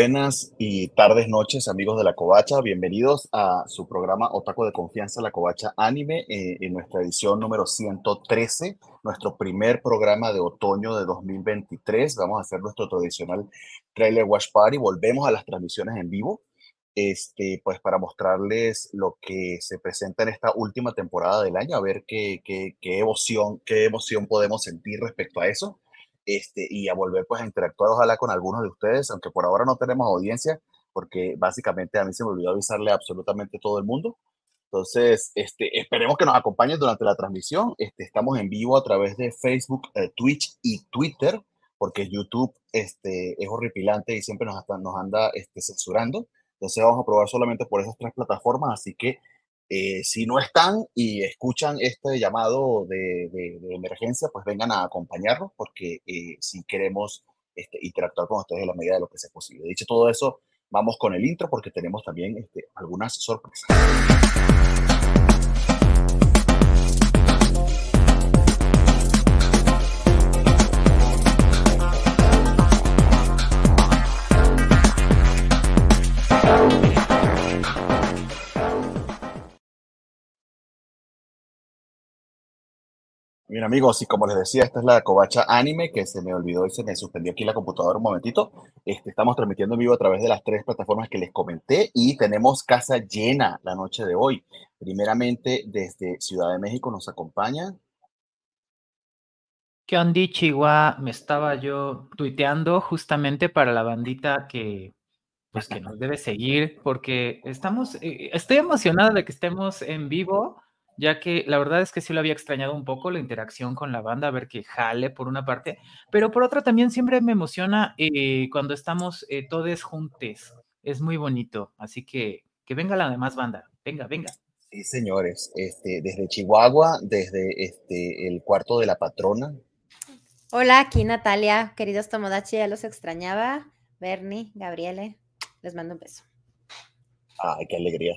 buenas y tardes, noches, amigos de La Covacha. Bienvenidos a su programa Otaco de Confianza, La Covacha Anime, eh, en nuestra edición número 113, nuestro primer programa de otoño de 2023. Vamos a hacer nuestro tradicional trailer watch party. Volvemos a las transmisiones en vivo, este, pues para mostrarles lo que se presenta en esta última temporada del año, a ver qué, qué, qué emoción, qué emoción podemos sentir respecto a eso este, y a volver pues a interactuar ojalá con algunos de ustedes, aunque por ahora no tenemos audiencia, porque básicamente a mí se me olvidó avisarle a absolutamente todo el mundo. Entonces, este, esperemos que nos acompañen durante la transmisión. Este, estamos en vivo a través de Facebook, eh, Twitch y Twitter, porque YouTube este, es horripilante y siempre nos, nos anda este, censurando. Entonces vamos a probar solamente por esas tres plataformas, así que eh, si no están y escuchan este llamado de, emergencia, pues vengan a acompañarnos porque eh, si queremos este, interactuar con ustedes en la medida de lo que sea posible. Dicho todo eso, vamos con el intro porque tenemos también este, algunas sorpresas. Bien amigos, y como les decía, esta es la Covacha Anime, que se me olvidó y se me suspendió aquí la computadora un momentito. Este, estamos transmitiendo en vivo a través de las tres plataformas que les comenté y tenemos casa llena la noche de hoy. Primeramente, desde Ciudad de México nos acompaña. ¿Qué onda, Chihuahua? Me estaba yo tuiteando justamente para la bandita que, pues, que nos debe seguir, porque estamos, eh, estoy emocionada de que estemos en vivo ya que la verdad es que sí lo había extrañado un poco la interacción con la banda, a ver que jale por una parte, pero por otra también siempre me emociona eh, cuando estamos eh, todos juntos, es muy bonito, así que que venga la demás banda, venga, venga. Sí, señores, este, desde Chihuahua, desde este, el cuarto de la patrona. Hola, aquí Natalia, queridos Tomodachi, ya los extrañaba, Bernie, Gabriele, les mando un beso. Ay, qué alegría.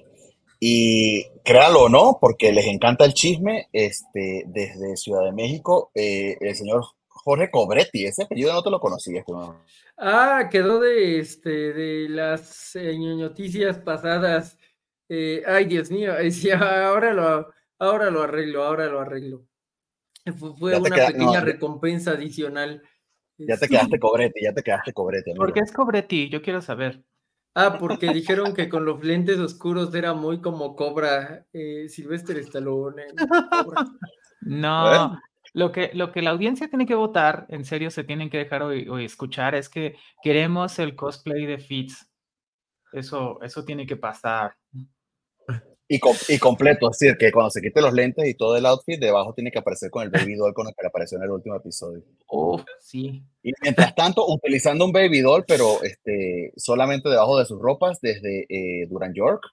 Y créalo o no, porque les encanta el chisme, este, desde Ciudad de México, eh, el señor Jorge Cobretti, ese apellido no te lo conocía. Ah, quedó de, este, de las eh, noticias pasadas. Eh, ay, Dios mío, decía, ahora lo, ahora lo arreglo, ahora lo arreglo. Fue, una pequeña recompensa adicional. Ya te quedaste Cobretti, ya te quedaste Cobretti. ¿Por qué es Cobretti? Yo quiero saber. Ah, porque dijeron que con los lentes oscuros era muy como Cobra, eh, Silvestre Stallone. No, lo que, lo que la audiencia tiene que votar, en serio se tienen que dejar o, escuchar, es que queremos el cosplay de Fitz. Eso, eso tiene que pasar. Y, y, completo, es decir, que cuando se quite los lentes y todo el outfit, debajo tiene que aparecer con el baby doll con el que apareció en el último episodio. Oh, sí. Y mientras tanto, utilizando un baby doll, pero este, solamente debajo de sus ropas, desde eh, Duran York,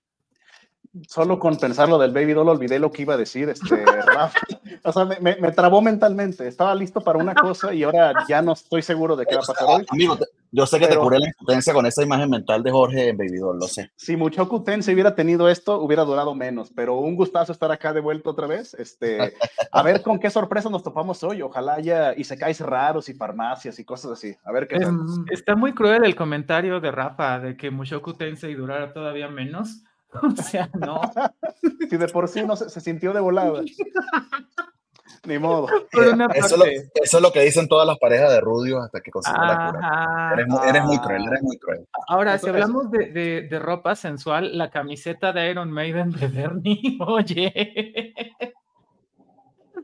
solo con pensar lo del Baby Doll olvidé lo que iba a decir, este, O sea, me, me, trabó mentalmente. Estaba listo para una cosa y ahora ya no estoy seguro de qué va a pasar hoy. Amigo, yo sé que te curé la impotencia con esa imagen mental de Jorge en Baby Doll, lo sé. Si mucho se hubiera tenido esto, hubiera durado menos, pero un gustazo estar acá de vuelta otra vez. Este, a ver con qué sorpresa nos topamos hoy. Ojalá haya y se caes raros y farmacias y cosas así. A ver qué Está muy cruel el comentario de Rafa de que Mushoku Tensei durara todavía menos O sea, no. Si de por sí no se, sintió de volada. Ni modo. Eso, es lo que dicen todas las parejas de Rudio hasta que consiguen la cura. Eres, muy cruel, eres muy cruel. Ahora, si hablamos de, de, ropa sensual, la camiseta de Iron Maiden de Bernie, oye.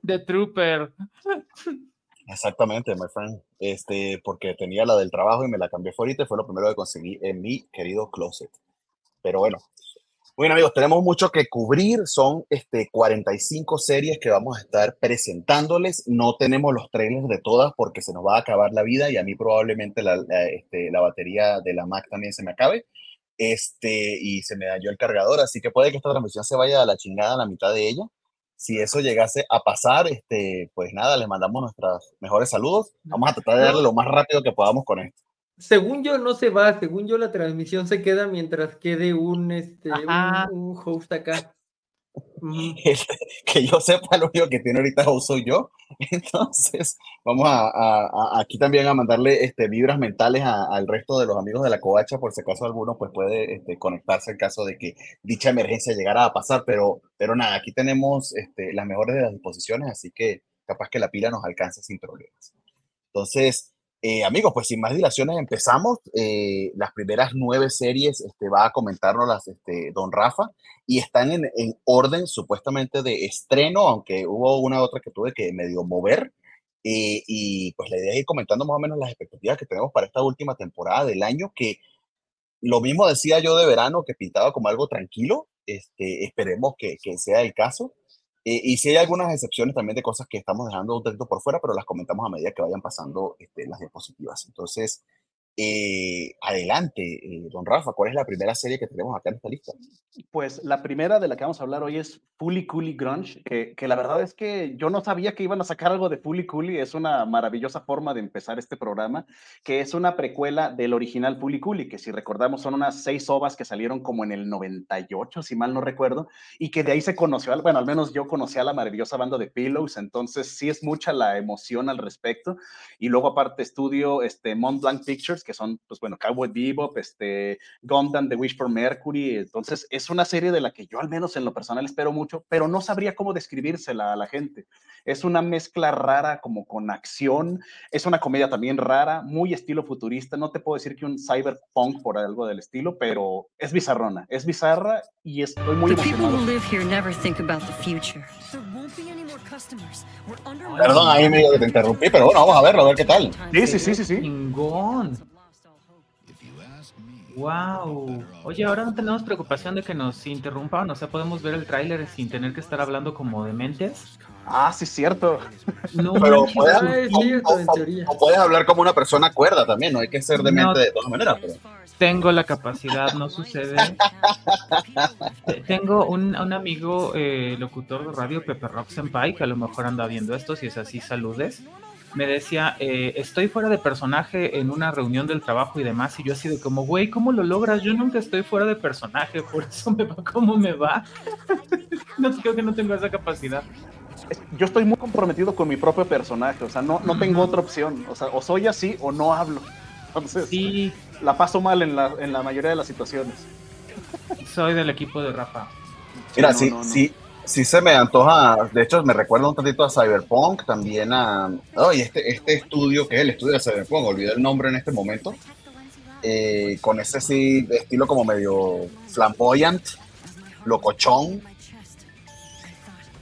De Trooper. Exactamente, my friend. Este, porque tenía la del trabajo y me la cambié fuera y fue lo primero que conseguí en mi querido closet. Pero bueno, bueno, amigos, tenemos mucho que cubrir. Son este, 45 series que vamos a estar presentándoles. No tenemos los trailers de todas porque se nos va a acabar la vida y a mí probablemente la, este, la batería de la Mac también se me acabe. Este, y se me dañó el cargador, así que puede que esta transmisión se vaya a la chingada a la mitad de ella. Si eso llegase a pasar, este, pues nada, les mandamos nuestros mejores saludos. Vamos a tratar de darle lo más rápido que podamos con esto según yo no se va, según yo la transmisión se queda mientras quede un, este, un, host acá. que yo sepa, lo único que tiene ahorita soy yo. Entonces, vamos a, aquí también a mandarle este, vibras mentales al resto de los amigos de la covacha, por si acaso alguno pues puede este, conectarse en caso de que dicha emergencia llegara a pasar. Pero, pero nada, aquí tenemos este, las mejores de las disposiciones, así que capaz que la pila nos alcance sin problemas. Entonces, eh, amigos, pues sin más dilaciones empezamos. Eh, las primeras nueve series este, va a comentarnos las, este, Don Rafa y están en, orden supuestamente de estreno, aunque hubo una otra que tuve que medio mover. Eh, y pues la idea es ir comentando más o menos las expectativas que tenemos para esta última temporada del año, que lo mismo decía yo de verano, que pintaba como algo tranquilo. Este, esperemos que, que sea el caso. Eh, y si hay algunas excepciones también de cosas que estamos dejando un poquito por fuera, pero las comentamos a medida que vayan pasando este, las diapositivas. Entonces, eh, adelante, eh, don Rafa, ¿cuál es la primera serie que tenemos acá en esta lista? Pues la primera de la que vamos a hablar hoy es Fully Cooley Grunge, que, la verdad es que yo no sabía que iban a sacar algo de Fully Cooley, es una maravillosa forma de empezar este programa, que es una precuela del original Fully Cooley, que si recordamos son unas seis ovas que salieron como en el 98, si mal no recuerdo, y que de ahí se conoció, bueno, al menos yo conocí a la maravillosa banda de Pillows, entonces sí es mucha la emoción al respecto, y luego aparte estudio este, Mont Blanc Pictures, que son, pues bueno, Cowboy Bebop, este, Gundam, The Wish for Mercury. Entonces, es una serie de la que yo al menos en lo personal espero mucho, pero no sabría cómo describírsela a la gente. Es una mezcla rara como con acción, es una comedia también rara, muy estilo futurista. No te puedo decir que un cyberpunk por algo del estilo, pero es bizarrona, es bizarra y estoy muy emocionado. Perdón, ahí me que te interrumpí, pero bueno, vamos a verlo, a ver qué tal. Sí, sí, sí, sí. sí. Wow. Oye, ahora no tenemos preocupación de que nos interrumpan, o sea, podemos ver el tráiler sin tener que estar hablando como dementes. Ah, sí, es cierto. No, pero puedes, o, puedes hablar como una persona cuerda también, no hay que ser demente de todas maneras. Tengo la capacidad, no sucede. tengo un, amigo eh, locutor de radio, Pepe Rock Senpai, que a lo mejor anda viendo esto, si es así, saludes me decía, eh, estoy fuera de personaje en una reunión del trabajo y demás, y yo así de como, güey, ¿cómo lo logras? Yo nunca estoy fuera de personaje, por eso me va como me va. no creo que no tengo esa capacidad. Yo estoy muy comprometido con mi propio personaje, o sea, no, no tengo otra opción, o sea, o soy así o no hablo. Entonces, sí. la paso mal en la, en la mayoría de las situaciones. Soy del equipo de Rafa. Mira, sí, sí, sí se me antoja, de hecho me recuerda un tantito a Cyberpunk, también a, oh, este, este estudio, que es el estudio de Cyberpunk, olvidé el nombre en este momento, eh, con ese sí, estilo como medio flamboyant, locochón.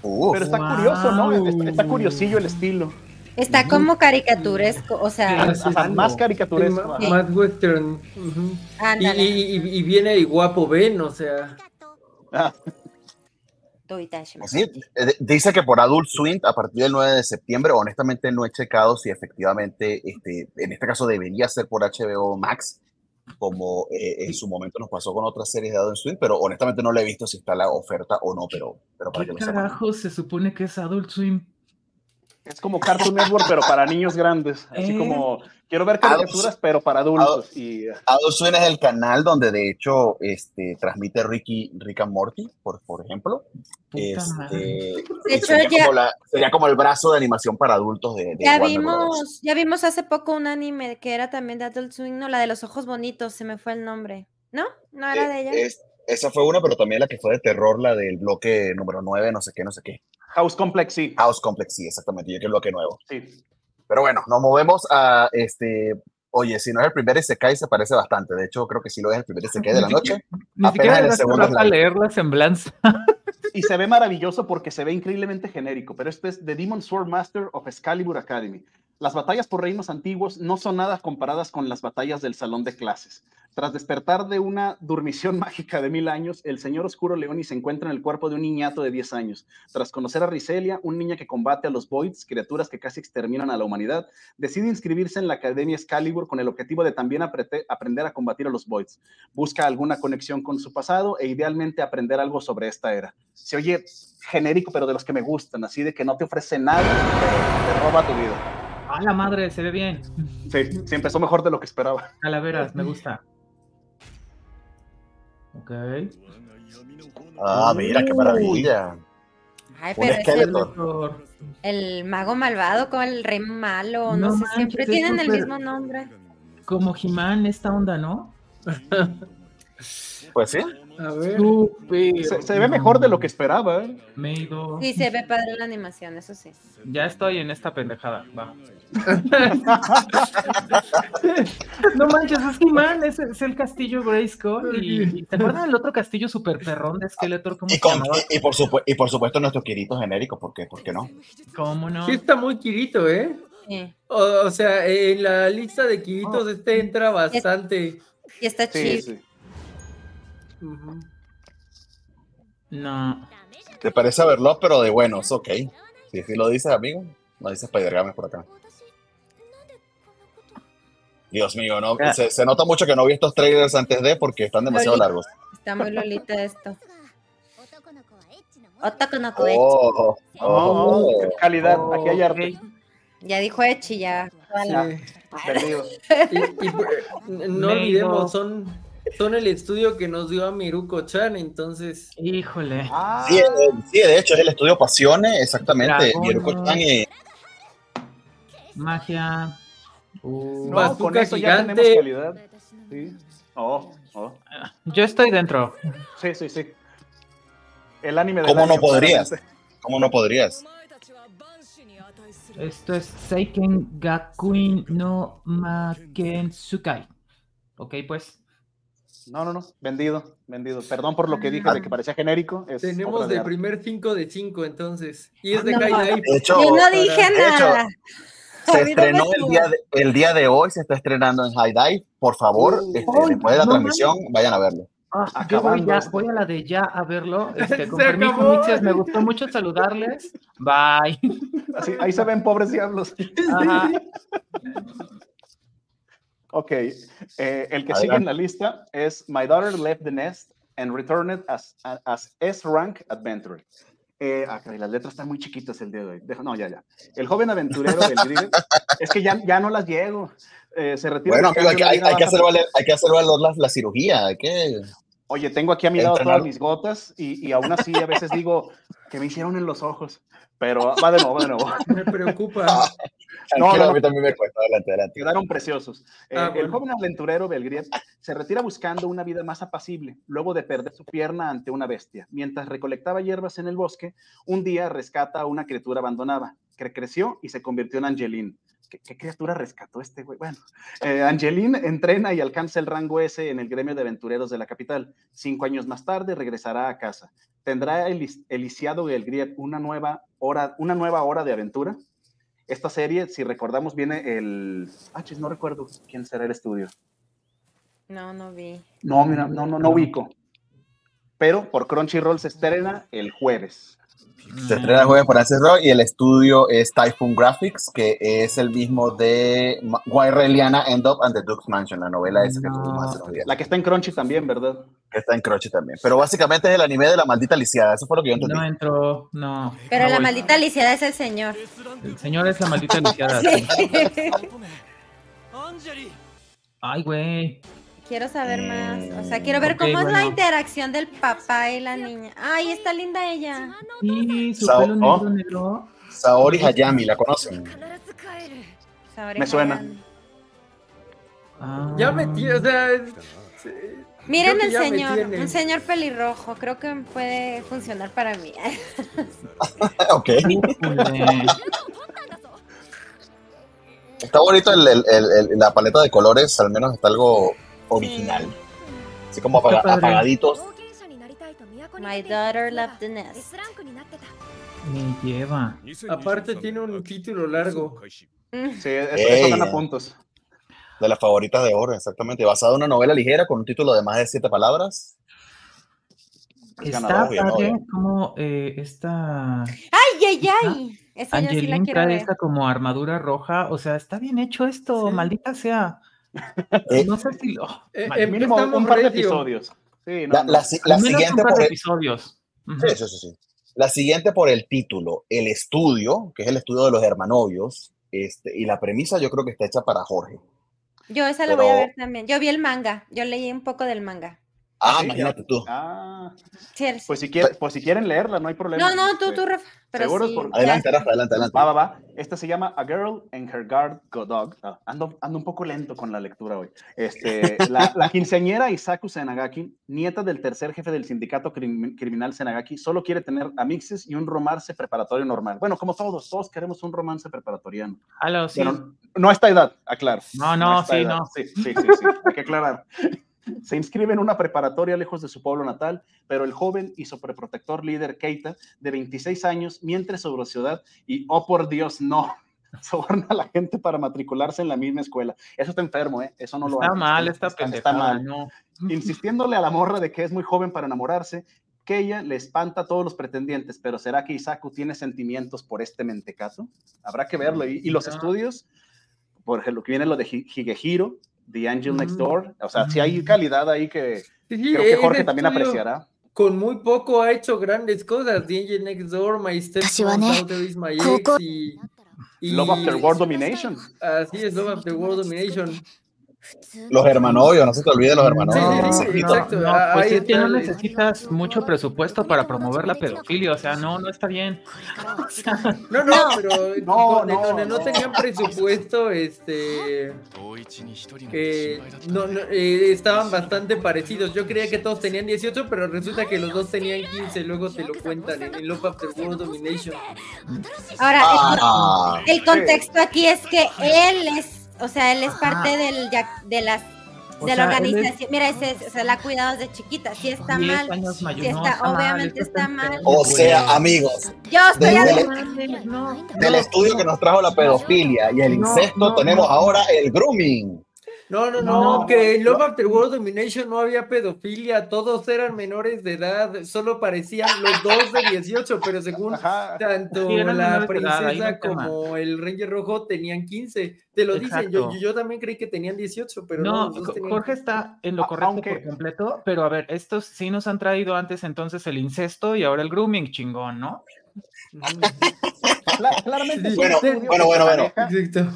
Pero está curioso, ¿no? Está, curiosillo el estilo. Está como caricaturesco, o sea, más caricaturesco. Más western. y, y, viene y guapo Ben, o sea. Ah. Sí, eh, dice que por Adult Swing a partir del 9 de septiembre, honestamente no he checado si efectivamente, este, en este caso debería ser por HBO Max, como eh, en su momento nos pasó con otras series de Adult Swing, pero honestamente no le he visto si está la oferta o no, pero, pero para ¿Qué que carajo se supone que es Adult Swing? Es como Cartoon Network, pero para niños grandes. Así ¿Eh? como, quiero ver caricaturas, pero para adultos. Adult, y... Swim es el canal donde de hecho este, transmite Ricky, Rick and Morty, por, por ejemplo. Este, de hecho, sería, ya, como sería, como el brazo de animación para adultos de, ya vimos Ya vimos hace poco un anime que era también de Adult Swim, no, la de los ojos bonitos, se me fue el nombre. ¿No? ¿No era de ella? esa fue una, pero también la que fue de terror, la del bloque número 9, no sé qué, no sé qué. House Complex, sí. House Complex, sí, exactamente. Yo que lo que nuevo. Sí. Pero bueno, nos movemos a este. Oye, si no es el primer SK, se parece bastante. De hecho, creo que sí lo es el primer SK de la noche. Ni siquiera el segundo. a leer la semblanza. y se ve maravilloso porque se ve increíblemente genérico, pero este es The Demon Sword Master of Excalibur Academy. Las batallas por reinos antiguos no son nada comparadas con las batallas del salón de clases. Tras despertar de una durmición mágica de mil años, el señor Oscuro Leoni se encuentra en el cuerpo de un niñato de 10 años. Tras conocer a Riselia, un niña que combate a los Voids, criaturas que casi exterminan a la humanidad, decide inscribirse en la Academia Excalibur con el objetivo de también aprender a combatir a los Voids. Busca alguna conexión con su pasado e idealmente aprender algo sobre esta era. Se oye genérico, pero de los que me gustan, así de que no te ofrece nada, te roba tu vida. A la madre, se ve bien. Sí, sí empezó mejor de lo que esperaba. Calaveras, me gusta. Ok. Ah, mira, qué maravilla. Ay, Un pero es el, el mago malvado con el rey malo, no, No sé, manches, siempre tienen el mismo nombre. Como He-Man, esta onda, ¿no? Pues sí. A ver. Se, se ve mejor de lo que esperaba. ¿eh? Meido. Sí, se ve padre la animación, eso sí. Ya estoy en esta pendejada. Va. no manches, es He-Man, es, es el castillo Grayskull. Y, y ¿te acuerdas del otro castillo super perrón de Skeletor? ¿Cómo Y, se con- llamaba? y, y por supue- y por supuesto nuestro Kirito genérico, ¿por qué? ¿Por qué no? ¿Cómo no? Sí está muy Kirito, ¿eh? Sí. O, o sea, en la lista de Kiritos este entra bastante. Y está chido. sí. No. ¿Te parece haberlo? Pero de buenos, ok. Si sí lo dices, amigo, no dices Spider-Games por acá. Dios mío, no, Ya. se, se nota mucho que no vi estos trailers antes de porque están demasiado Lolita. largos. Está muy lolita esto. Otaku no koe. Oh, oh, Oh, oh. qué calidad. Aquí hay arte. Ya dijo Echi, ya. Ya, perdido. Y, y, eh, no olvidemos, son, son el estudio que nos dio a Miruko-chan, entonces. Híjole. Ah, Sí, eh, sí, de hecho es el estudio Pasione, exactamente. Dragón. Miruko-chan y Magia. Uh, no, Bazooka con eso ya gigante. tenemos calidad. Sí. Oh, oh. Yo estoy dentro. Sí, sí, sí. El anime de ¿Cómo no podrías? ¿Cómo no podrías? Esto es Seiken Gakuin no Makentsukai. Ok, pues. No, no, no. Vendido, vendido. Perdón por lo que dije de que parecía genérico. es Tenemos de de primer 5 de 5, entonces. Y es de No. High Life. De hecho, Yo no dije de hecho, nada. se estrenó el día, de, el día de hoy, se está estrenando en High Dive. Por favor, Uh, este, ay, después de la no transmisión, vayan a verlo. Ah, yo voy, ya, voy a la de ya a verlo. Este, con permiso. Mixes, me gustó mucho saludarles. Bye. Así, ahí se ven pobres diablos. Ajá. Ok. eh, el que sigue en la lista es My Daughter Left the Nest and Returned as, as S-Rank Adventure. Eh, ah, las letras están muy chiquitas el día de hoy. No, ya, ya. El joven aventurero del Grigel. es que ya, ya no las llego. Eh, se retira Bueno, amigo, hay hay, que hacer valer, hay que hacer valer la, la cirugía. Hay que... Oye, tengo aquí a mi lado Entrenar. todas mis gotas y, y aún así a veces digo que me hicieron en los ojos. Pero va de nuevo, va de nuevo. Me preocupa. No, Tranquilo, no, a mí también me cuesta. Adelante, adelante. Quedaron preciosos. Eh, Ah, El joven aventurero Belgriet se retira buscando una vida más apacible, luego de perder su pierna ante una bestia. Mientras recolectaba hierbas en el bosque, un día rescata a una criatura abandonada, que creció y se convirtió en Angeline. ¿Qué, qué criatura rescató este güey? Bueno, eh, Angeline entrena y alcanza el rango S en el gremio de aventureros de la capital. Cinco años más tarde regresará a casa. ¿Tendrá el, el lisiado Belgriet una nueva hora, una nueva hora de aventura? Esta serie, si recordamos, viene el. Ah, chis, no recuerdo quién será el estudio. No, no vi. No, mira, no, no, no ubico. Pero por Crunchyroll se estrena el jueves. Se estrena el jueves por Rock y el estudio es Typhoon Graphics, que es el mismo de Why Reliana End Up and the Duke's Mansion, la novela esa que No. tuvimos hace unos días, La que está en Crunchy también, ¿verdad? que está en Crunchy también. Pero básicamente es el anime de la maldita lisiada, eso fue lo que yo entendí. No entró, no. Pero no la voy. maldita lisiada es el señor. El señor es la maldita lisiada. Ay, güey. Quiero saber más. O sea, quiero ver ok, cómo es la bueno. interacción del papá y la niña. Ay, está linda ella. Sí, su Sao- pelo oh. negro, negro. Saori Hayami, ¿la conocen? Saori Me suena. Ah. Ya metí, o sea. sí, Miren el señor, un señor pelirrojo. Creo que puede funcionar para mí. ok. Está bonito el- el- el- el- la paleta de colores, al menos está algo original. Así como apagaditos. My daughter left the nest. Me lleva. Aparte tiene un título largo. Sí, eso, gana puntos. De las favoritas de oro, exactamente. Basada en una novela ligera con un título de más de siete palabras. Es Está ganador, como eh, esta Ay, ay, ay. Esa yo sí la trae ver. esta como armadura roja. O sea, está bien hecho esto, Sí. maldita sea. Eh, No sé si lo. Eh, maldita- Mínimo un par de episodios. Sí, no, la, la siguiente por el, episodios. Ujú. sí, sí, sí. La siguiente por el título, El Estudio, que es el estudio de los hermanovios, este, y la premisa yo creo que está hecha para Jorge. Yo esa la voy a Pero- ver también. Yo vi el manga. Yo leí un poco del manga. Ah, sí, imagínate tú. Ah, pues si, quieren, pues si quieren leerla, no hay problema. No, no, tú, tú, Rafa. Pero ¿Seguros? sí, Por- Adelante. Rafa, adelante, adelante. Va, va, va. Esta se llama A Girl and Her Guard Go Dog. Ah, ando, ando un poco lento con la lectura hoy. Este, la, la quinceañera Isaku Senagaki, nieta del tercer jefe del sindicato crim- criminal Senagaki, solo quiere tener amixes y un romance preparatorio normal. Bueno, como todos, todos queremos un romance preparatoriano. Aló, sí. No a esta edad, aclaro. No, no, sí, edad. no. Sí, sí, sí, sí, hay que aclarar. Se inscribe en una preparatoria lejos de su pueblo natal, pero el joven y sobreprotector líder Keita, de 26 años, miente sobre ciudad y, oh por Dios, no, soborna a la gente para matricularse en la misma escuela. Eso está enfermo, ¿eh? Eso no lo Está mal está, pendejada, está mal. no. Insistiéndole a la morra de que es muy joven para enamorarse, que ella le espanta a todos los pretendientes, pero ¿será que Isaku tiene sentimientos por este mentecato? Habrá que verlo. Y, y los No. estudios, por ejemplo, que viene lo de Hi- Higehiro, The Angel Next mm. Door. O sea, si hay mm. calidad ahí que creo que Jorge también apreciará. Con muy poco ha hecho grandes cosas. The Angel Next Door, My Step is My Ex y, Love After World Domination. Así es, Love After World Domination. Los hermanovios, no se te olvide los hermanovios. Sí, sí, sí, No, exacto. no, Ah, pues ahí es que no necesitas mucho presupuesto para promover la pedofilia, o sea, no, no está bien. No, no, pero No, no, donde no, no. tenían presupuesto, este, que no, no, eh, estaban bastante parecidos. Yo creía que todos tenían 18, pero resulta que los dos tenían 15. Luego te lo cuentan en el Love After World Domination. Ahora, Ah, el, el contexto aquí es que él es, o sea, él es Ajá. parte del, ya- de las O de sea, la es organización. Mira, ese, es- o sea, la ha cuidado desde chiquita. Sí está 10 mal. mayor, sí no, está- mal, obviamente está mal. o sea, amigos, Yo estoy Desde a- el- No, del no, estudio que nos trajo la pedofilia y el No, incesto, no, tenemos no. ahora el grooming. No, no, no, No, que en Love After World Domination no había pedofilia, todos eran menores de edad, solo parecían los dos de 18, pero según Ajá. tanto Sí, la edad, no princesa como el Ranger Rojo tenían 15. Te lo dicen, yo, también creí que tenían 18, pero no, No, tenían Jorge 15. está en lo correcto aunque- por completo, pero a ver, estos sí nos han traído antes entonces el incesto y ahora el grooming, chingón, ¿no? Cla- claramente. Sí, bueno, bueno, bueno, bueno. Exacto.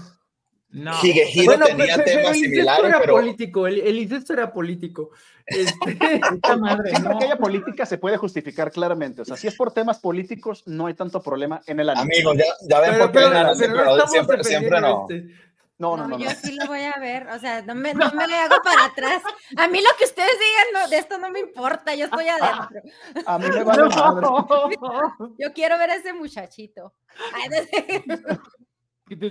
No. Higehiro Bueno, tenía pero- temas el incesto similares, era pero político, el, el incesto era político. Este, madre, Siempre no. que haya política se puede justificar claramente. O sea, si es por temas políticos, no hay tanto problema en el anime. amigos, ya, ya ven pero, por qué pero- ganan, pero no siempre, siempre no. este. No, no, No, no. no. yo sí lo voy a ver, o sea, no me, no me le hago para atrás. A mí lo que ustedes digan no, de esto no me importa, yo estoy adentro. A mí me vale madre. Yo quiero ver a ese muchachito.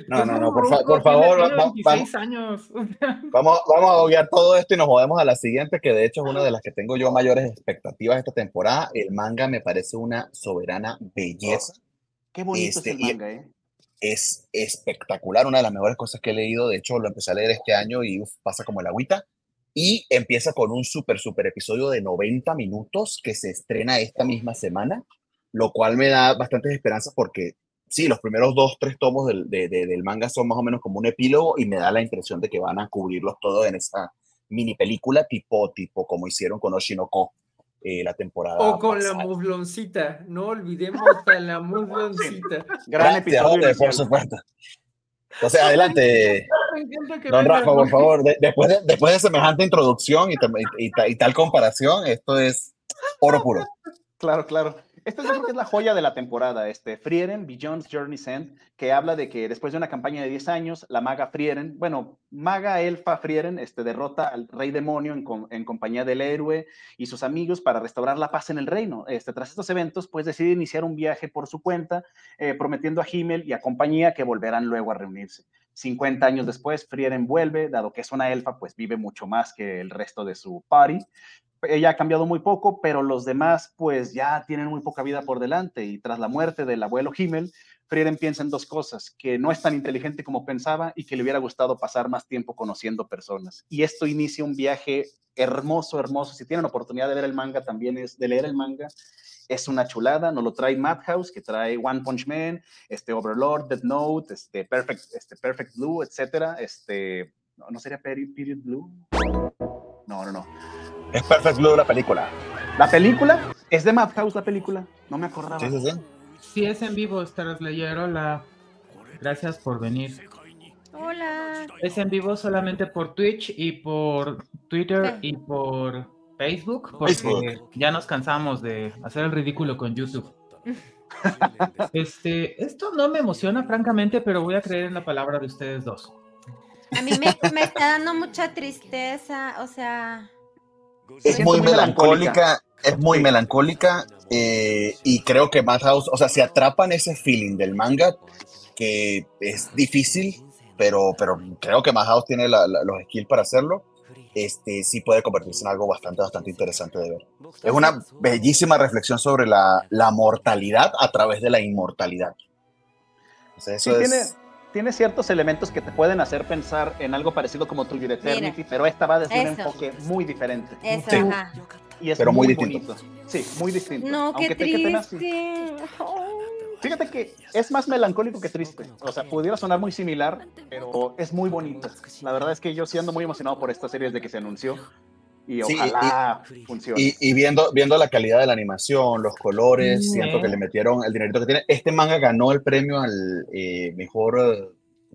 No. No, no, por fa- por favor, Tiene va- va- 26 años. Vamos, vamos a obviar todo esto y nos movemos a la siguiente, que de hecho es una de las que tengo yo mayores expectativas esta temporada. El manga me parece una soberana belleza. Qué bonito Este, es el manga, ¿eh? Es espectacular, una de las mejores cosas que he leído. De hecho, lo empecé a leer este año y uf, pasa como el agüita. Y empieza con un súper, súper episodio de 90 minutos que se estrena esta misma semana, lo cual me da bastantes esperanzas porque sí, los primeros dos, tres tomos del, de- de- del manga son más o menos como un epílogo y me da la impresión de que van a cubrirlos todos en esa mini película tipo, tipo como hicieron con Oshinoko eh, la temporada. O con la pasada. mufloncita, no olvidemos a la mufloncita. Gran Gracias, episodio. Por supuesto. Entonces, adelante, don Rafa, por favor. De- después, de, después de semejante introducción y, y- y y tal comparación, esto es oro puro. Claro, claro. Esta que es la joya de la temporada, este Frieren, Beyond's Journey's End, que habla de que después de una campaña de 10 años, la maga Frieren, bueno, maga elfa Frieren, este, derrota al rey demonio en compañía del héroe y sus amigos para restaurar la paz en el reino. Este, tras estos eventos, pues decide iniciar un viaje por su cuenta, eh, prometiendo a Himmel y a compañía que volverán luego a reunirse. 50 años después, Frieren vuelve, dado que es una elfa, pues vive mucho más que el resto de su party ella ha cambiado muy poco, pero los demás pues ya tienen muy poca vida por delante y tras la muerte del abuelo Himmel, Frieden piensa en dos cosas, que no es tan inteligente como pensaba y que le hubiera gustado pasar más tiempo conociendo personas. Y esto inicia un viaje hermoso, hermoso. Si tienen oportunidad de ver el manga también es de leer el manga, es una chulada, nos lo trae Madhouse, que trae One Punch Man, este Overlord, Death Note, este Perfect, este Perfect Blue, etcétera, este no, ¿no sería Peri- Period Blue? No, no, no. Es Perfect Blue la película. La película es de Madhouse, la película. No me acordaba. Sí, sí, sí. Si es en vivo, Star Slayer, hola. Gracias por venir. Hola. Es en vivo solamente por Twitch y por Twitter Sí. y por Facebook, porque Facebook. ya nos cansamos de hacer el ridículo con YouTube. Este, esto no me emociona, francamente, pero voy a creer en la palabra de ustedes dos. A mí me, me está dando mucha tristeza, o sea, Es muy melancólica, es muy melancólica eh, y creo que Madhouse, o sea, si atrapan ese feeling del manga, que es difícil, pero, pero creo que Madhouse tiene la- la- los skills para hacerlo, este, sí puede convertirse en algo bastante, bastante interesante de ver. Es una bellísima reflexión sobre la, la mortalidad a través de la inmortalidad. O sea, Sí, eso tiene, es... tiene ciertos elementos que te pueden hacer pensar en algo parecido como Your Eternity, pero esta va desde un Eso. enfoque muy diferente. eso, Sí. ajá. Y es Pero muy muy, distinto. bonito. Sí, muy distinto. No, Aunque te- qué triste. Oh. Fíjate que es más melancólico que triste. O sea, pudiera sonar muy similar, pero es muy bonito. La verdad es que yo sí ando muy emocionado por esta serie desde que se anunció. Y Sí, ojalá funcione. Y, y viendo, viendo la calidad de la animación, los colores, Mm, siento que le metieron el dinerito que tiene. Este manga ganó el premio al eh, mejor eh,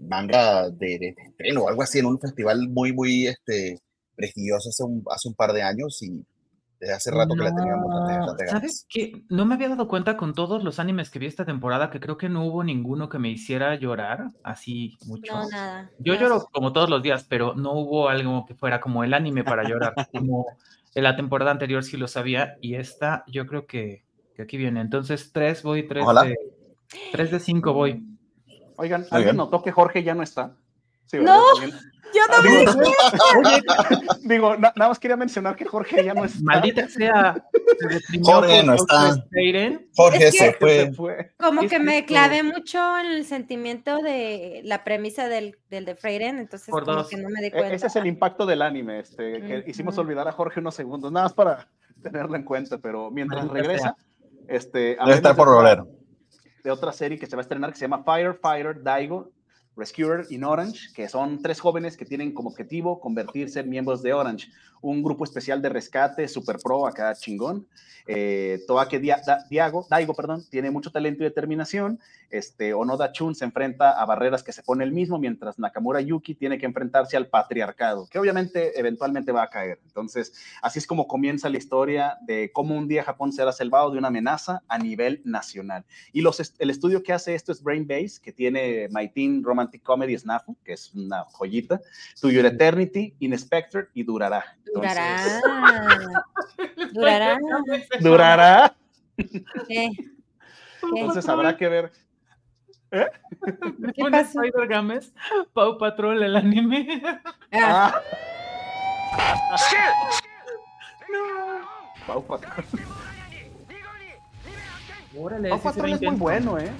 manga de, de estreno o algo así en un festival muy, muy este, prestigioso hace un, hace un par de años y desde hace rato que le teníamos bastante, No. ¿Sabes qué? No me había dado cuenta con todos los animes que vi esta temporada que creo que no hubo ninguno que me hiciera llorar así mucho. No, nada. Yo no. lloro como todos los días, pero no hubo algo que fuera como el anime para llorar. Como en la temporada anterior sí lo sabía y esta yo creo que, que aquí viene. Entonces tres voy, tres Ojalá. de, tres de cinco voy. Oigan, Muy ¿alguien notó que Jorge ya no está? Sí, No. También. Yo Ah, no digo, digo, na- nada más quería mencionar que Jorge ya no está. Maldita sea. Jorge no está. Jorge Es que- se fue. Se fue. como ¿Qué que me clavé mucho en el sentimiento de la premisa del, del de Freyren, entonces Por como dos. que no me di E- cuenta. Ese es el impacto del anime, este, que hicimos olvidar a Jorge unos segundos, nada más para tenerlo en cuenta, pero mientras Maldita regresa, este, Debe hablemos estar por volver. de otra serie que se va a estrenar que se llama Firefighter Daigo Rescuer in Orange, que son tres jóvenes que tienen como objetivo convertirse en miembros de Orange, un grupo especial de rescate super pro acá chingón. Eh, Toake Dia- Da- Diago, Daigo perdón, tiene mucho talento y determinación. Este, Onoda Chun se enfrenta a barreras que se pone él mismo, mientras Nakamura Yuki tiene que enfrentarse al patriarcado, que obviamente eventualmente va a caer. Entonces, así es como comienza la historia de cómo un día Japón será salvado de una amenaza a nivel nacional. Y los, est- el estudio que hace esto es Brain Base, que tiene My Teen Romantic Comedy Snafu, que es una joyita, To Your Eternity, Inspector y Durará. Durará. Durará. Durará. ¿Qué? ¿Qué? Entonces habrá que ver. ¿Qué ¿Qué pasó? Spider Games? Pau Patrol, el anime. Ah, Ah. Pau Patrol. Órale, Pau Patrol es muy bueno, ¿eh?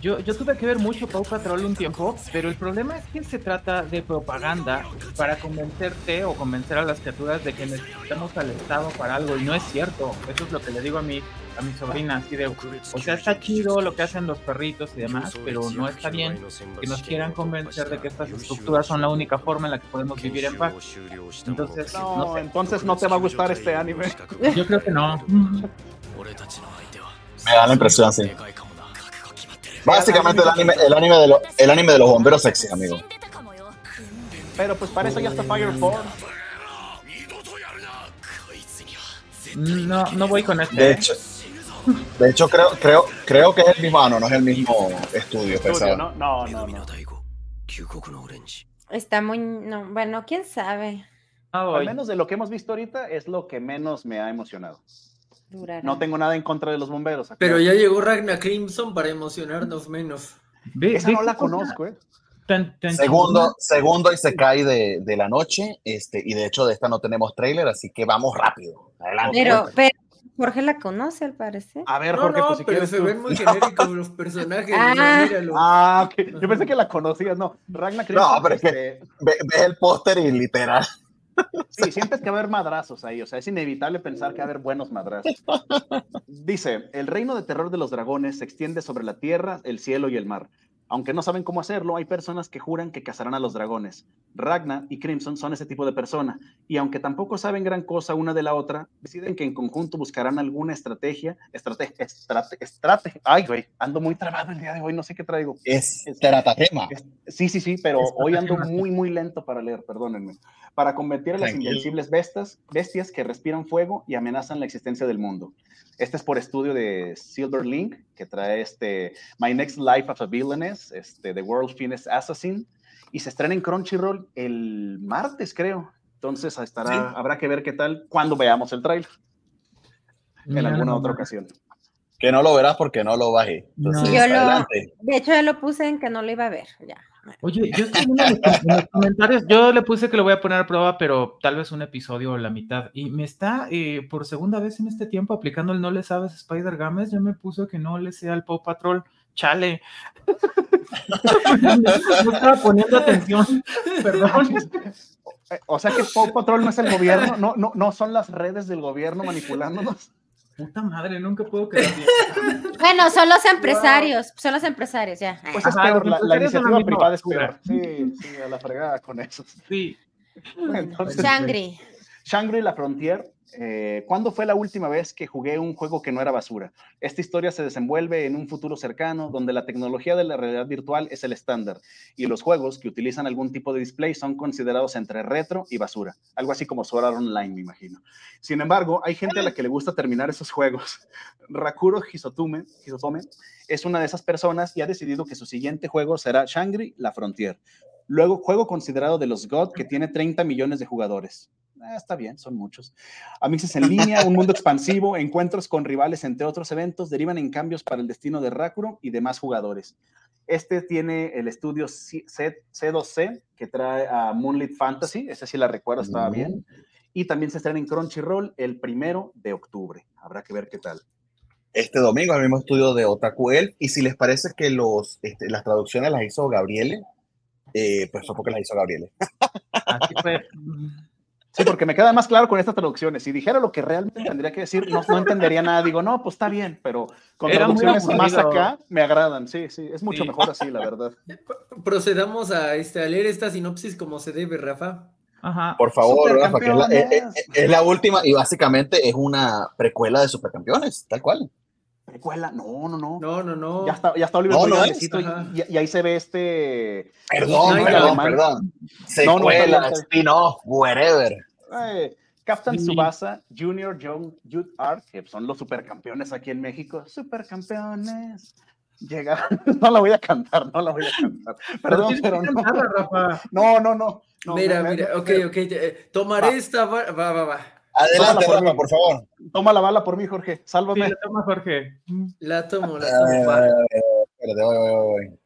Yo, yo tuve que ver mucho Pau Patrol un tiempo, pero el problema es que se trata de propaganda para convencerte o convencer a las criaturas de que necesitamos al Estado para algo, y no es cierto. Eso es lo que le digo a mi, a mi sobrina, así de, o sea, está chido lo que hacen los perritos y demás, pero no está bien que nos quieran convencer de que estas estructuras son la única forma en la que podemos vivir en paz. Entonces, No, no sé. entonces no te va a gustar este anime. Yo creo que no. Me da la impresión, sí. Básicamente el anime, el anime, de, lo- el anime de los bomberos sexy, amigo. Pero pues para eso ya está Fire Force. No, no voy con este. De ¿eh? hecho, de hecho creo, creo, creo que es el mismo, ah, no, no es el mismo estudio, Estudio. ¿no? No, no, no. está muy. No, bueno, quién sabe. No Al menos de lo que hemos visto ahorita es lo que menos me ha emocionado. Durará. No tengo nada en contra de los bomberos. Pero ya llegó Ragna Crimson para emocionarnos menos. Ve- Esa ve no la conozco, ¿eh? tan- tan Segundo, segundo y se cae de, de la noche, este, y de hecho de esta no tenemos trailer, así que vamos rápido. Adelante. Pero, pero Jorge la conoce al parecer. A ver, No, Jorge, no, pues si pero quieres se tú. ven muy genéricos los personajes. Ah. mira, míralo. Ah, ok. Yo pensé que la conocías, no. Ragnar Crimson, No, pero es que- este, Ve- ves el póster y literal. Sí, sientes que va a haber madrazos ahí, o sea, es inevitable pensar que va a haber buenos madrazos. Dice, el reino de terror de los dragones se extiende sobre la tierra, el cielo y el mar. Aunque no saben cómo hacerlo, hay personas que juran que cazarán a los dragones. Ragna y Crimson son ese tipo de persona, y aunque tampoco saben gran cosa una de la otra, deciden que en conjunto buscarán alguna estrategia, estrategia, estrategia, ay güey, ando muy trabado el día de hoy, no sé qué traigo. Es estratagema. Sí, sí, sí, pero hoy ando muy, muy lento para leer, perdónenme. Para combatir a las Tranquilo. invencibles bestias, bestias que respiran fuego y amenazan la existencia del mundo. Este es por estudio de Silver Link, que trae este My Next Life of a Villainess, este, The World's Finest Assassin, y se estrena en Crunchyroll el martes, creo. Entonces estará, Sí. habrá que ver qué tal cuando veamos el trailer en alguna nomás. otra ocasión. Que no lo verás porque no lo bajé. Entonces, No. Yo lo-. De hecho, ya lo puse en que no lo iba a ver. Ya. Oye, yo estoy viendo en los, en los comentarios, yo le puse que lo voy a poner a prueba, pero tal vez un episodio o la mitad. Y me está eh, por segunda vez en este tiempo aplicando el no le sabes Spider Games. Ya me puso que no le sea al Paw Patrol. Chale. no estaba poniendo atención. Perdón. O sea que Paw Patrol no es el gobierno, no, no, no son las redes del gobierno manipulándonos. Puta madre, nunca puedo creer. Bueno, son los empresarios. Son los empresarios, ya. Pues Ajá, es peor, los la, la iniciativa privada es peor. Sí, sí, a la fregada con eso. Sí. Entonces, Shangri. Shangri La Frontier, eh, ¿cuándo fue la última vez que jugué un juego que no era basura? Esta historia se desenvuelve en un futuro cercano donde la tecnología de la realidad virtual es el estándar y los juegos que utilizan algún tipo de display son considerados entre retro y basura, algo así como Sword Online, me imagino. Sin embargo, hay gente a la que le gusta terminar esos juegos. Rakuro Hisotome, Hisotome es una de esas personas y ha decidido que su siguiente juego será Shangri La Frontier. Luego, juego considerado de los God que tiene 30 millones de jugadores. Ah, está bien, son muchos. Amixes en línea, un mundo expansivo, encuentros con rivales, entre otros eventos, derivan en cambios para el destino de Rakuro y demás jugadores. Este tiene el estudio C- C- C2C, que trae a Moonlit Fantasy, ese sí la recuerdo, estaba bien. Y también se estrena en Crunchyroll el primero de octubre. Habrá que ver qué tal. Este domingo, el mismo estudio de Otaku Elf. Y si les parece que los, este, las traducciones las hizo Gabriele, eh, pues fue porque las hizo Gabriele. Así fue. Sí, porque me queda más claro con estas traducciones. Si dijera lo que realmente tendría que decir, no, no entendería nada. Digo, no, pues está bien, pero con Era traducciones más acá me agradan. Sí, sí, es mucho Sí. mejor así, la verdad. Procedamos a, este, a leer esta sinopsis como se debe, Rafa. Ajá. Por favor, Rafa, que es la, eh, eh, Supercampeones. es la última y básicamente es una precuela de Supercampeones, tal cual. Precuela, no, no, no. No, no, no. Ya está, ya está Oliver No, no es, grandecito y- y, y ahí se ve este. Perdón, Ay, perdón, perdón. No, no, está Secuela, spin-off, whatever. eh, Captain Sí. Tsubasa, Junior Young Youth Art, que son los supercampeones aquí en México. Supercampeones. Llega, no la voy a cantar, no la voy a cantar. Perdón, tienes pero que no. cantarla, Rafa. No, no, no. no, mira, me- mira, me- ok, ok. eh, tomaré Va. esta. Va, va, va, va. Adelante, por Rafa, mí. por favor. Toma la bala por mí, Jorge. Sí, Sálvame. la toma Jorge. La tomo, la Eh, tomo. espérate, voy, voy, voy.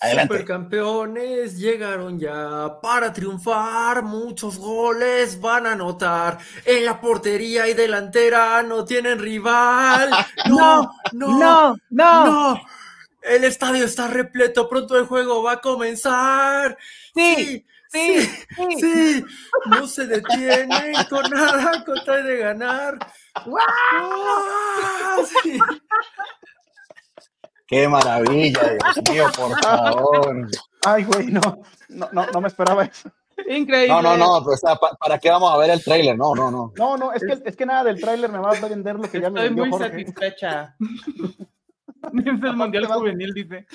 Adelante. Supercampeones llegaron ya para triunfar, muchos goles van a anotar. En la portería y delantera no tienen rival. No, no, No, no. no. El estadio está repleto, pronto el juego va a comenzar. Sí, sí, sí. sí. No se detienen con nada con tal de ganar. ¡Guau! Sí. Qué maravilla, Dios mío, por favor. Ay, güey, no, no, no, no me esperaba eso. Increíble. No, no, no, pues, o sea, pa- ¿para qué vamos a ver el tráiler? No, no, no. No, no, es que, es que nada del tráiler me va a vender lo que ya me Estoy muy Jorge. satisfecha. es el mundial juvenil, dice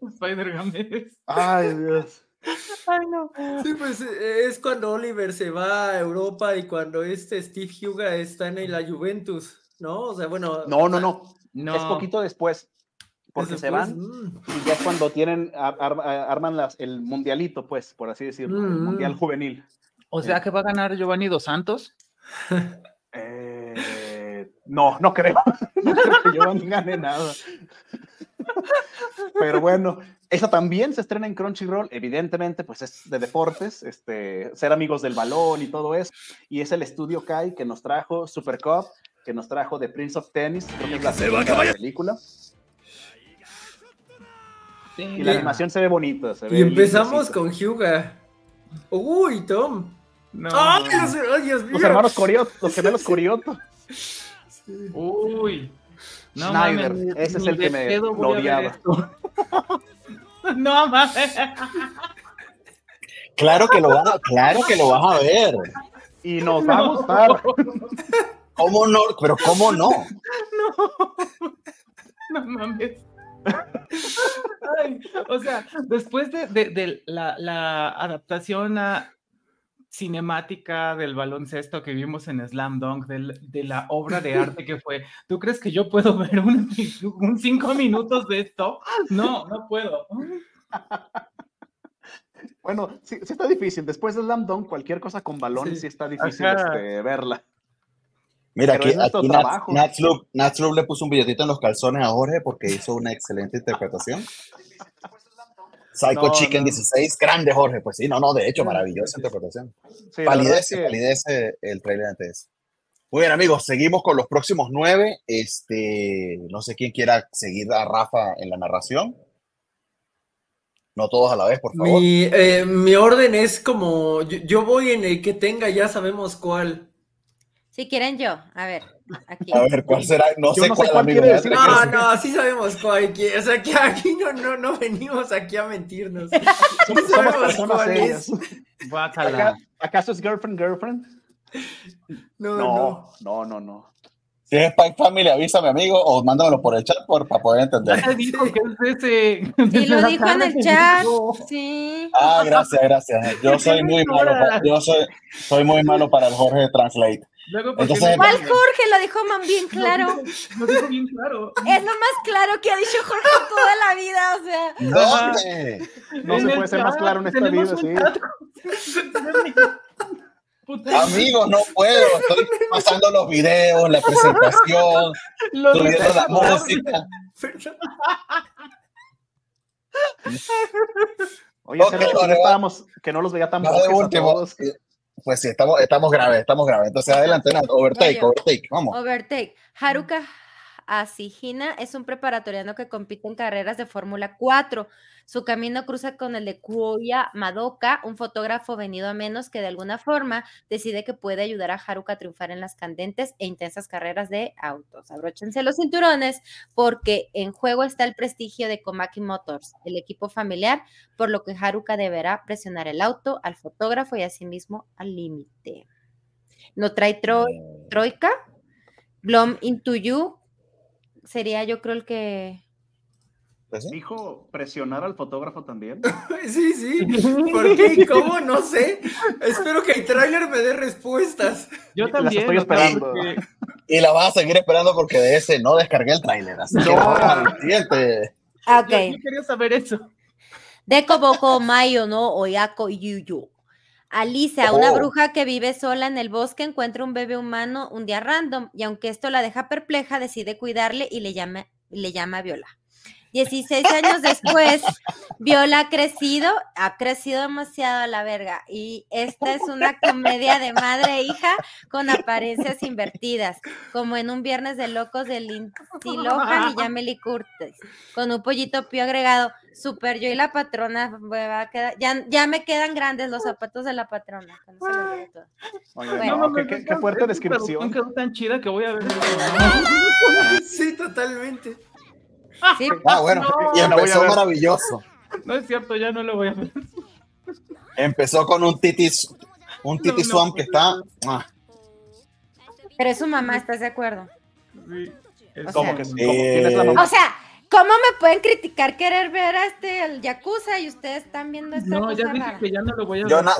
Spider Games. Ay, Dios. Ay, no. Sí, pues eh, es cuando Oliver se va a Europa y cuando este Steve Huga está en la Juventus, ¿no? O sea, bueno. No, no, no. No. Es poquito después. Porque después, se van mm, y ya es cuando tienen, ar- ar- arman las, el mundialito, pues, por así decirlo, el Mm. mundial juvenil. O sea que va a ganar Giovanni Dos Santos. Eh, no, no creo. No creo que Giovanni gane nada. Pero bueno, esa también se estrena en Crunchyroll. Evidentemente, pues es de deportes, este, ser amigos del balón y todo eso. Y es el estudio Kai que nos trajo Super Cup, que nos trajo The Prince of Tennis, creo que es la segunda película. Y la animación se ve bonita. se ve Y empezamos con Huga. Uy, Tom. No. ¡Ay, Dios, ay, Dios mío! Los hermanos Corioto, los gemelos Corioto. Sí. Uy. No Schneider, mames, ese es el que me lo odiaba. No mames. Claro que lo vas a, claro que lo vas a ver. Y nos va a gustar. ¿Cómo no? Pero ¿cómo no? No mames. Ay, o sea, después de, de- de la, la adaptación a cinemática del baloncesto que vimos en Slam Dunk, del- de la obra de arte que fue, ¿tú crees que yo puedo ver un, un cinco minutos de esto? No, no puedo. Bueno, sí, sí está difícil. Después de Slam Dunk, cualquier cosa con balón sí, Sí. está difícil este, verla. Mira, Pero aquí, aquí Nats, le puso un billetito en los calzones a Jorge porque hizo una excelente interpretación. Psycho No, Chicken no. 16, grande Jorge. Pues sí, no, no, de hecho, Sí. maravillosa interpretación. Sí, Palidece, que- palidece el trailer antes. Muy bien, amigos, seguimos con los próximos nueve. Este, no sé quién quiera seguir a Rafa en la narración. No todos a la vez, por favor. Mi, eh, mi orden es como, yo, yo voy en el que tenga, ya sabemos cuál. Si quieren yo, a ver, aquí. A ver, ¿cuál será? No Yo sé no sé cuál, cuál amigo. decir. No, no, sí sabemos cuál. que- O sea, que aquí no, no, no venimos aquí a mentirnos. Sí sabemos personas cuál serias. es. ¿Acaso es girlfriend, girlfriend? No, no. No, no, no, no. Si es Spike Family, avísame, amigo, o mándamelo por el chat por, para poder entender. Te dijo que es ese. Sí, lo dijo en el chat. Sí. Ah, gracias, gracias. Yo soy muy malo, yo soy, soy muy malo para el Jorge Translate. Luego, ¿por qué Entonces- ¿Cuál Jorge? Lo dijo man bien claro. Lo dijo bien claro. Es lo más claro que ha dicho Jorge toda la vida, o sea. ¿Dónde? No se puede ser más claro en esta vida, sí. Puta, Amigo, no puedo. Estoy pasando los videos, la presentación, lo subiendo la música. Oye, Ok, Sergio, vale, no va. estábamos, que no los veía tan No, último. todos. Pues sí, estamos, estamos graves, estamos graves. Entonces, adelante, Nat, overtake, overtake, vamos. Overtake. Haruka Asihina es un preparatoriano que compite en carreras de Fórmula 4. Su camino cruza con el de Kuoya Madoka, un fotógrafo venido a menos que de alguna forma decide que puede ayudar a Haruka a triunfar en las candentes e intensas carreras de autos. Abróchense los cinturones porque en juego está el prestigio de Komaki Motors, el equipo familiar, por lo que Haruka deberá presionar el auto, al fotógrafo y asimismo al límite. No trae tro- Troika, Blom Into You sería yo creo el que... Pues sí. Dijo presionar al fotógrafo también. Sí, sí. ¿Por qué y cómo? No sé. Espero que el tráiler me dé respuestas. Yo Las también. estoy o sea, esperando. porque- Y la vas a seguir esperando porque de ese no descargué el tráiler. Así que No. vamos al siguiente. Ok. Yo, yo quería saber eso. Deko Boko Mayo no Oyako Yuyu. Alicia, una Oh. bruja que vive sola en el bosque, encuentra un bebé humano un día random y aunque esto la deja perpleja, decide cuidarle y le llama, le llama Viola. 16 años después, Viola ha crecido, ha crecido demasiado a la verga y esta es una comedia de madre e hija con apariencias invertidas, como en un viernes de locos de Lindsay Lohan y Jamie Curtis, con un pollito pío agregado. Super, yo y la patrona, me va a quedar- ya, ya me quedan grandes los zapatos de la patrona. Oye, Bueno. no, qué, qué- qué fuerte descripción. quedó tan chida que voy a ver. Sí, totalmente. Sí, Ah, bueno. No. y empezó maravilloso. No es cierto, ya no lo voy a ver. Empezó con un titi, un titi No, no. swamp que está. ah, pero es su mamá, ¿estás de acuerdo? Sí, es- O ¿Cómo sea- que cómo? ¿Quién es la Eh, mamá? O sea, ¿cómo me pueden criticar querer ver a este el Yakuza y ustedes están viendo esta No, ya dije rara? que ya no lo voy a Yo ver. na-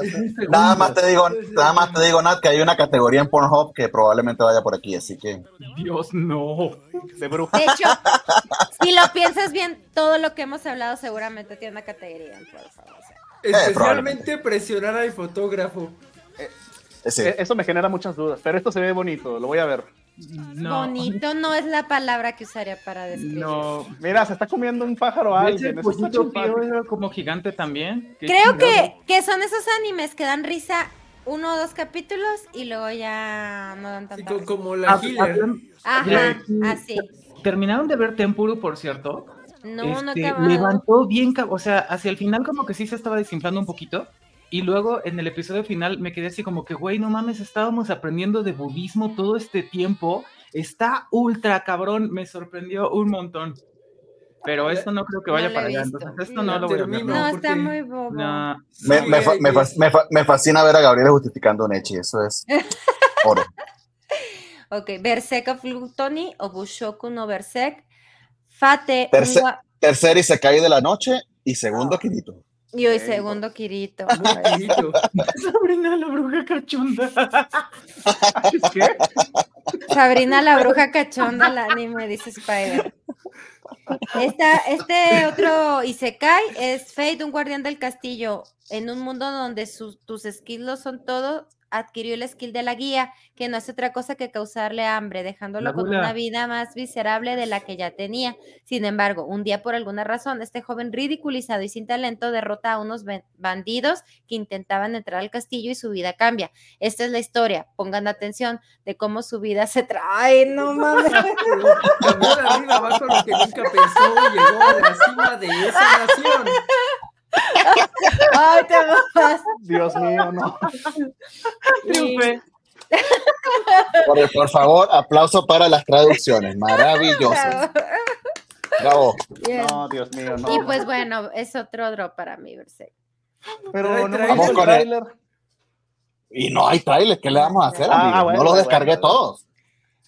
nada más te digo, nada más te digo, Nat, que hay una categoría en Pornhub que probablemente vaya por aquí, así que. Dios, no. De bruja. De hecho, si lo piensas bien, todo lo que hemos hablado seguramente tiene una categoría. Por favor, o sea. Especialmente presionar al fotógrafo. ese. Eh, Eso me genera muchas dudas, pero esto se ve bonito, lo voy a ver. No. Bonito no es la palabra que usaría para describir. No. Mira, se está comiendo un pájaro a ¿Ves alguien. era como gigante también? Creo que, que son esos animes que dan risa uno o dos capítulos y luego ya no dan Sí, risa. como la healer. Ajá, así. ¿Terminaron de ver Tempuru, por cierto? No, no Este, acabado. levantó bien, o sea, hacia el final como que sí se estaba desinflando un poquito. Y luego en el episodio final me quedé así como que, güey, no mames, estábamos aprendiendo de budismo todo este tiempo Está ultra cabrón, me sorprendió un montón. Pero esto no creo que vaya No para allá, entonces esto no lo voy a ver. No, está muy bobo. no. Me, me fa- me fa- me fa- me fascina ver a Gabriela justificando un Echi, eso es oro. Ok, Berserk of Gluttony o Bushoku no Berserk. Fate, gua- Tercer y se cae de la noche y segundo Kirito. Y hoy segundo Kirito. Sabrina la bruja cachonda. ¿Qué? Sabrina la bruja cachonda, el anime, dice Spider. Esta, este otro Isekai es Fate, un guardián del castillo. En un mundo donde sus- tus skills lo son todo, adquirió el skill de la guía, que no es otra cosa que causarle hambre, dejándolo con una vida más miserable de la que ya tenía. Sin embargo, un día por alguna razón, este joven ridiculizado y sin talento derrota a unos ban- bandidos que intentaban entrar al castillo y su vida cambia. Esta es la historia, pongan atención de cómo su vida se trae, no mames. Arriba abajo lo que nunca pensó llegó a la cima de esa nación. Ay, te mamas. Dios mío, no. Triunfé. Por, por favor, aplauso para las traducciones. Maravilloso. Bravo. Bravo. Bien. No, Dios mío, no. Y pues bueno, es otro drop para mí, Berserk. Pero no vamos con el-. Y no hay trailer, ¿qué le vamos a hacer, Ah, bueno, no los descargué bueno. todos.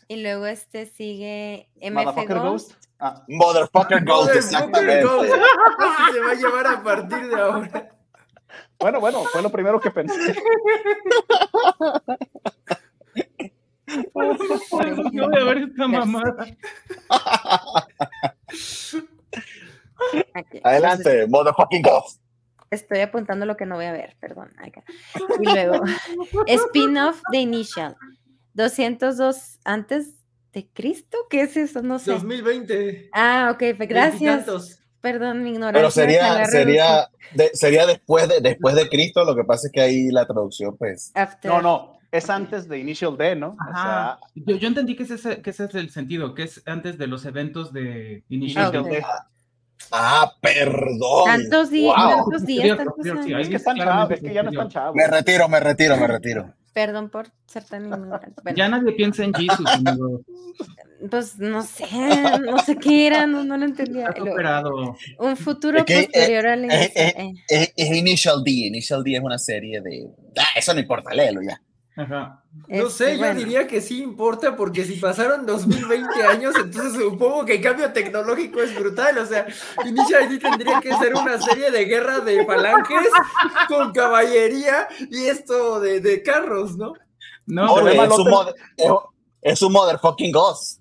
Y luego este sigue MF Ghost. Ghost. Ah, Motherfucker Ghost, Motherfucker exactamente. Ghost. Así se va a llevar a partir de ahora. bueno, bueno, fue lo primero que pensé. Yo voy a ver esta mamada. Adelante, Motherfucking Ghost. Estoy apuntando lo que no voy a ver, perdón. acá. Y luego, spin-off de Initial. 202 antes de Cristo, ¿qué es eso? No sé. 2020. Ah, ok, gracias. Perdón, mi ignorancia. Pero sería, sería, de- sería después de, después de Cristo, lo que pasa es que ahí la traducción, pues. After. No, no, es antes de Initial D, ¿no? O Ajá. sea, Yo, yo entendí que ese, que ese es el sentido, que es antes de los eventos de Initial Ah. D. Ah, perdón. Tantos días, Wow. tantos días, tantos ahí es que están chavos, es que ya no están chavos. Me retiro, me retiro, me retiro. Perdón por ser tan ignorante. Bueno, Ya nadie piensa en Jesus, amigo. pues no sé, no sé qué era, no, no lo entendía. Lo- un futuro Es que, eh, posterior al eh, inicio. eh, eh. Es, es Initial D. Initial D es una serie de. Ah, eso no importa, léelo ya. Ajá. No Este, sé, yo bueno. diría que sí importa porque si pasaron 2020 años, entonces supongo que el cambio tecnológico es brutal. O sea, Initial D tendría que ser una serie de guerra de falanges con caballería y esto de, de carros, ¿no? No, Oye, ve es, un mod- es, es un motherfucking ghost.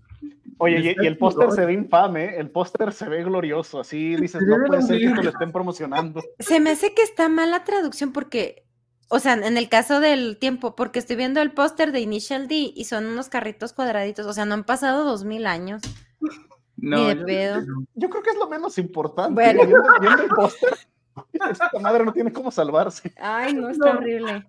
Oye, y, el póster chingón. se ve infame, ¿eh? el póster se ve glorioso, así dices, no puede ser que lo estén promocionando. Se me hace que está mal la traducción porque, o sea, en el caso del tiempo, porque estoy viendo el póster de Initial D y son unos carritos cuadraditos, o sea, no han pasado dos mil años. no, ni de yo- pedo. Yo creo que es lo menos importante. Bueno. Viendo, viendo el póster, esta madre no tiene cómo salvarse. Ay, no, está No. horrible.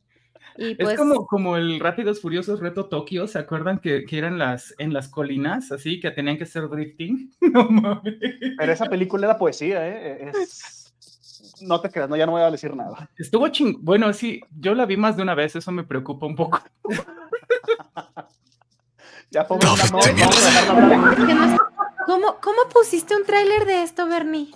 Y pues, Es como, como el Rápidos Furiosos Reto Tokio, ¿se acuerdan que, que eran las, en las colinas, así, que tenían que hacer drifting? No mames. Pero esa película era poesía, ¿eh? Es... No te creas, no, ya no voy a decir nada. Estuvo ching... Bueno, sí, yo la vi más de una vez, eso me preocupa un poco. Ya pobre, no, no, ¿cómo, ¿cómo pusiste un tráiler de esto, Bernie?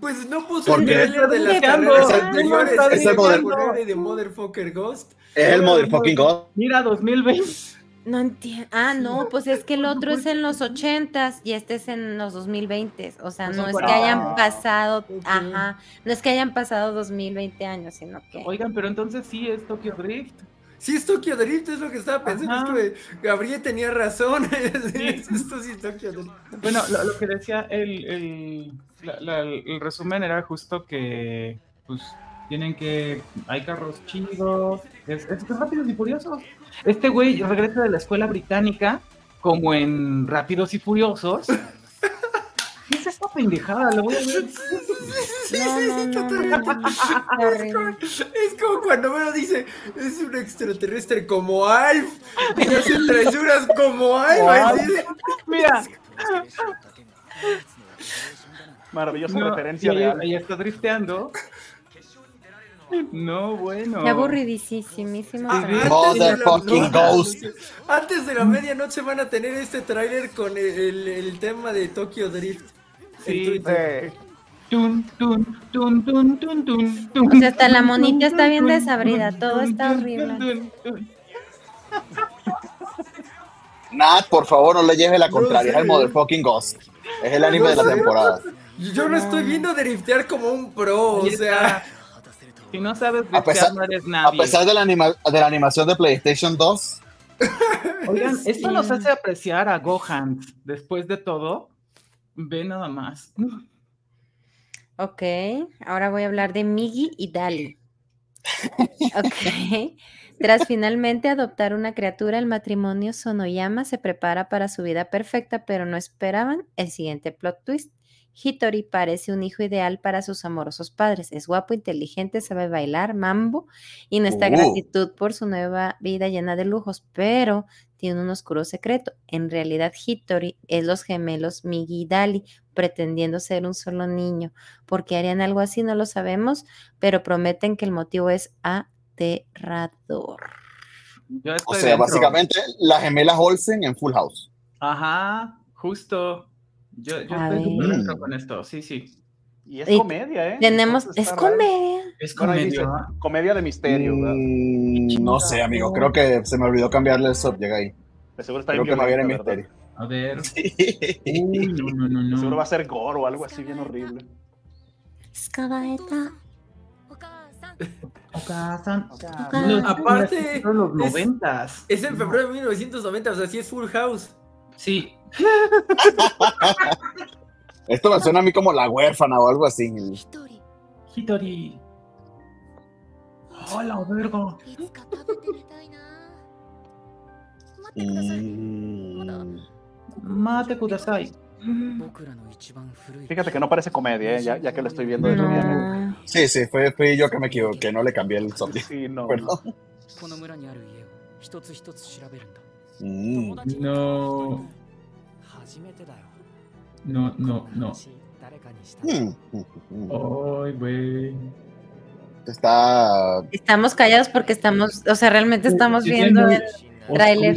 Pues no puse ¿Por el qué? trailer de las carreras anteriores. Es el diciendo. de Motherfucker Ghost. Es el motherfucking ghost. Mira, 2020. No entiendo. Ah, no, pues es que el otro es en los ochentas y este es en los 2020. O sea, no es que hayan pasado, ajá, no es que hayan pasado 2020 años, sino que... Oigan, pero entonces sí es Tokyo Drift. Sí, es Tokyo Drift, es lo que estaba pensando. Ajá. Es que Gabriel tenía razón. Esto sí es Tokyo Drift. Bueno, lo, lo que decía el, el, la- la- el resumen era justo que, pues, tienen que. Hay carros chidos. Es, es que rápidos y furiosos. Este güey regresa de la escuela británica, como en Rápidos y Furiosos. ¿Qué es esta pendejada? Lo voy a ver. Es como cuando me lo dice, es un extraterrestre como Alf. Y hace travesuras como Alf. Mira, Maravillosa no, referencia y de está drifteando. No, bueno. Qué aburridísimo. Ah, también. antes de la- Motherfucking no, Ghost. Antes de la medianoche van a tener este tráiler con el, el- el tema de Tokyo Drift. Sí. Tun, tun, tun, tun, tun, tun, tun, O sea, hasta la monita está bien desabrida, todo está horrible. Nat, por favor, no le lleve la No contraria sé. al Motherfucking Ghost. Es el anime No de la temporada. Yo no estoy viendo driftear como un pro, o sea. Si no sabes A pesar- no eres A nadie. pesar de la, anima- de la animación de PlayStation 2, Oigan, esto Sí. nos hace apreciar a Gohan. Después de todo, ve nada más. Ok, ahora voy a hablar de Migi y Dali. Ok. Tras finalmente adoptar una criatura, el matrimonio Sonoyama se prepara para su vida perfecta, pero no esperaban el siguiente plot twist. Hitori parece un hijo ideal para sus amorosos padres. Es guapo, inteligente, sabe bailar, mambo y nuestra Uh. gratitud por su nueva vida llena de lujos, pero tiene un oscuro secreto. En realidad, Hitori es los gemelos Migi y Dali, pretendiendo ser un solo niño. ¿Por qué harían algo así? No lo sabemos, pero prometen que el motivo es aterrador. Yo o sea, dentro. básicamente las gemelas Olsen en Full House. Ajá, justo. Yo, yo estoy súper con esto, sí, sí. y es Y comedia, ¿eh? Tenemos, es comedia. Es comedia. dice, comedia de misterio. ¿verdad? Mm, no sé, amigo. Creo que se me olvidó cambiarle el subject ahí. De seguro está Creo que me viene violenta, ¿verdad? misterio. A ver. Uy, no, no, no, De Seguro va no. a ser gore o algo así bien horrible. Los- aparte, los es- noventas. Es en febrero de 1990, o sea, sí es Full House. Sí. Esto me suena a mí como la huérfana o algo así. Hitori. Hola, vergo. Mate kudasai. Fíjate que no parece comedia, ¿eh? ya, ya, que lo estoy viendo de no. Sí, sí, fue, fui yo que me equivoqué, no le cambié el zombie. Sí, no. Perdón. Mm. No. No, no, no. Ay, güey. Está. Estamos callados porque estamos, o sea, realmente estamos viendo el trailer.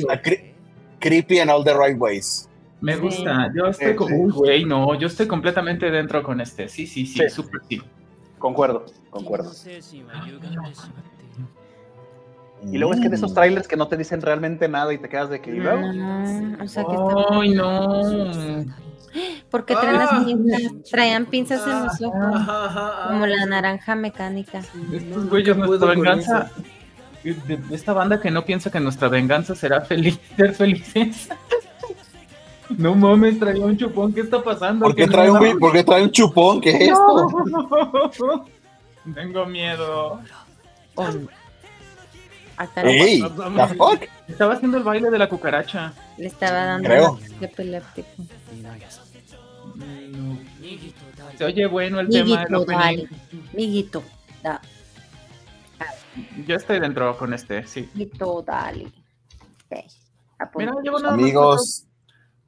Creepy and all the right ways. Me gusta. Yo estoy, con... Uy, güey, no, yo estoy completamente dentro con este. Sí, sí, sí, súper sí. Concuerdo, concuerdo. Y luego es que de esos Mm. trailers que no te dicen realmente nada y te quedas de que. ¿y luego? No, o sea, que está- Ay, no. porque traen las Ah. pinzas, traían pinzas en los ojos, como la naranja mecánica. Estos güeyes, nuestra venganza. De, de esta banda que no piensa que nuestra venganza será feliz, ser felices. No mames, traía un chupón. ¿Qué está pasando? ¿Por qué trae no- un, por qué trae un chupón? ¿Qué es esto? No. Tengo miedo. Oh, no. Hasta le- ¡Ey! ¿The fuck? Estaba haciendo el baile de la cucaracha. le estaba dando Creo. un epiléptico. No. Se oye bueno el tema del Miguito, opening. Miguito, da- Yo estoy dentro con este, sí. miguito, dale. Mira, Amigos,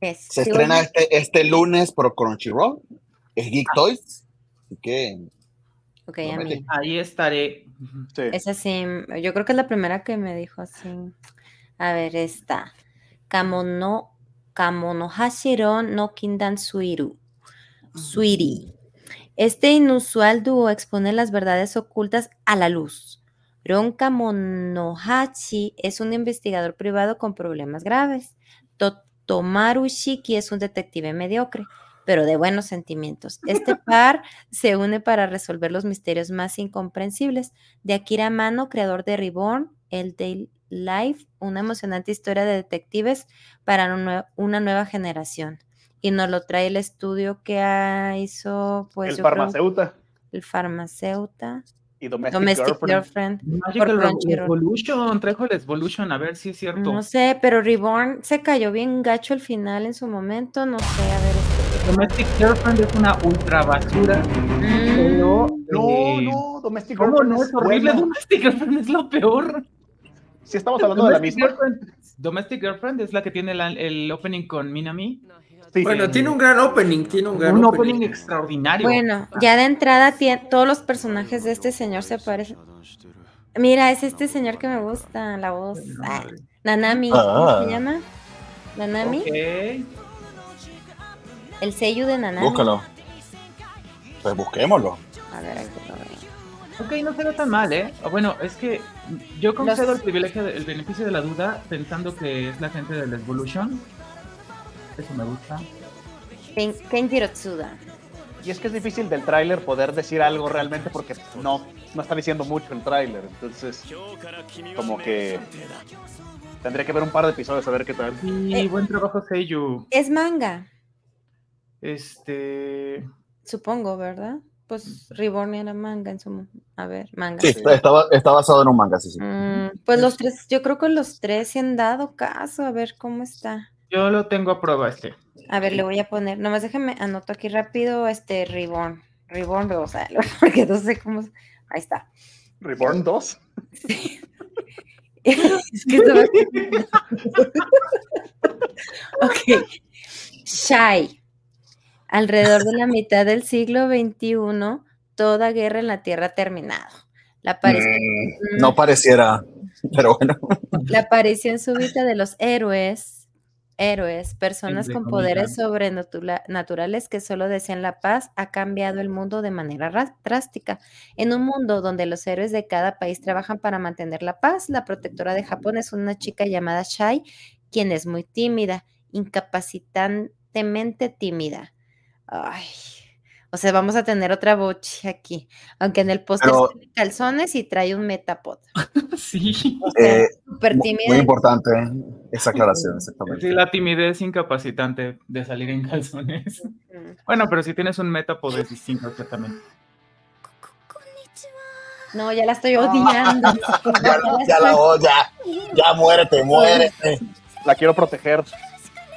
Es- se sí, estrena bueno, este, este lunes por Crunchyroll. Es Geek Toys. Así que Ok, a mí. cuatro. Ahí estaré. Sí. Es así, yo creo que es la primera que me dijo así. A ver, esta. Kamono, Kamono Hashiro no Kindan Suiru. Suiri. Este inusual dúo expone las verdades ocultas a la luz. Ron Kamonohachi es un investigador privado con problemas graves. Totomaru Shiki es un detective mediocre, pero de buenos sentimientos. Este par se une para resolver los misterios más incomprensibles de Akira Mano, creador de Reborn, El Day Life, una emocionante historia de detectives para una nueva generación. Y nos lo trae el estudio que hizo, pues el yo creo, farmacéuta el farmacéuta, y Domestic, Domestic Girlfriend. Girlfriend. Magical Por Crunchyroll. Evolution, trajo el Evolution, a ver si es cierto. No sé, pero Reborn se cayó bien gacho el final en su momento, no sé, a ver. este- Domestic Girlfriend es una ultra basura, Mm, pero... No, eh, no, Domestic ¿Cómo Girlfriend no? Es horrible. buena. Domestic Girlfriend es lo peor. Si estamos hablando de la misma. Girlfriend, Domestic Girlfriend es la que tiene la- el opening con Minami. Sí, Bueno, sí. tiene un gran opening, tiene un gran Un opening. opening extraordinario. Bueno, ya de entrada todos los personajes de este señor se parecen. Mira, es este señor que me gusta, la voz. Ah, Nanami, ¿cómo Ah. se llama? Nanami, Ok. El sello de Nanami. Búscalo. Pues busquémoslo. A ver, aquí lo. Ok, no se ve tan mal, ¿eh? O Bueno, es que yo concedo Los- el privilegio, de- el beneficio de la duda pensando que es la gente del Evolution. Eso me gusta. Ken- Kenjiro Tsuda. Y es que es difícil del tráiler poder decir algo realmente porque no, no está diciendo mucho el tráiler. Entonces, como que tendría que ver un par de episodios a ver qué tal. Y Eh. buen trabajo, Seiyu. Es manga, Este. supongo, ¿verdad? Pues Reborn era manga en su... A ver, manga. Sí, está, está ba- está basado en un manga, sí, sí. Mm, pues los tres, yo creo que los tres se han dado caso, a ver cómo está. Yo lo tengo a prueba este. A ver, le voy a poner, nomás déjame, anoto aquí rápido, este Reborn. Reborn, o sea, porque no sé cómo. Ahí está. Reborn 2. es que estaba- ok. Shai. Alrededor de la mitad del siglo XXI, toda guerra en la Tierra ha terminado. La aparición, Mm, no pareciera, pero bueno. la aparición súbita de los héroes, héroes, personas con poderes sobrenaturales que solo desean la paz, ha cambiado el mundo de manera ra- drástica. En un mundo donde los héroes de cada país trabajan para mantener la paz, la protectora de Japón es una chica llamada Shai, quien es muy tímida, incapacitantemente tímida. Ay, o sea, vamos a tener otra boche aquí. Aunque en el póster tiene calzones y trae un metapod. sí. O sea, eh, súper tímido. Muy importante esa aclaración, exactamente. Sí, la timidez incapacitante de salir en calzones. Bueno, pero si tienes un metapod es distinto exactamente. No, ya la estoy ah. odiando. ya, ya, la, ya, la, ya, ya muérete, muérete. La quiero proteger.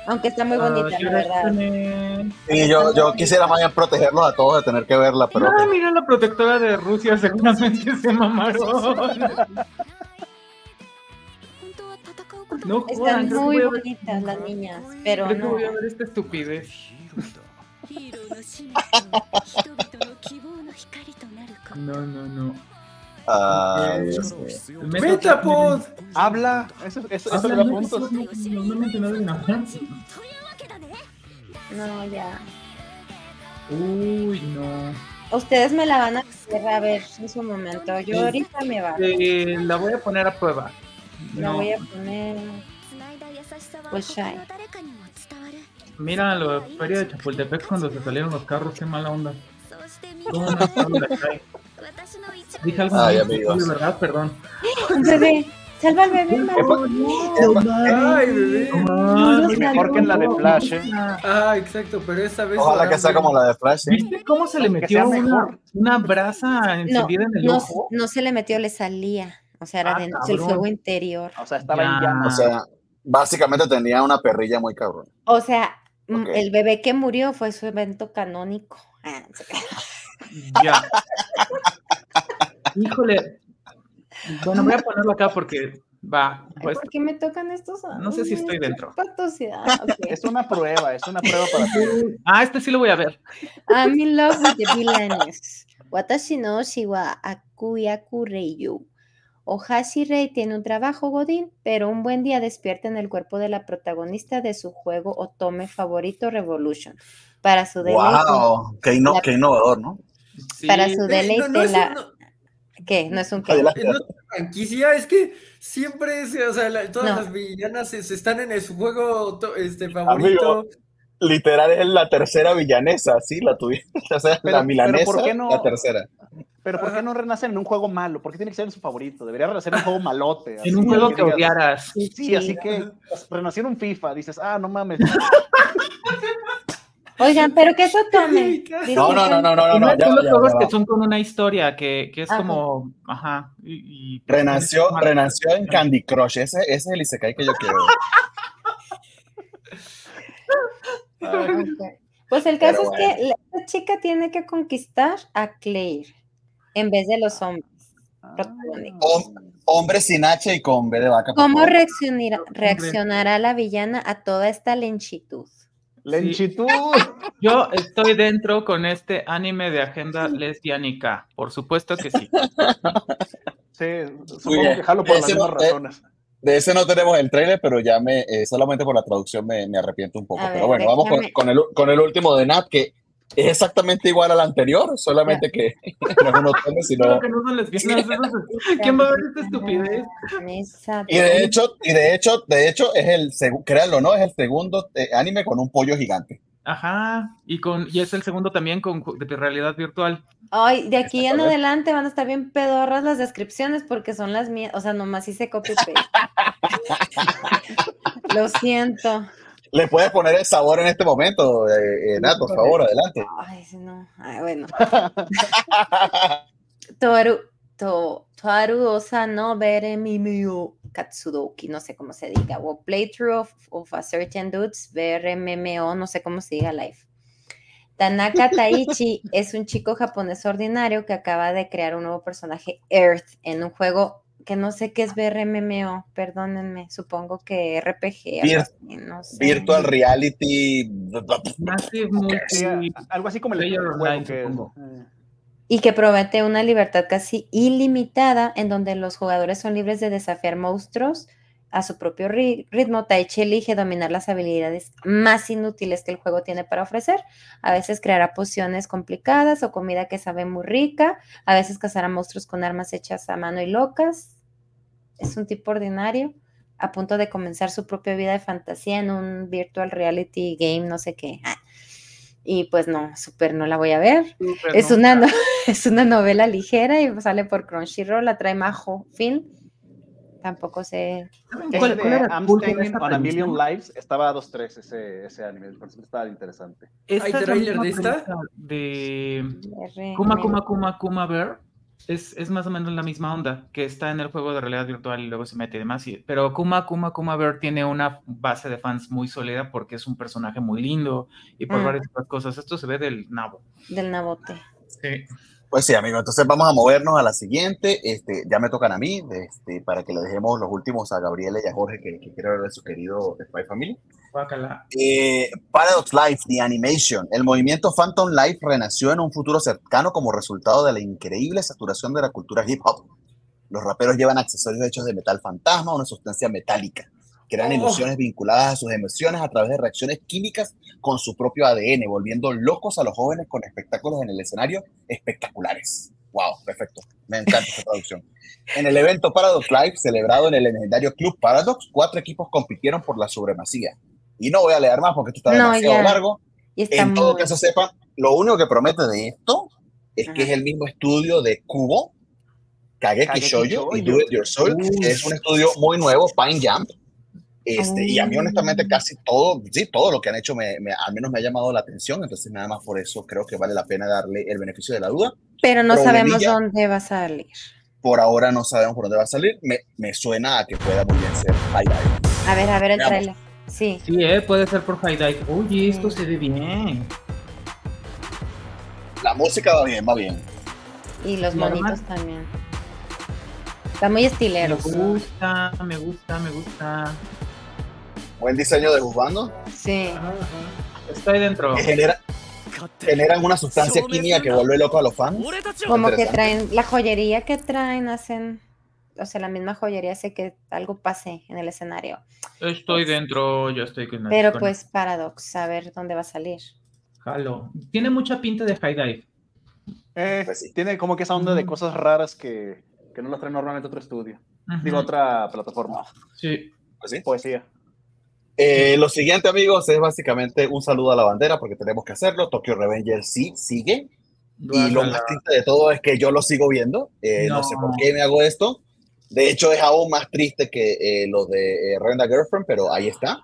Aunque está muy ah, bonita, ah, la verdad. Tiene... Sí, yo, yo quisiera más bien protegerlos a todos de tener que verla, pero. No, mira la protectora de Rusia, seguramente se mamaron. no, Juan, Están muy bonitas las niñas, pero. Creo no. que voy a ver esta estupidez. No, no, no. Metapod. Pues. Habla. Eso, eso, eso Habla, no, ya. Uy, no. Ustedes me la van a hacer a ver en su momento. Yo este, ahorita me va. Eh, la voy a poner a prueba. La no. voy a poner. Pues Shine. Mira, la feria de Chapultepec cuando se salieron los carros, qué mala onda. ¿Cómo no Dije algo Ay, de verdad, perdón. ¡Ah! Bebé, salva al bebé, Ay, bebé. mejor que en la de Flash, ¿eh? Ah, exacto, pero esa vez. Ojalá que sea como la de Flash. ¿eh? ¿Viste cómo se le metió una, una, brasa encendida no, en el no, ojo? No se le metió, le salía. O sea, era ah, de, el fuego interior. O sea, estaba en llamas. O sea, básicamente tenía una perrilla muy cabrón. O sea, mm, okay. el bebé que murió fue su evento canónico. Ah, ya. Híjole. Bueno, voy a ponerlo acá porque va. Pues, ¿Por qué me tocan estos? No sé si estoy qué dentro. patosidad. Ok. Es una prueba, es una prueba para ti. ah, este sí lo voy a ver. I'm in love with the villains. Watashi no shi wa akuyaku reiyu. Ohashi Rei tiene un trabajo godín, pero un buen día despierta en el cuerpo de la protagonista de su juego Otome favorito Revolution. Para su deleite, ¡Wow! Qué, inno- La- qué innovador, ¿no? Sí. para su Eh, deleite, no, la... ¿Qué? ¿No es un qué? Adelante. no es una franquicia, es que siempre, o sea, la- todas No. las villanas se, se están en su juego to- este, favorito. Literal es la tercera villanesa, sí, la tuviste. O sea, Pero- la milanesa, pero ¿por qué no? la tercera. Pero ¿por qué no renacen en un juego malo? ¿Por qué tiene que ser en su favorito? Debería renacer en un juego malote. así En un juego que odiaras. Sí, Sí. así que renació en un FIFA. Dices, ah, no mames. Oigan, pero ¿qué es Otome? No, no, no, no, no, no, ya, los ya, juegos ya que son con una historia que, que es Ajá. como. Ajá. Y, y- Renació, renació en Candy Crush. Ese, ese es el Isekai que yo quiero. Ok. Pues el caso Pero es que la esta chica tiene que conquistar a Claire en vez de los hombres. Hom- hombre sin H y con B de vaca. ¿Cómo reaccionará, reaccionará la villana a toda esta lentitud? Lenchitud. Yo estoy dentro con este anime de agenda lesbianica. Por supuesto que sí. Sí, supongo que jalo por las Ese mismas no- eh, razones. De ese no tenemos el trailer, pero ya me, eh, solamente por la traducción me, me arrepiento un poco. A pero ver, bueno, vamos con el, con el último de Nat, que es exactamente igual al anterior, solamente que no es un sino... Claro que no son lesbianas. eso es- ¿Quién va a ver esta estupidez? Y de hecho, y de hecho, de hecho, es el segundo, créanlo no, es el segundo eh, anime con un pollo gigante. Ajá. Y con y es el segundo también con de realidad virtual. Ay, de aquí en adelante van a estar bien pedorras las descripciones porque son las mías, o sea, nomás hice copy paste. Lo siento. Le puedes poner el sabor en este momento, eh, eh, Nat, por favor, adelante. Ay, sí, no. Ay, bueno. Toru, to, Toru osa no bere mimio katsudoki, no sé cómo se diga. O playthrough of, of a certain dudes, BRMMO, no sé cómo se diga live. Tanaka Taichi es un chico japonés ordinario que acaba de crear un nuevo personaje, Earth, en un juego que no sé qué es BRMMO, perdónenme, supongo que RPG, algo Vir- así, no sé. Virtual Reality. Massive Multi. algo así como el Player juego online, que supongo. y que promete una libertad casi ilimitada en donde los jugadores son libres de desafiar monstruos a su propio ri- ritmo. Taichi elige dominar las habilidades más inútiles que el juego tiene para ofrecer. A veces creará pociones complicadas o comida que sabe muy rica. A veces cazará monstruos con armas hechas a mano y locas. Es un tipo ordinario a punto de comenzar su propia vida de fantasía en un virtual reality game, no sé qué. Ah. Y pues no, súper no la voy a ver. Súper, Es una, no- es una novela ligera y sale por Crunchyroll, la trae Majo Film. Tampoco sé. ¿Saben ese cuál- era I'm Standing on a Million? Lives estaba a 2-3 ese, ese anime, por eso estaba interesante. ¿Hay misma de esta? De R- Kuma Kuma Kuma Kuma Bear. Es, es más o menos la misma onda, que está en el juego de realidad virtual y luego se mete y demás. y- pero Kuma Kuma Kuma Bear tiene una base de fans muy sólida porque es un personaje muy lindo y por Mm. varias otras cosas. Esto se ve del nabo. Del Nabote. Sí. Pues sí, amigo, entonces vamos a movernos a la siguiente. Este, ya me tocan a mí, este, para que le dejemos los últimos a Gabriela y a Jorge, que, que quiero ver de su querido Spy Family. Eh, Paradox Life, The Animation. El movimiento Phantom Life renació en un futuro cercano como resultado de la increíble saturación de la cultura hip hop. Los raperos llevan accesorios hechos de metal fantasma, una sustancia metálica. Crean Oh. ilusiones vinculadas a sus emociones a través de reacciones químicas con su propio ADN, volviendo locos a los jóvenes con espectáculos en el escenario espectaculares. Wow, perfecto. Me encanta esta traducción. En el evento Paradox Live, celebrado en el legendario Club Paradox, cuatro equipos compitieron por la supremacía. Y no voy a leer más porque esto está No, demasiado ya. largo. Y está En todo muy- caso, sepan, lo único que promete de esto es que Ajá. es el mismo estudio de Kubo, Kageki, Shoujo y. Do It Yourself. Es un estudio muy nuevo, Pine Jump. Este, Y a mí, Ah. honestamente, casi todo, sí, todo lo que han hecho me, me- al menos me ha llamado la atención. Entonces, nada más por eso creo que vale la pena darle el beneficio de la duda. Pero no sabemos dónde va a salir. Por ahora no sabemos por dónde va a salir. Me, me suena a que pueda muy bien ser High Dive. A ver, a ver el trailer. Sí. Sí, eh, puede ser por High Dive. Oye, esto se ve bien. La música va bien, va bien. Y los Y monitos también. Está muy Me estileros. gusta, me gusta, me gusta. Buen diseño de juzgando. Sí. Ajá, ajá. Estoy dentro. Genera, generan una sustancia química que vuelve loco a los fans. Como que traen, la joyería que traen, hacen, o sea, la misma joyería hace que algo pase en el escenario. Estoy dentro, ya estoy con Pero con- pues Paradox, a ver dónde va a salir. Jalo. Tiene mucha pinta de High Dive. Eh, Pues sí. Tiene como que esa onda de cosas raras que, que no las trae normalmente otro estudio. Ujú. Digo, otra plataforma. Sí. Pues sí. Poesía. Eh, lo siguiente, amigos, es básicamente un saludo a la bandera porque tenemos que hacerlo. Tokyo Revenger sí sigue. Y lo más triste de todo es que yo lo sigo viendo. Eh, no. No. sé por qué me hago esto. De hecho, es aún más triste que eh, lo de eh, Renda Girlfriend, pero ahí está.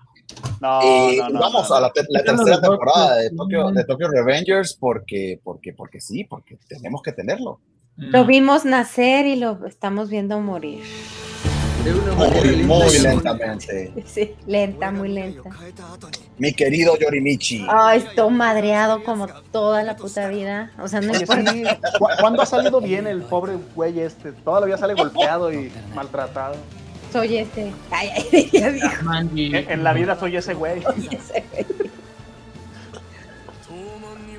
No, Eh, no, no, vamos no, a la, te- la tercera temporada de Tokyo, de Tokyo Revengers porque, porque, porque sí, porque tenemos que tenerlo. Lo No. vimos nacer y lo estamos viendo morir. De una manera Muy, lentamente. Sí, lenta, muy lenta. Mi querido Yorimichi. Ay, estoy madreado como toda la puta vida. O sea, no importa. sí, ¿cu- ¿Cuándo ha salido bien el pobre güey este? Todavía sale golpeado y maltratado. Soy este. Ay, ay, ya dijo. Manji. En en la vida soy ese güey. ese güey.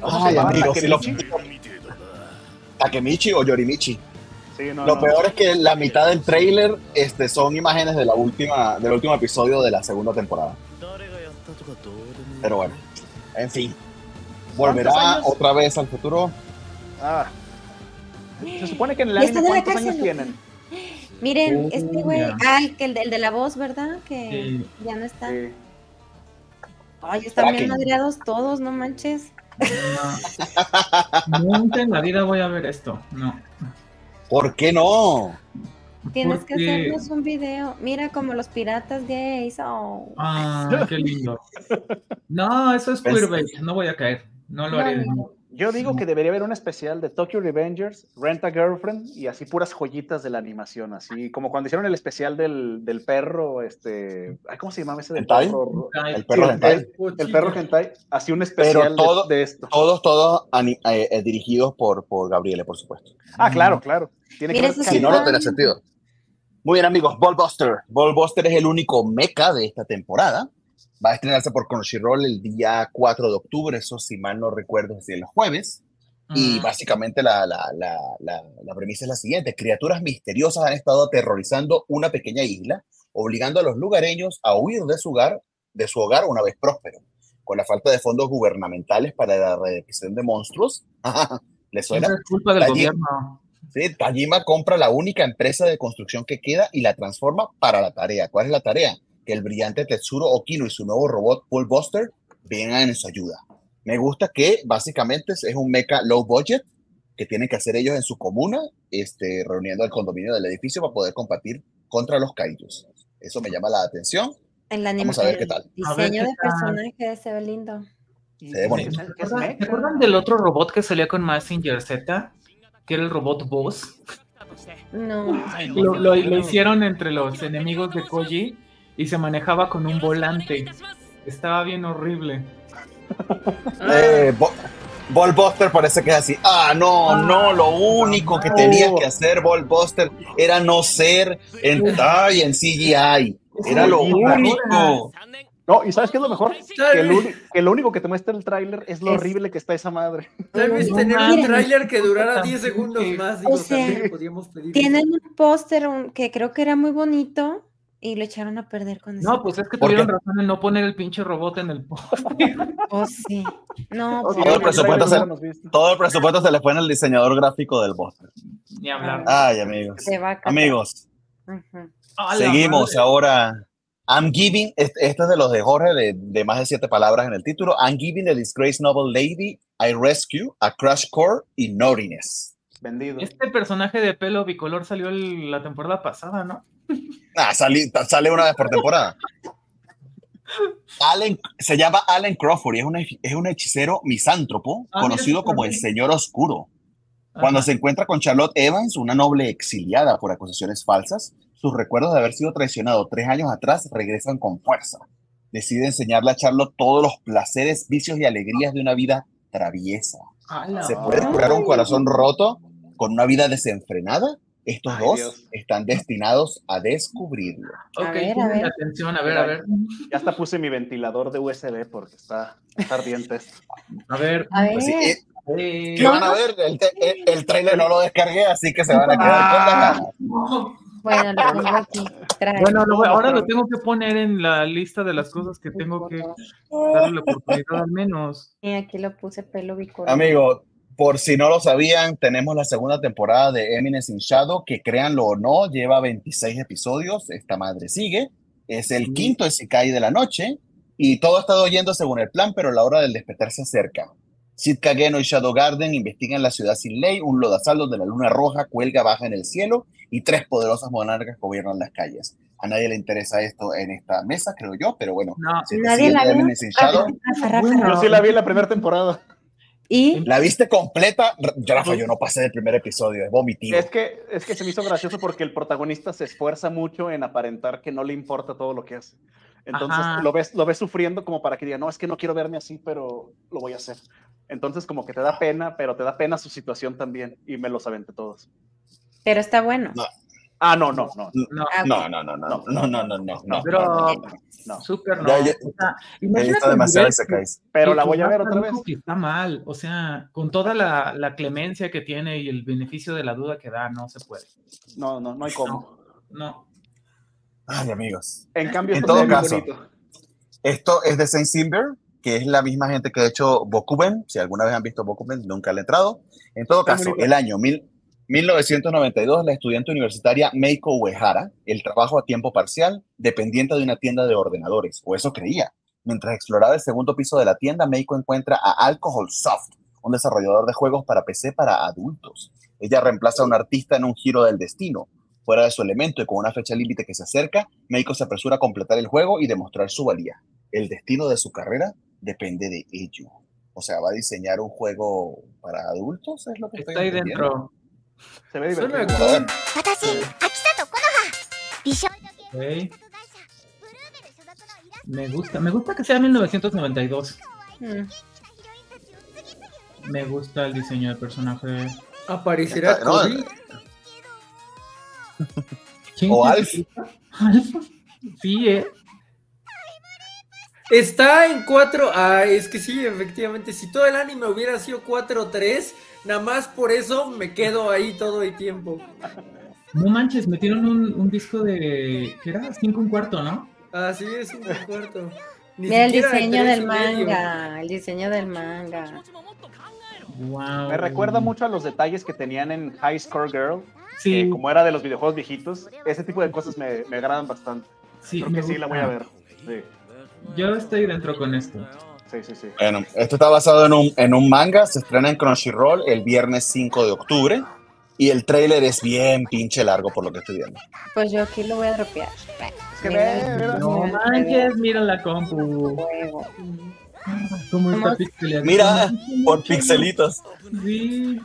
¿Cómo Ay, amigo, si lo-. Takemichi o Yorimichi. Sí, no, Lo no. peor es que la mitad del trailer este, son imágenes de la última, del último episodio de la segunda temporada. Pero bueno, en fin. ¿Volverá otra vez al futuro? Ah. Se supone que en el anime la cuántos años ¿no? tienen. Miren, Oh, este güey, ya. ah, el, que- el, de- el de la voz, ¿verdad? Que Sí. ya no está. Sí. Ay, están bien madreados todos, no manches. No. Nunca en la vida voy a ver esto. No. ¿Por qué no? Tienes que hacernos un video. Mira como los piratas gays. Oh. Ay, qué lindo. No, eso es Pues- queerbait. No voy a caer. No lo No, haré. no. Yo digo que debería haber un especial de Tokyo Revengers, Rent a Girlfriend y así puras joyitas de la animación, así como cuando hicieron el especial del, del perro, este, ay, ¿cómo se llamaba ese del ¿Hentai? perro? El perro Sí, hentai. el, el perro hentai, así un especial de- todo- de, esto. Todos, todos eh, eh, dirigidos por, por Gabriele, por supuesto. Ah, claro, claro. Tiene que Si no, no tiene sentido. Muy bien, amigos. Ballbuster. Ballbuster es el único mecha de esta temporada. Va a estrenarse por Crunchyroll el día 4 de octubre. Eso, si mal no recuerdo, es el jueves. Y Mm. básicamente la, la, la, la, la premisa es la siguiente. Criaturas misteriosas han estado aterrorizando una pequeña isla, obligando a los lugareños a huir de su hogar, de su hogar una vez próspero. Con la falta de fondos gubernamentales para la eradicación de monstruos. ¿Les suena? Es culpa del Allí- gobierno. Sí, Tajima compra la única empresa de construcción que queda y la transforma para la tarea. ¿Cuál es la tarea? Que el brillante Tetsuro Okino y su nuevo robot Bullbuster vengan en su ayuda. Me gusta que básicamente es un mecha low budget que tienen que hacer ellos en su comuna, este, reuniendo el condominio del edificio para poder combatir contra los kaijus. Eso me llama la atención. El Vamos a ver qué tal. Diseño de personaje se ve lindo. Se ve bonito. ¿qué ¿Se es acuerdan, mecha? ¿se acuerdan del otro robot que salía con Massinger Z? Que era el robot Boss. No. Lo, lo- lo hicieron entre los enemigos de Koji y se manejaba con un volante. Estaba bien horrible. Eh, Bo- Ballbuster parece que es así. Ah, no, no, lo único que tenías que hacer, Ballbuster, era no ser en TAI, en CGI. Era lo único. No, ¿y sabes qué es lo mejor? Que, el que lo único que te muestra el tráiler es lo Es- horrible que está esa madre. Tal vez No tener un tráiler que durara Puta 10 segundos más. Digo, O sea, también le podíamos pedir. Tienen un póster que creo que era muy bonito y lo echaron a perder con eso. No, pues es que ¿Por tuvieron qué? razón en no poner el pinche robot en el post. Oh, sí. No, pues, Todo el presupuesto se- no lo hemos visto. Todo el presupuesto se le fue en el diseñador gráfico del Buster. Ni hablar. Ay, amigos. se va a. Amigos, Ujú. ¡A la seguimos madre! ahora. I'm giving, este es de los de Jorge, de, de más de siete palabras en el título. I'm giving the disgraced noble lady I rescue a crash core in naughtiness. Vendido. Este personaje de pelo bicolor salió el- la temporada pasada, ¿no? Ah, sale una vez por temporada. Allen, se llama Allen Crawford y es un, hech- es un hechicero misántropo Ah, conocido como el. Señor Oscuro. Cuando se encuentra con Charlotte Evans, una noble exiliada por acusaciones falsas, sus recuerdos de haber sido traicionado tres años atrás regresan con fuerza. Decide enseñarle a Charlotte todos los placeres, vicios y alegrías de una vida traviesa. ¡A la ¿Se puede curar un corazón roto con una vida desenfrenada? Estos Ay, dos Dios. están destinados a descubrirlo. Ok, A ver, a ver. atención, a ver, a ver. Ya hasta puse mi ventilador de USB porque está, está ardiente. A ver. A ver. Pues sí, eh, ¿Qué van a ver? El, el, el trailer no lo descargué, así que se van a quedar Ah. con la... Bueno, lo tengo aquí. Trae. Bueno, lo ahora lo tengo que poner en la lista de las cosas que tengo que darle la oportunidad al menos. Y aquí lo puse pelo bicolor. Amigo, por si no lo sabían, tenemos la segunda temporada de Eminence in Shadow, que créanlo o no, lleva 26 episodios. Esta madre sigue. Es el quinto Isekai de la noche y todo ha estado yendo según el plan, pero la hora del despertar se acerca. Sid Kageno y Shadow Garden investigan la ciudad sin ley, un lodazal donde la luna roja cuelga baja en el cielo y tres poderosas monarcas gobiernan las calles. A nadie le interesa esto en esta mesa, creo yo, pero bueno, No, si Nadie la de vio. Shadow, Yo sí la vi en la primera temporada. Y ¿La viste completa? Rafa, yo no pasé del primer episodio, es vomitivo. Es que, es que se me hizo gracioso porque el protagonista se esfuerza mucho en aparentar que no le importa todo lo que hace. Entonces Ajá. lo ves, lo ves sufriendo como para que diga, no, es que no quiero verme así, pero lo voy a hacer. Entonces como que te da pena, pero te da pena su situación también y me los aventé todos. pero está bueno. No. Ah, no, no, no. No, Ah, No, no, no, no, no, no, no, no, no, no. pero no. súper no. Ya, ya- O sea, He imagínate demasiado ese case. Pero la voy a ver otra vez. que está mal, o sea, con toda la, la clemencia que tiene y el beneficio de la duda que da, no se puede. No, no, no hay cómo. No. Ay, amigos. En cambio, En todo caso. bonito. Esto es de Saint Simber, que es la misma gente que ha hecho Bokuben. Si alguna vez han visto Bokuben, nunca le he entrado. En todo Está caso, el año mil- 1992, la estudiante universitaria Meiko Uehara, el trabajo a tiempo parcial, dependiente de una tienda de ordenadores, o eso creía. Mientras exploraba el segundo piso de la tienda, Meiko encuentra a Alcohol Soft, un desarrollador de juegos para PC para adultos. Ella reemplaza a un artista en un giro del destino. Fuera de su elemento y con una fecha límite que se acerca, Meiko se apresura a completar el juego y demostrar su valía. El destino de su carrera depende de ello. O sea, va a diseñar un juego para adultos, es lo que estoy Está ahí entendiendo. dentro. Se ve divertido. Okay. Me gusta, me gusta que sea 1992. Hmm. Me gusta el diseño del personaje. ¿Aparecerá no, Cody? No. Sí, eh. Está en 4. Ah, es que sí, efectivamente. Si todo el anime hubiera sido 4-3, nada más por eso me quedo ahí todo el tiempo. No manches, metieron un, un disco de. ¿Qué era? 5 un cuarto, ¿no? Así es, un cuarto. Ni Mira el diseño del medio. manga, el diseño del manga. Wow. Me recuerda mucho a los detalles que tenían en High Score Girl, Sí, como era de los videojuegos viejitos, ese tipo de cosas me, me agradan bastante. sí, Creo que sí la voy a ver. Yo estoy dentro con esto. Sí, sí, sí. sí. Bueno, esto está basado en un, en un manga, se estrena en Crunchyroll el viernes 5 de octubre y el tráiler es bien pinche largo por lo que estoy viendo. Pues yo aquí lo voy a dropear. Es que Mira. No mira, manches, mira la compu. Mira, por pixelitos. Sí.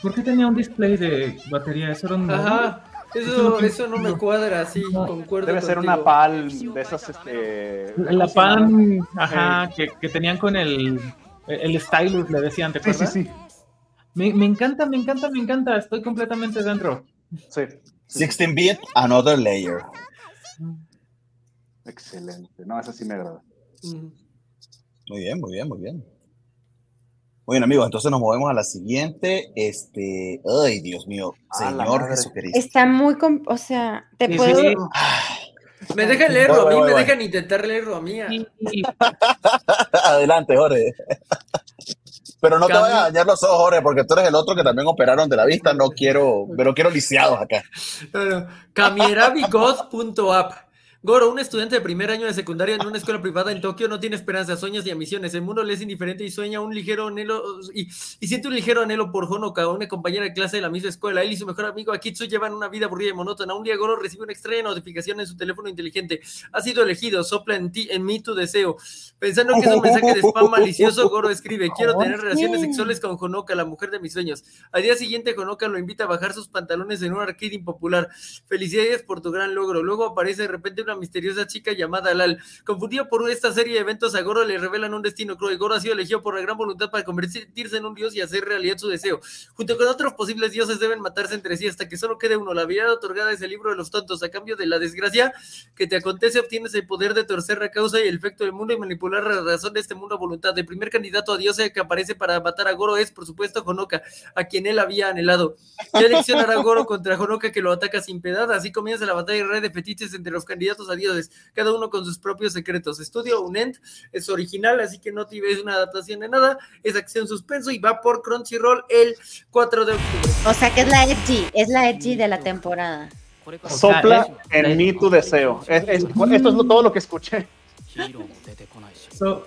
¿Por qué tenía un display de batería? Eso era un. Ajá. Eso, eso no me cuadra, sí, concuerdo. Debe ser contigo. una PAL de esas, este... La pan, ajá, que, que tenían con el, el stylus, le decían, ¿te Sí, sí, acuerdas? sí. Me, me encanta, me encanta, me encanta. Estoy completamente dentro. Sí. 16 bit, another layer. Excelente. No, esa sí me agrada. Mm. Muy bien, muy bien, muy bien. Muy bien, amigos, entonces nos movemos a la siguiente. Este, ay, Dios mío, A Señor. Jesucristo. Está muy, com- o sea, te Sí, puedo... sí. Me dejan leerlo a Voy, mí, voy, me voy. dejan intentar leerlo a mí. Sí, sí. Adelante, Jorge. Pero no te vayas a dañar los ojos, Jorge, porque tú eres el otro que también operaron de la vista. No quiero, pero quiero lisiados acá. Bueno, Kamierabigod.app. Goro, un estudiante de primer año de secundaria en una escuela privada en Tokio, no tiene esperanzas, sueños y ambiciones. El mundo le es indiferente y sueña un ligero anhelo y, y siente un ligero anhelo por Honoka, una compañera de clase de la misma escuela. Él y su mejor amigo Akitsu llevan una vida aburrida y monótona. Un día Goro recibe una extraña notificación en su teléfono inteligente. Ha sido elegido, sopla en ti, en mí tu deseo. Pensando que es un mensaje de spam malicioso, Goro escribe: Quiero tener relaciones sexuales con Honoka, la mujer de mis sueños. Al día siguiente, Honoka lo invita a bajar sus pantalones en un arcade impopular. Felicidades por tu gran logro. Luego aparece de repente una misteriosa chica llamada Lal. Confundido por esta serie de eventos, a Goro le revelan un destino cruel. Goro ha sido elegido por la gran voluntad para convertirse en un dios y hacer realidad su deseo. Junto con otros posibles dioses deben matarse entre sí hasta que solo quede uno. La habilidad otorgada es el libro de los tontos. A cambio de la desgracia que te acontece, obtienes el poder de torcer la causa y el efecto del mundo y manipular la razón de este mundo a voluntad. El primer candidato a dios que aparece para matar a Goro es, por supuesto, Honoka, a quien él había anhelado. ¿Qué elección hará Goro contra Honoka que lo ataca sin piedad? Así comienza la batalla red de fetiches entre los candidatos a dioses, cada uno con sus propios secretos. Estudio UNENT es original, así que no te es una adaptación de nada, es acción suspenso y va por Crunchyroll el 4 de octubre. O sea que es la edgy, es la edgy de la temporada. Sopla en mí tu deseo. Es- es- esto es todo lo que escuché. So,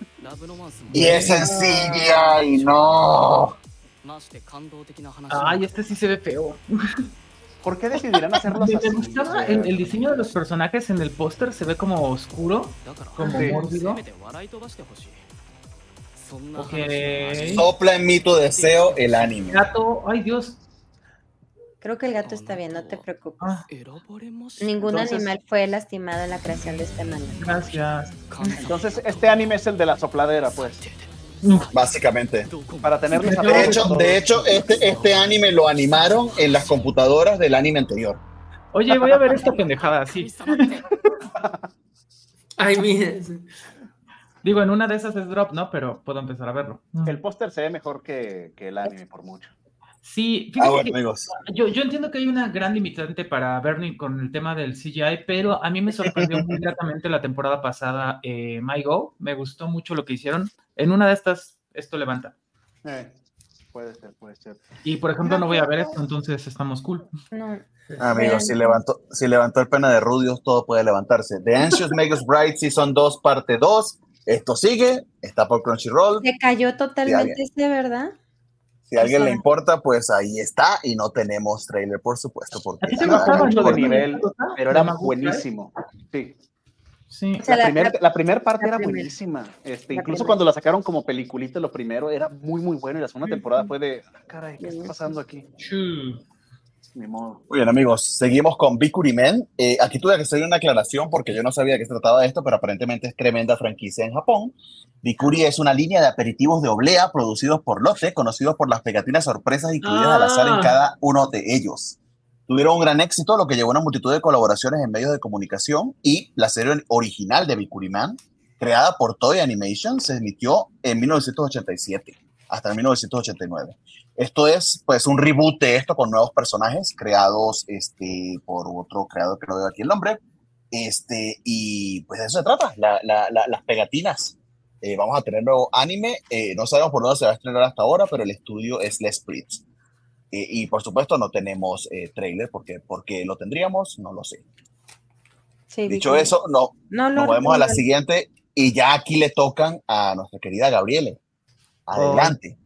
Y es sencilla y no. ay, este sí se ve feo. ¿Por qué decidirán hacerlos Me así? gustaba el, el diseño de los personajes en el póster, se ve como oscuro, como Sí. mórbido. Ok. Sopla en mí tu deseo el anime. Gato, ay Dios. Creo que el gato está bien, no te preocupes. Ah, Ningún Entonces- animal fue lastimado en la creación de este manga. gracias. Entonces, este anime es el de la sopladera, pues. Básicamente. Para tenerlos a De hecho, de hecho este, este anime lo animaron en las computadoras del anime anterior. Oye, voy a ver esta pendejada, sí. Ay, mira. Digo, en una de esas es drop, ¿no? Pero puedo empezar a verlo. El póster se ve mejor que, que el anime por mucho. Sí, Ah, fíjate bueno, que amigos. yo, yo entiendo que hay una gran limitante para Bernie con el tema del CGI, pero a mí me sorprendió muy gratamente la temporada pasada eh, My Go. Me gustó mucho lo que hicieron. En una de estas, esto levanta. Eh, puede ser, puede ser. Y por ejemplo, no voy a ver esto, entonces estamos cool. No. Amigos, si levantó, si levantó el pena de Rudios, todo puede levantarse. The Anxious Makes Bright Season 2, parte 2. Esto sigue, está por Crunchyroll. Se cayó totalmente este, ¿verdad? Si a alguien le importa, pues ahí está. Y no tenemos trailer, por supuesto, porque ¿A ti te Sí, bajó gustaba, mucho no? de nivel, pero era buenísimo. Sí. Sí. O sea, La la- primera la- la primer parte la era primer- buenísima. Este, incluso primer. cuando la sacaron como peliculita, lo primero era muy, muy bueno. Y la segunda temporada fue de, "Ah, caray, ¿qué está pasando aquí? Chu. Ni modo. Muy bien, amigos, seguimos con Bikuri Men. Eh, aquí tuve que hacer una aclaración porque yo no sabía de qué se trataba de esto, pero aparentemente es tremenda franquicia en Japón. Bikuri es una línea de aperitivos de oblea producidos por Lotte, conocidos por las pegatinas sorpresas incluidas al azar en Ah. cada uno de ellos. Tuvieron un gran éxito, lo que llevó a una multitud de colaboraciones en medios de comunicación y la serie original de Bikuri Man, creada por Toei Animation, se emitió en 1987 hasta 1989. Esto es pues un reboot de esto con nuevos personajes creados este, por otro creador que no veo aquí el nombre. Este, y pues de eso se trata, la- la- la- las pegatinas. Eh, vamos a tener nuevo anime, eh, no sabemos por dónde se va a estrenar hasta ahora, pero el estudio es Les Spritz. Eh, y por supuesto no tenemos eh, trailer, porque, porque lo tendríamos, no lo sé. Sí, Dicho eso, no, no lo nos movemos a la siguiente y ya aquí le tocan a nuestra querida Gabriele. Adelante.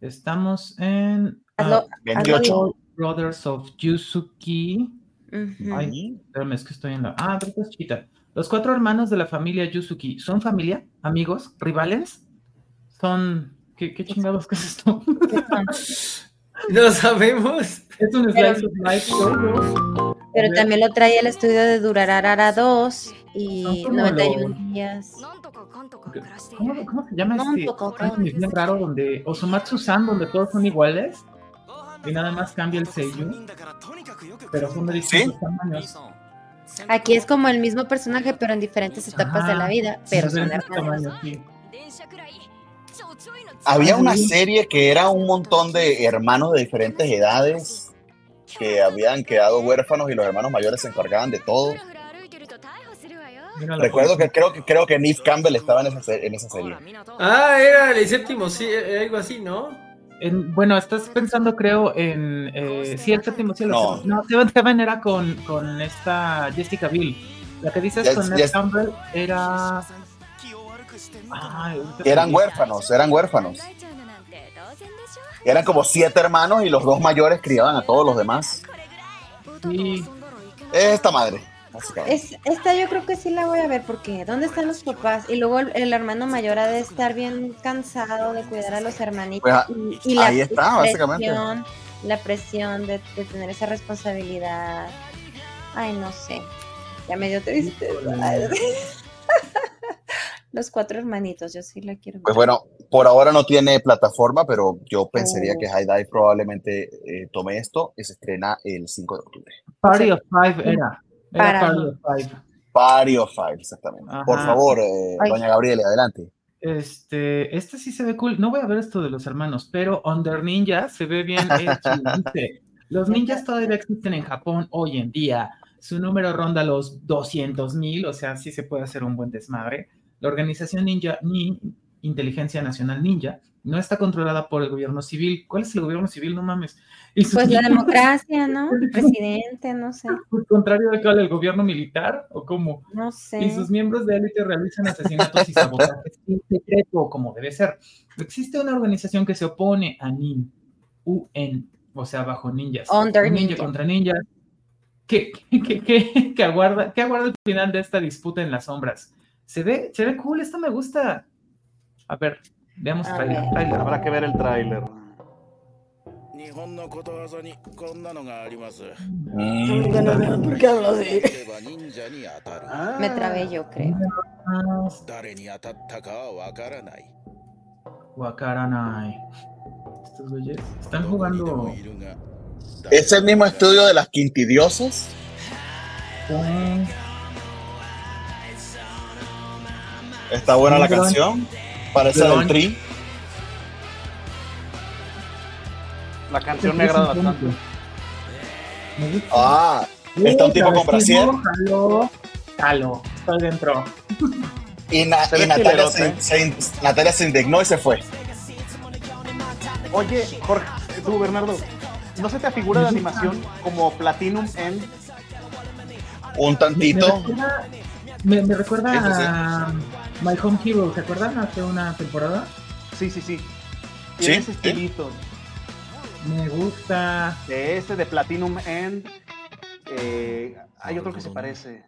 Estamos en Hazlo- ah, 28. Brothers of. Ay, espérame, es que estoy en la. Ah, pero esta es chiquita. Los cuatro hermanos de la familia Yusuki, ¿son familia? ¿Amigos? ¿Rivales? ¿Son. ¿Qué, qué chingados que es esto? No sabemos. Es un slice of life. Pero también lo trae el estudio de Durarara 2 y 91 días. ¿Cómo, se llama este? Es bien raro donde Osomatsu-san, donde todos son iguales y nada más cambia el sello. Pero son de distintos ¿Sí? tamaños. Aquí es como el mismo personaje, pero en diferentes etapas de la vida, pero son. Tamaño, sí. Había una serie que era un montón de hermanos de diferentes edades que habían quedado huérfanos y los hermanos mayores se encargaban de todo. Recuerdo pues. que creo que creo que Neve Campbell estaba en esa, en esa serie. Ah, era el séptimo, sí, eh, eh, algo así, ¿no? Bueno, estás pensando, creo, en. Eh, sí, el séptimo cielo. No, Seven Heaven era con, con esta Jessica Biel. La que dices con Neve. Campbell era. Eran huérfanos, eran huérfanos. Eran como siete hermanos y los dos mayores criaban a todos los demás. Sí. Esta madre. Es, esta yo creo que sí la voy a ver porque ¿dónde están los papás? Y luego el, hermano mayor ha de estar bien cansado de cuidar a los hermanitos. Pues, ah, y, ahí la, está, básicamente. Presión, la presión de, tener esa responsabilidad. Ay, no sé. Ya me dio tristeza. Los cuatro hermanitos, yo sí la quiero ver. Pues bueno, por ahora no tiene plataforma, pero yo pensaría Oh. que High Dive probablemente eh, tome esto y se estrena el 5 de octubre. Party of Five era. Era Para- Party of Five. Party of Five, exactamente. Por Ajá. favor, eh, doña Gabriela, adelante. Este, este sí se ve cool. No voy a ver esto de los hermanos, pero Under Ninja se ve bien hecho. Los ninjas todavía existen en Japón hoy en día. Su número ronda los 200 mil, o sea, sí se puede hacer un buen desmadre. La organización Ninja, Ni- Inteligencia Nacional Ninja, no está controlada por el gobierno civil. ¿Cuál es el gobierno civil? No mames. Y Pues la democracia, ¿no? Presidente, no sé. ¿Al contrario de cuál, el gobierno militar? ¿O cómo? No Y sé. sus miembros de élite realizan asesinatos y sabotajes en secreto, como debe ser. Existe una organización que se opone a NIN, UN, o sea, bajo ninjas. Under Un ninja, ninja. contra ninjas. Que, que, que, que aguarda, que aguarda el final de esta disputa en las sombras. Se ve, se ve cool, esta me gusta. A ver, veamos el trailer. Habrá que ver el tráiler. Ah. Me trabé yo, creo. Wakaranai. Están jugando. ¿Es el mismo estudio de las quintidiosas? Está buena la canción. Parece del tri. La canción me agrada bastante. Ah, está un tipo con brasier. Jalo, jalo, estoy dentro. Y, Na- Se y ve Natalia, se, Natalia se indignó y se fue. Oye, Jorge, tú, Bernardo, ¿no se te figura la animación como Platinum End? Un Me tantito. recuerda, me, recuerda a. My Home Hero, ¿se acuerdan? Hace una temporada. Sí, sí, sí. ¿Sí? ese ¿eh? estilito. Me gusta. De ese de Platinum End. Eh, hay otro que se parece.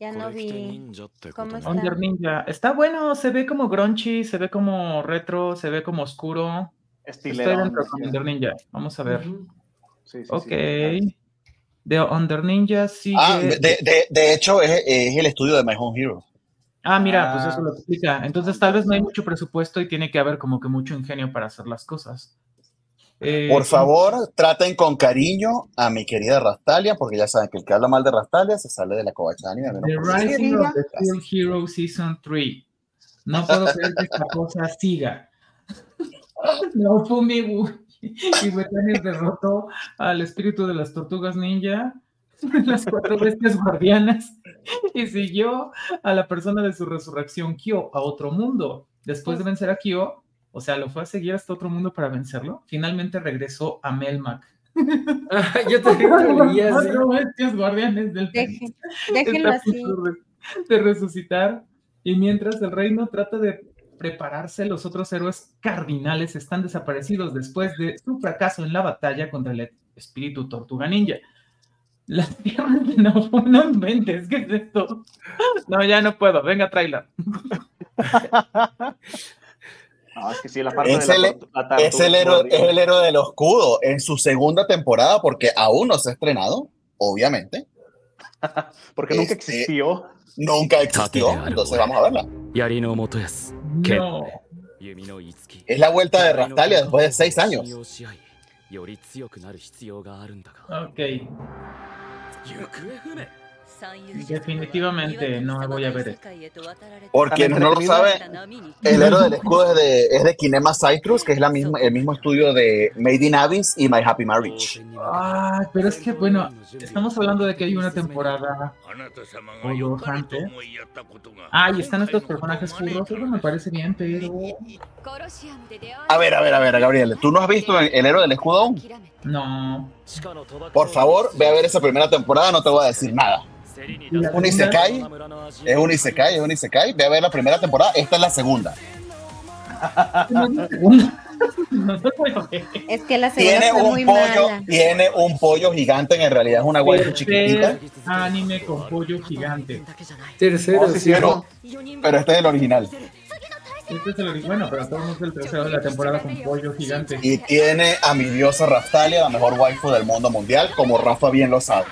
Ya no vi. ¿Cómo está? Under Ninja. Está bueno, se ve como grungy, se ve como retro, se ve como oscuro. Estilero. Estoy dentro con Under Ninja. Vamos a ver. Sí, sí, ok. De Under Ninja sigue. Ah, de, de- de hecho, es, es el estudio de My Home Hero. Ah, mira, pues Ah. eso lo explica. Entonces tal vez no hay mucho presupuesto y tiene que haber como que mucho ingenio para hacer las cosas. Eh, Por favor, traten con cariño a mi querida Rastalia, porque ya saben que el que habla mal de Rastalia se sale de la covacha anime. a menos The Rising of the Steel Hero Season 3. No puedo creer que esta cosa siga. No, Fumi y Wetanis derrotó al espíritu de las tortugas ninja, las cuatro bestias guardianas, y siguió a la persona de su resurrección, Kyo, a otro mundo. Después de vencer a Kyo, o sea, lo fue a seguir hasta otro mundo para vencerlo, finalmente regresó a Melmac. Ah, yo lo leí así. Cuatro bestias guardianes del Deje- déjenlo así. de resucitar. Y mientras el reino trata de prepararse, los otros héroes cardinales están desaparecidos después de su fracaso en la batalla contra el espíritu Tortuga Ninja. Las tierras de no, no inventes, ¿qué es esto? No, ya no puedo, venga, tráela. No, es que sí, la parte Es de el- la, Es el, héroe, es el héroe del escudo en su segunda temporada, porque aún no se ha estrenado, obviamente. Porque nunca Este- existió nunca existió, entonces vamos a verla. No. Es la vuelta de Rastalia después de seis años. Ok. Definitivamente no voy a ver esto. Porque no lo sabe, el héroe del escudo es de, es de Kinema Citrus, que es la misma, el mismo estudio de Made in Abyss y My Happy Marriage. Ah, pero es que bueno, Estamos hablando de que hay una temporada o antes. Ah, y están estos personajes furros. Eso me parece bien, pero. A ver, a ver, a ver, Gabriel. ¿Tú no has visto El héroe del escudo? No. Por favor, ve a ver esa primera temporada. No te voy a decir nada. Es un Isekai. Es un Isekai, es un Isekai. Ve a ver la primera temporada. Esta es la segunda. Es la segunda? No. Es que la Tiene un muy pollo, mala. tiene un pollo gigante, en realidad es una waifu chiquitita, anime con pollo gigante. Tercero, Oh, sí, sí. pero, pero este es el original. Este es el original, bueno, pero estamos el tercero de la temporada con pollo gigante. Y tiene a mi diosa Raftalia, la mejor waifu del mundo mundial, como Rafa bien lo sabe.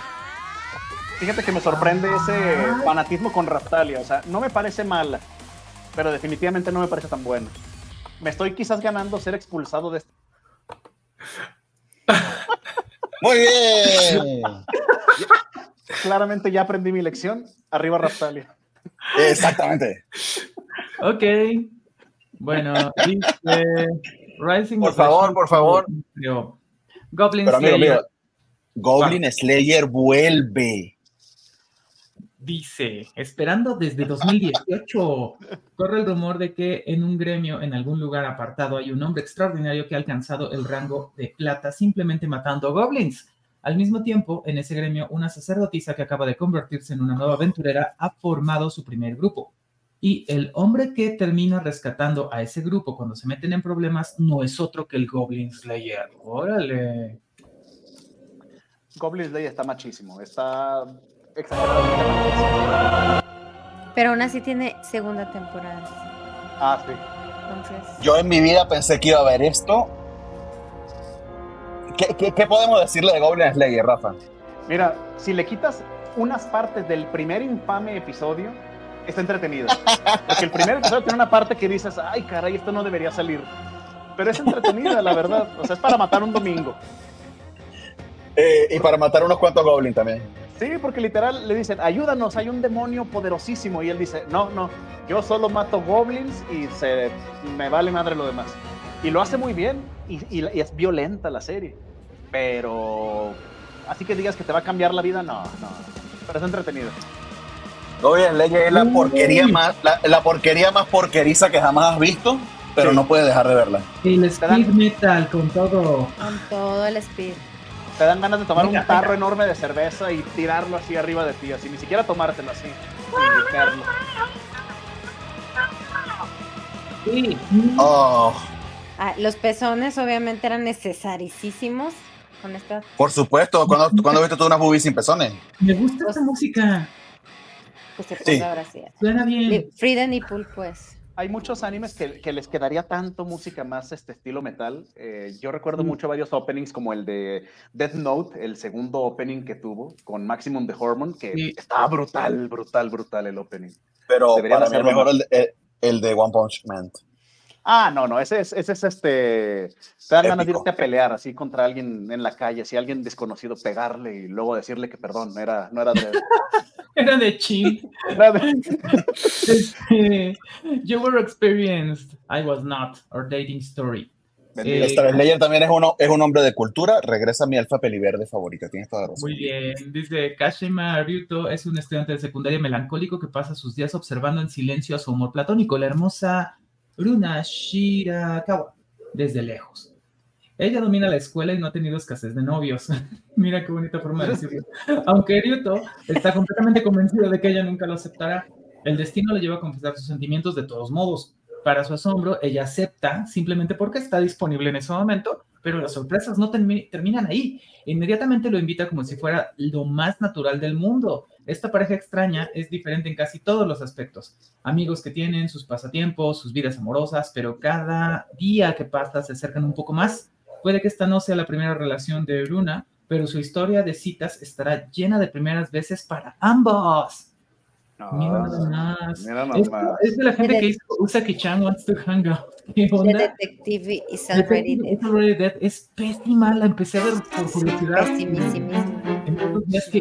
Fíjate que me sorprende ese fanatismo con Raptalia. O sea, no me parece mala, pero definitivamente no me parece tan buena. Me estoy quizás ganando ser expulsado de este. Muy bien. Claramente ya aprendí mi lección. Arriba Raptalia. Exactamente. Ok. Bueno, dice Rising Por favor, por favor. Goblin Pero amigo, Slayer amigo, Goblin Slayer vuelve. Dice, esperando desde 2018, corre el rumor de que en un gremio en algún lugar apartado hay un hombre extraordinario que ha alcanzado el rango de plata simplemente matando goblins. Al mismo tiempo, en ese gremio, una sacerdotisa que acaba de convertirse en una nueva aventurera ha formado su primer grupo. Y el hombre que termina rescatando a ese grupo cuando se meten en problemas no es otro que el Goblin Slayer. Órale. Goblin Slayer está machísimo. Está exageradamente. Pero aún así tiene segunda temporada. Ah, sí. Entonces, Yo en mi vida pensé que iba a ver esto. ¿Qué, qué, qué podemos decirle de Goblin Slayer, Rafa? Mira, si le quitas unas partes del primer infame episodio, está entretenido. Porque el primer episodio tiene una parte que dices, ay, caray, esto no debería salir. Pero es entretenida, la verdad. O sea, es para matar un domingo. Eh, y para matar unos cuantos goblins también. Sí, porque literal le dicen, ayúdanos, hay un demonio poderosísimo. Y él dice, no, no, yo solo mato goblins y se me vale madre lo demás. Y lo hace muy bien y, y- y es violenta la serie. Pero así que digas que te va a cambiar la vida, no, no. Pero es entretenida. Oye, Leye es la porquería más, la, la porquería más porqueriza que jamás has visto, pero Sí. no puedes dejar de verla. El speed metal con todo. Con todo el speed. Te dan ganas de tomar Venga, un tarro venga. enorme de cerveza y tirarlo así arriba de ti, así, ni siquiera tomártelo así. Sí. Oh, Ah, los pezones obviamente eran necesarísimos con esta. por supuesto, cuando, cuando viste tú unas boobies sin pezones. Me gusta esta música. Pues se Sí. ahora sí. Suena bien. Frida Nipple, pues. Hay muchos animes que, que les quedaría tanto música más este estilo metal. Eh, yo recuerdo Mm. mucho varios openings como el de Death Note, el segundo opening que tuvo con Maximum the Hormone, que Sí. estaba brutal, brutal, brutal el opening. Pero Deberían para mí es hacerlo mejor el de One Punch Man. Ah, no, no, ese es, ese es este. Te dan ganas de irte a pelear así contra alguien en la calle, si alguien desconocido pegarle y luego decirle que perdón, no era, no era de. Era de chill. era de- Este, you were experienced. I was not. Or dating story. Eh, Star Slayer también es, uno, es un hombre de cultura. Regresa a mi alfa peliverde favorita. Tienes toda la razón. Muy bien. Dice Kashima Ryuto es un estudiante de secundaria melancólico que pasa sus días observando en silencio a su amor platónico, la hermosa Runa Shirakawa, desde lejos. Ella domina la escuela y no ha tenido escasez de novios. Mira qué bonita forma de decirlo. Aunque Ryuto está completamente convencido de que ella nunca lo aceptará, el destino le lleva a confesar sus sentimientos de todos modos. Para su asombro, ella acepta simplemente porque está disponible en ese momento, pero las sorpresas no termi- terminan ahí. Inmediatamente lo invita como si fuera lo más natural del mundo. Esta pareja extraña es diferente en casi todos los aspectos. Amigos que tienen, sus pasatiempos, sus vidas amorosas, pero cada día que pasa se acercan un poco más. Puede que esta no sea la primera relación de Runa, pero su historia de citas estará llena de primeras veces para ambos. Mira nada más. Mira Es, nomás. es de la gente que hizo Usaki-chan wants to hang out. ¿Qué The? Detective is already dead. Already Dead es pésima, la empecé a ver por curiosidad.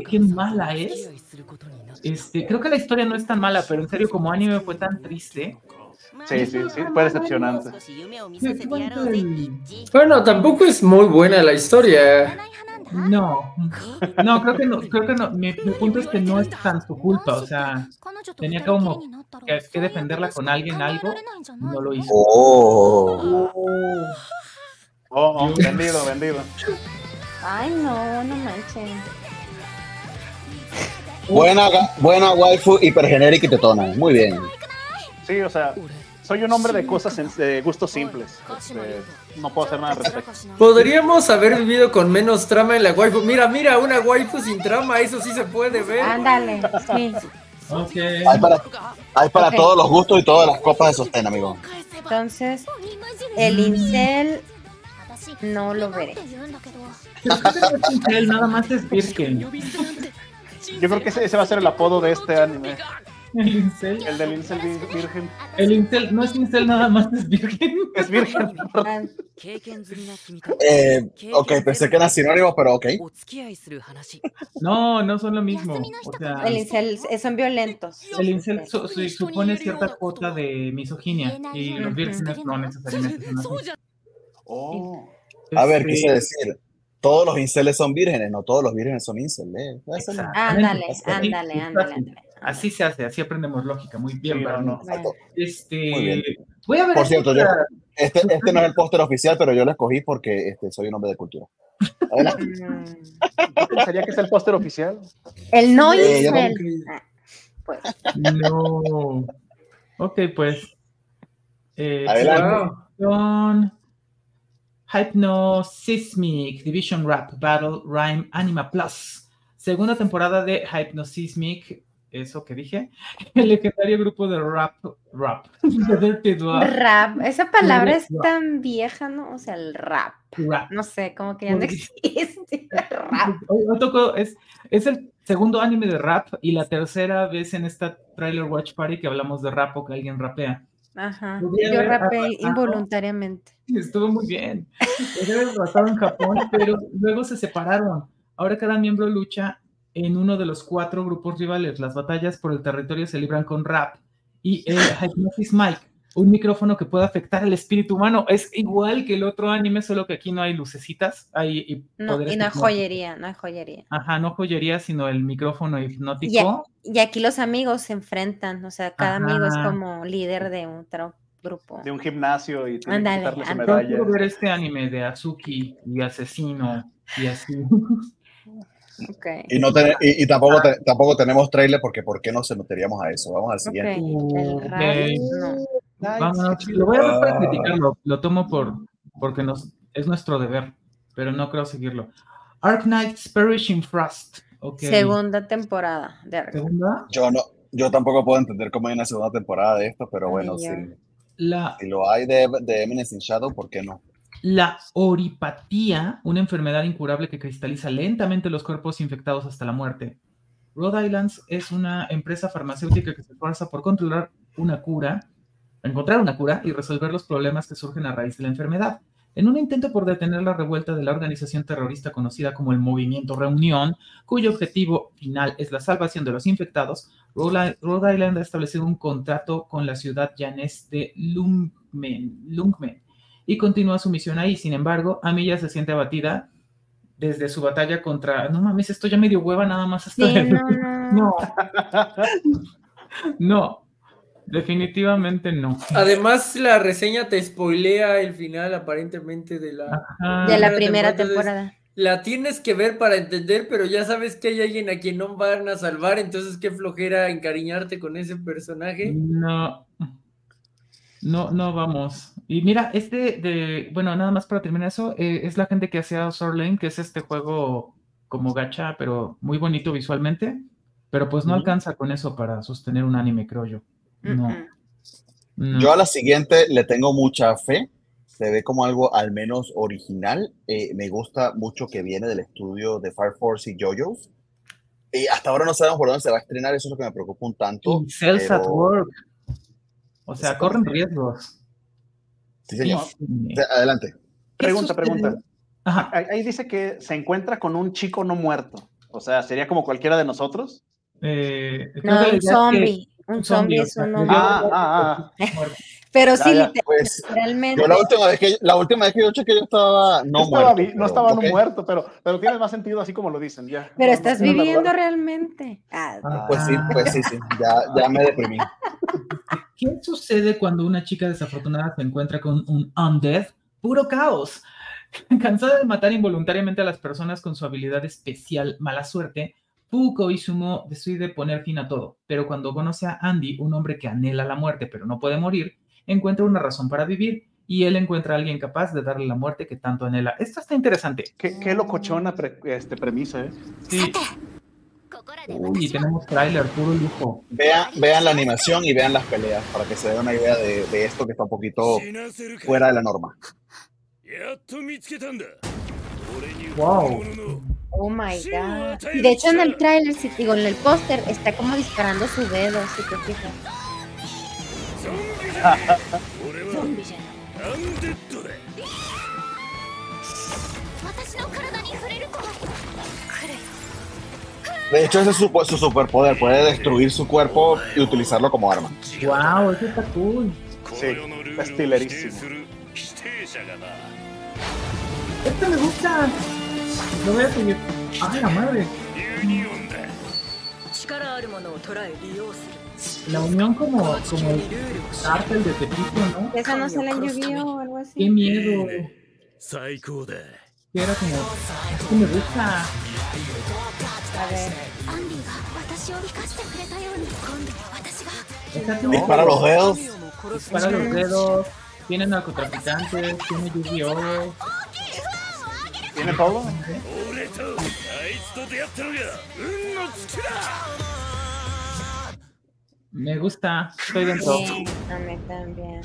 Qué mala es. Este, creo que la historia no es tan mala, pero en serio, como anime fue tan triste. Sí, sí, sí, fue decepcionante. Bueno, tampoco es muy buena la historia. No, no, creo que no, creo que no. Mi, mi punto es que no es tan su culpa, o sea, tenía como que, que defenderla con alguien, algo, no lo hizo. Oh. Oh, oh, vendido, vendido. Ay, no, no manchen. Buena, buena waifu hipergenérica y tetona. Muy bien. Sí, o sea, soy un hombre de cosas, en- de gustos simples. Este, no puedo hacer nada al respecto. Podríamos haber vivido con menos trama en la waifu. Mira, mira, una waifu sin trama, eso sí se puede ver. Ándale, sí. Ok. Hay para, hay para Ok. todos los gustos y todas las copas de sostén, amigo. Entonces, el incel no lo veré. Pero nada más es virgen. Yo creo que ese, ese va a ser el apodo de este anime. El incel, El del incel vir- virgen. el incel no es incel, nada más es virgen. Es virgen. Eh, ok, pensé que eran sinónimos, pero ok. No, no son lo mismo. O sea, El incel eh, son violentos. el incel su- su- supone cierta cuota de misoginia y los vírgenes no necesariamente son así. Oh. A ver, quise Este, decir, todos los inceles son vírgenes, no todos los vírgenes son incel. eh. Ándale, Así- ándale, ándale. Así se hace, así aprendemos lógica, muy bien. Sí, no, Barney. no. Exacto. Este, Muy bien. voy a ver. Por cierto, yo- Este, este no es el póster oficial, pero yo lo escogí porque este, soy un hombre de cultura. Adelante. Pensaría que es el póster oficial. El no Eh, incel. Ah, Pues, No. Ok, pues. Eh, Adelante. Con Hypnosismic Division Rap Battle Rhyme Anima Plus. Segunda temporada de Hypnosismic. Eso que dije. El legendario grupo de rap. Rap. The Dirty Dwarf rap. Esa palabra es tan vieja, ¿no? O sea, el rap. Rap. No sé, como que ya no existe. Rap. Es, es el segundo anime de rap y la tercera vez en esta trailer watch party que hablamos de rap o que alguien rapea. Ajá. Podría Yo rapé involuntariamente. Estuvo muy bien. Podría haber en Japón, pero luego se separaron. Ahora cada miembro lucha en uno de los cuatro grupos rivales. Las batallas por el territorio se libran con rap y el Hypnosis Mic, un micrófono que puede afectar al espíritu humano. Es igual que el otro anime, solo que aquí no hay lucecitas. Hay y No, y no hay joyería, no hay joyería. Ajá, no joyería, sino el micrófono Y, a- hipnótico. y aquí los amigos se enfrentan, o sea, cada amigo es como líder de otro grupo. De un gimnasio y tiene que quitarle. Yo medalla. quiero ver este anime de Azuki y Asesino y así. Y, no ten- y, y tampoco, te- tampoco tenemos trailer porque ¿por qué no se meteríamos a eso? Vamos al siguiente. el No. Lo voy a ver para Ah. criticarlo, lo tomo por porque nos, es nuestro deber, pero no creo seguirlo. Ark Knights Perishing Frost. ok. Segunda temporada de Ark. Segunda, Yo no, yo tampoco puedo entender cómo hay una segunda temporada de esto, pero bueno, yo. si, la, si lo hay de, de Eminence in Shadow, ¿por qué no? la oripatía, una enfermedad incurable que cristaliza lentamente los cuerpos infectados hasta la muerte. Rhode Island es una empresa farmacéutica que se esfuerza por controlar una cura, encontrar una cura y resolver los problemas que surgen a raíz de la enfermedad. En un intento por detener la revuelta de la organización terrorista conocida como el Movimiento Reunión, cuyo objetivo final es la salvación de los infectados, Rhode Island ha establecido un contrato con la ciudad llanés de Lungmen, Lungmen y continúa su misión ahí. Sin embargo, Amiya se siente abatida desde su batalla contra. No mames, esto ya me dio hueva nada más. Sí, de- no, no. no. Definitivamente no. Además, la reseña te spoilea el final aparentemente de la, Ajá. De la primera temporada, temporada. la tienes que ver para entender, pero ya sabes que hay alguien a quien no van a salvar, entonces qué flojera encariñarte con ese personaje. No. No, no vamos. Y mira, este de, bueno, nada más para terminar eso, eh, es la gente que hacía Sword Lane, que es este juego como gacha, pero muy bonito visualmente, pero pues no alcanza con eso para sostener un anime, creo yo. No. Yo a la siguiente le tengo mucha fe. Se ve como algo al menos original. Eh, me gusta mucho que viene del estudio de Fire Force y JoJo's. Y hasta ahora no sabemos por dónde se va a estrenar. Eso es lo que me preocupa un tanto. Cells at Work. O sea, corren riesgos. Sí, señor. Adelante. Pregunta, pregunta. Ajá. Ahí, dice que se encuentra con un chico no muerto. O sea, sería como cualquiera de nosotros. Eh, No, un zombie. Un zombie es un hombre. Ah, ah, ah. Pero Ya, sí, ya, liter- Pues literalmente. yo la última vez que, la última vez que yo chequeé yo estaba no estaba, muerto. vi- no pero, estaba no muerto, pero, pero tiene más sentido así como lo dicen. Ya. Pero No, estás no, viviendo no. realmente. Ah, Ah, Pues sí, pues sí, sí. Ya, ya me deprimí. ¿Qué sucede cuando una chica desafortunada se encuentra con un undead? Puro caos. Cansada de matar involuntariamente a las personas con su habilidad especial mala suerte, Foucault y Sumo decide poner fin a todo, pero cuando conoce a Andy, un hombre que anhela la muerte pero no puede morir, encuentra una razón para vivir y él encuentra a alguien capaz de darle la muerte que tanto anhela. Esto está interesante. Qué, locochona pre, este, premisa, ¿eh? Sí. Y tenemos tráiler puro lujo. Vean, la animación y vean las peleas para que se den una idea de, de esto que está un poquito fuera de la norma. Wow. Oh my god. Y de hecho en el tráiler, si digo, en el póster, está como disparando su dedo, si te fijas. De hecho, ese es su, su, superpoder, puede destruir su cuerpo y utilizarlo como arma. Wow, eso está cool. Sí, estilerísimo. Este me gusta. Lo voy a seguir. ¡Ay, la madre! ユニオンだ力あるものを捉え利用する La unión como, この地球 como に el ルールをし cártel de Tepito, ¿no? Esa no se la llovió o algo ¡Qué así. miedo! 最高だ Que era como. Esto me gusta. A ver. アンディが私を生かしてくれたように今度は私が Esta tiene, Dispara los dedos. ミオも殺す para los dedos. Tiene narcotraficantes. Tiene Yu-Gi-Oh! ¿Tiene Me gusta, estoy dentro. A mí también.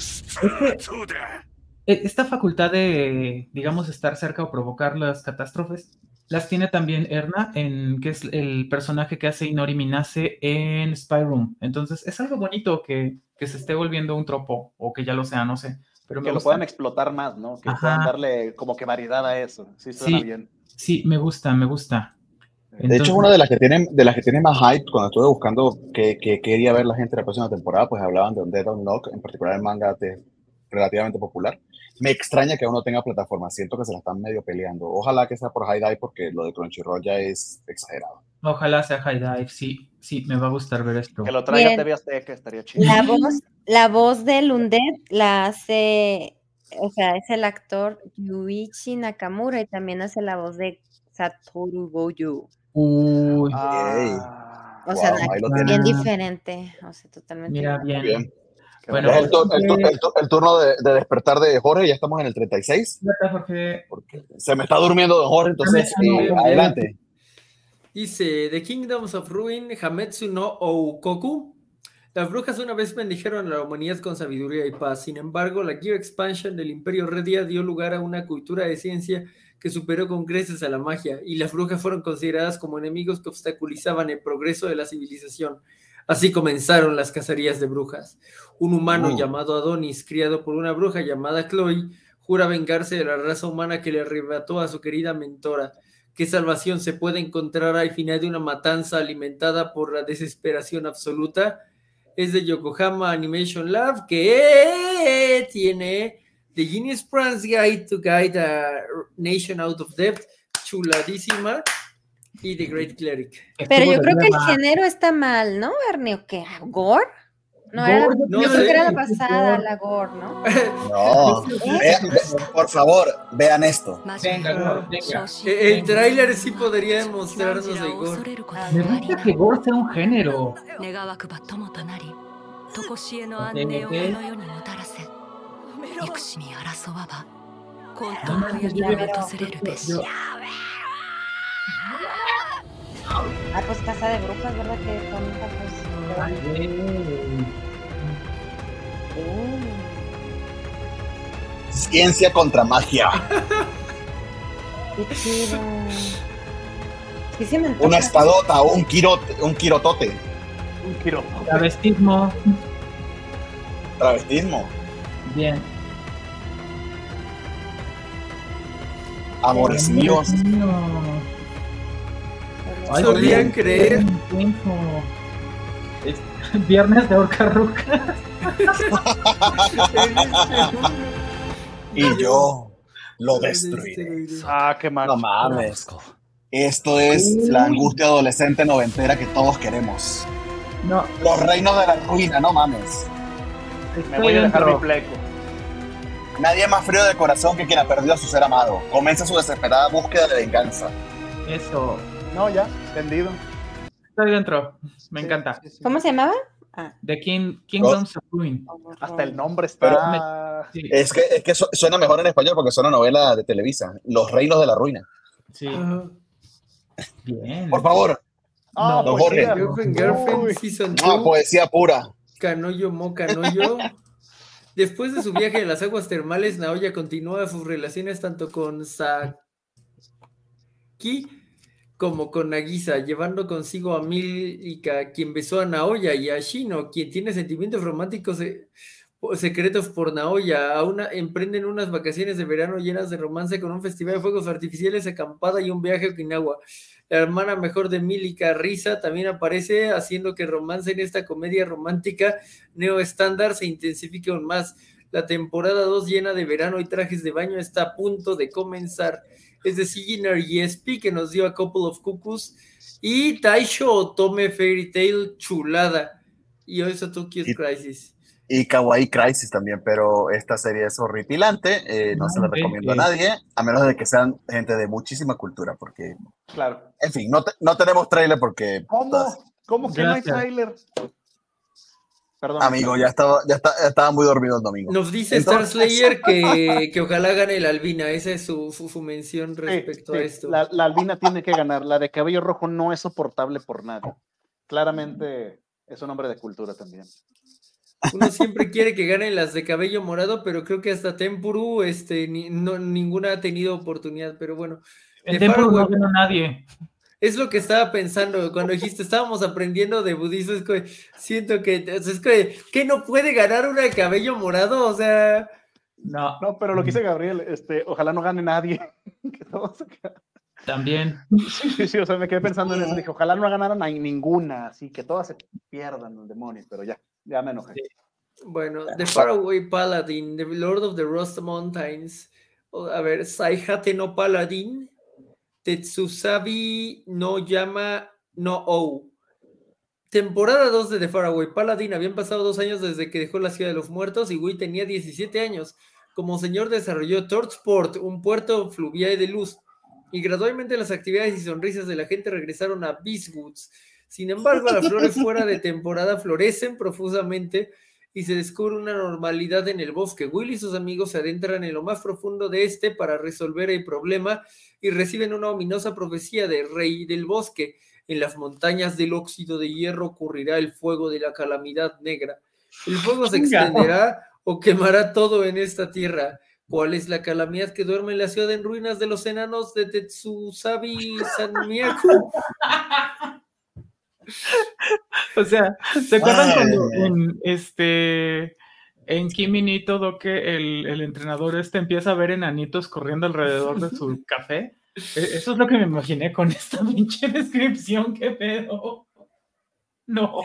E, esta facultad de, digamos, estar cerca o provocar las catástrofes, las tiene también Erna, en, que es el personaje que hace Inori Minase en Spyroom. Entonces, es algo bonito que, que se esté volviendo un tropo, o que ya lo sea, no sé. Pero Que lo puedan explotar más, ¿no? Que Ajá. puedan darle como que variedad a eso. Sí, suena Sí. bien. Sí, me gusta, me gusta. De hecho, es Entonces- una de las que tienen, de las que tiene más hype. Cuando estuve buscando qué qué quería ver la gente de la próxima temporada, pues hablaban de Undead Unlock, en particular el manga de- relativamente popular. Me extraña que aún no tenga plataforma. Siento que se la están medio peleando. Ojalá que sea por High Dive porque lo de Crunchyroll ya es exagerado. Ojalá sea High Dive, sí, sí, me va a gustar ver esto. Que lo traiga Miren. TV Azteca, estaría chido. La voz, la voz de Lundet la hace, o sea, es el actor Yuichi Nakamura y también hace la voz de Satoru Gojo. Uy, Ah, O sea, Wow, bien tienen. diferente, o sea, totalmente. mira diferente. bien. Bien. Bueno, es el, tu- el tu- el tu- el turno de, de despertar de Jorge. Ya estamos en el 36. Espérate, Jorge. Porque se me está durmiendo Jorge, entonces Bien, eh, bien. adelante. Dice, The Kingdoms of Ruin, Hametsu no Oukoku. Las brujas una vez bendijeron a la humanidad con sabiduría y paz. Sin embargo, la Gear Expansion del Imperio Redia dio lugar a una cultura de ciencia que superó con creces a la magia, y las brujas fueron consideradas como enemigos que obstaculizaban el progreso de la civilización. Así comenzaron las cacerías de brujas. Un humano Uh. llamado Adonis, criado por una bruja llamada Chloe, jura vengarse de la raza humana que le arrebató a su querida mentora. ¿Qué salvación se puede encontrar al final de una matanza alimentada por la desesperación absoluta? Es de Yokohama Animation Lab que tiene The Genius Prince Guide to Guide a Nation Out of Debt, chuladísima, y The Great Cleric. Pero yo creo que el género está mal, ¿no, Ernie? ¿O qué? ¿Gore? No, era, no, era la pasada, la Gore, ¿no? No, por favor, vean esto. Venga, Gore, venga. E, el tráiler sí podría demostrarnos de Gore. Me gusta que Gore sea un género. Ah, pues casa de brujas, ¿verdad? Que con. Ciencia contra magia. Qué chido. Sí se me antoja. Una espadota, un quirote, un quirotote. Un giro. Travestismo. Travestismo. Bien. Amores míos. No. Ay, Solían creer. Viernes de Orca Ruca. Y yo lo destruiré. Ah, qué mal. No mames. Esto es la angustia adolescente noventera que todos queremos. No, Los reinos de la ruina, no mames. Me voy a dejar mi pleco. Nadie más frío de corazón que quien ha perdido a su ser amado. Comienza su desesperada búsqueda de venganza. Eso. No, ya, entendido. Estoy dentro. Me Sí, encanta. sí, sí. ¿Cómo se llamaba? The King, Kingdoms of Ruin. Hasta el nombre está. Sí. Es que, es que su- suena mejor en español porque suena novela de Televisa. Los reinos de la ruina. Sí. Ajá. Bien. Por favor. Ah, No, poesía. Jorge. Girlfriend, Girlfriend, Uy. Season Ah, 2. poesía pura. Canoyo Mo Canoyo. Después de su viaje a las aguas termales, Naoya continúa sus relaciones tanto con Saki como con Nagisa, llevando consigo a Milika, quien besó a Naoya, y a Shino, quien tiene sentimientos románticos eh, secretos por Naoya. A una, emprenden unas vacaciones de verano llenas de romance con un festival de fuegos artificiales, acampada y un viaje a Okinawa. La hermana mejor de Milika, Risa, también aparece haciendo que romance en esta comedia romántica neo estándar se intensifique aún más. La temporada 2 llena de verano y trajes de baño está a punto de comenzar. Es de Siginner y SP que nos dio a Couple of Cuckoos y Taisho Otome Fairy Tail chulada. Y hoy Tokyo Y- Crisis. Y Kawaii Crisis también, pero esta serie es horripilante. eh, no se la No, recomiendo a nadie, a menos de que sean gente de muchísima cultura, porque, Claro. en fin, no, te- no tenemos trailer porque, ¿Cómo? ¿Cómo que no hay Gracias. trailer? Perdón. amigo, ya estaba, ya, está- ya estaba muy dormido el domingo. Nos dice Entonces- Star Slayer que, que ojalá gane la Albina. Esa es su, su, su mención respecto sí, a esto. La, la albina tiene que ganar. La de cabello rojo no es soportable por nadie. Claramente es un hombre de cultura también. Uno siempre quiere que ganen las de cabello morado, pero creo que hasta Tempuru, este, ni- no, ninguna ha tenido oportunidad, pero bueno. En Templo no ganó nadie. Es lo que estaba pensando cuando dijiste, estábamos aprendiendo de budismo, es que siento que, es que, que no puede ganar una de cabello morado, o sea, No, No, pero lo que dice Gabriel, este, ojalá no gane nadie. También. Sí, sí, sí, o sea, me quedé pensando en eso. Dije, ojalá no ganaran a ninguna, así que todas se pierdan los demonios, pero ya, ya me enojé. bueno, The Faraway Paladin, The Lord of the Rust Mountains, a ver, Saihate no Paladin, Tetsusabi no Yama no O. Temporada 2 de The Faraway Paladin. Habían pasado dos años desde que dejó la Ciudad de los Muertos y Wii tenía 17 años. Como señor desarrolló Torchport, un puerto fluvial de luz, y gradualmente las actividades y sonrisas de la gente regresaron a Beastwoods. Sin embargo, las flores fuera de temporada florecen profusamente y se descubre una normalidad en el bosque. Will y sus amigos se adentran en lo más profundo de este para resolver el problema y reciben una ominosa profecía del rey del bosque. En las montañas del óxido de hierro ocurrirá el fuego de la calamidad negra. El fuego se extenderá o quemará todo en esta tierra. ¿Cuál es la calamidad que duerme en la ciudad en ruinas de los enanos de Tetsusabi Sanmiaku? O sea, ¿se acuerdan Ay. cuando en este en Kimi ni todo que el, el entrenador este empieza a ver enanitos corriendo alrededor de su café? E- Eso es lo que me imaginé con esta pinche descripción, qué pedo. No.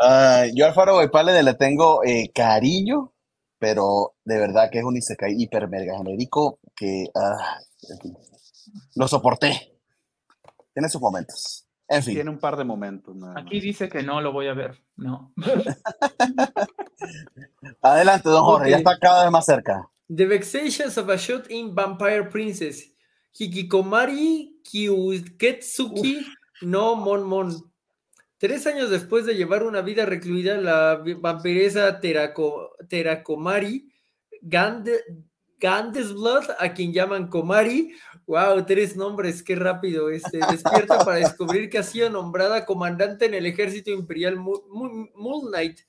Ah, yo al Faro Pálide le tengo eh, cariño, pero de verdad que es un Isekai hiper mega genérico que ah, lo soporté. Tiene sus momentos. En fin, Tiene un par de momentos. nada Aquí dice que no lo voy a ver. No. adelante, don Jorge, ya está cada vez más cerca. The Vexations of a Shot-in Vampire Princess. Hikikomari Kyuketsuki no Mon Mon. Tres años después de llevar una vida recluida, la vampiresa Terako- Terakomari Gande, Gandesblood, a quien llaman Komari, wow, tres nombres, qué rápido, este, despierta para descubrir que ha sido nombrada comandante en el ejército imperial Moon Knight.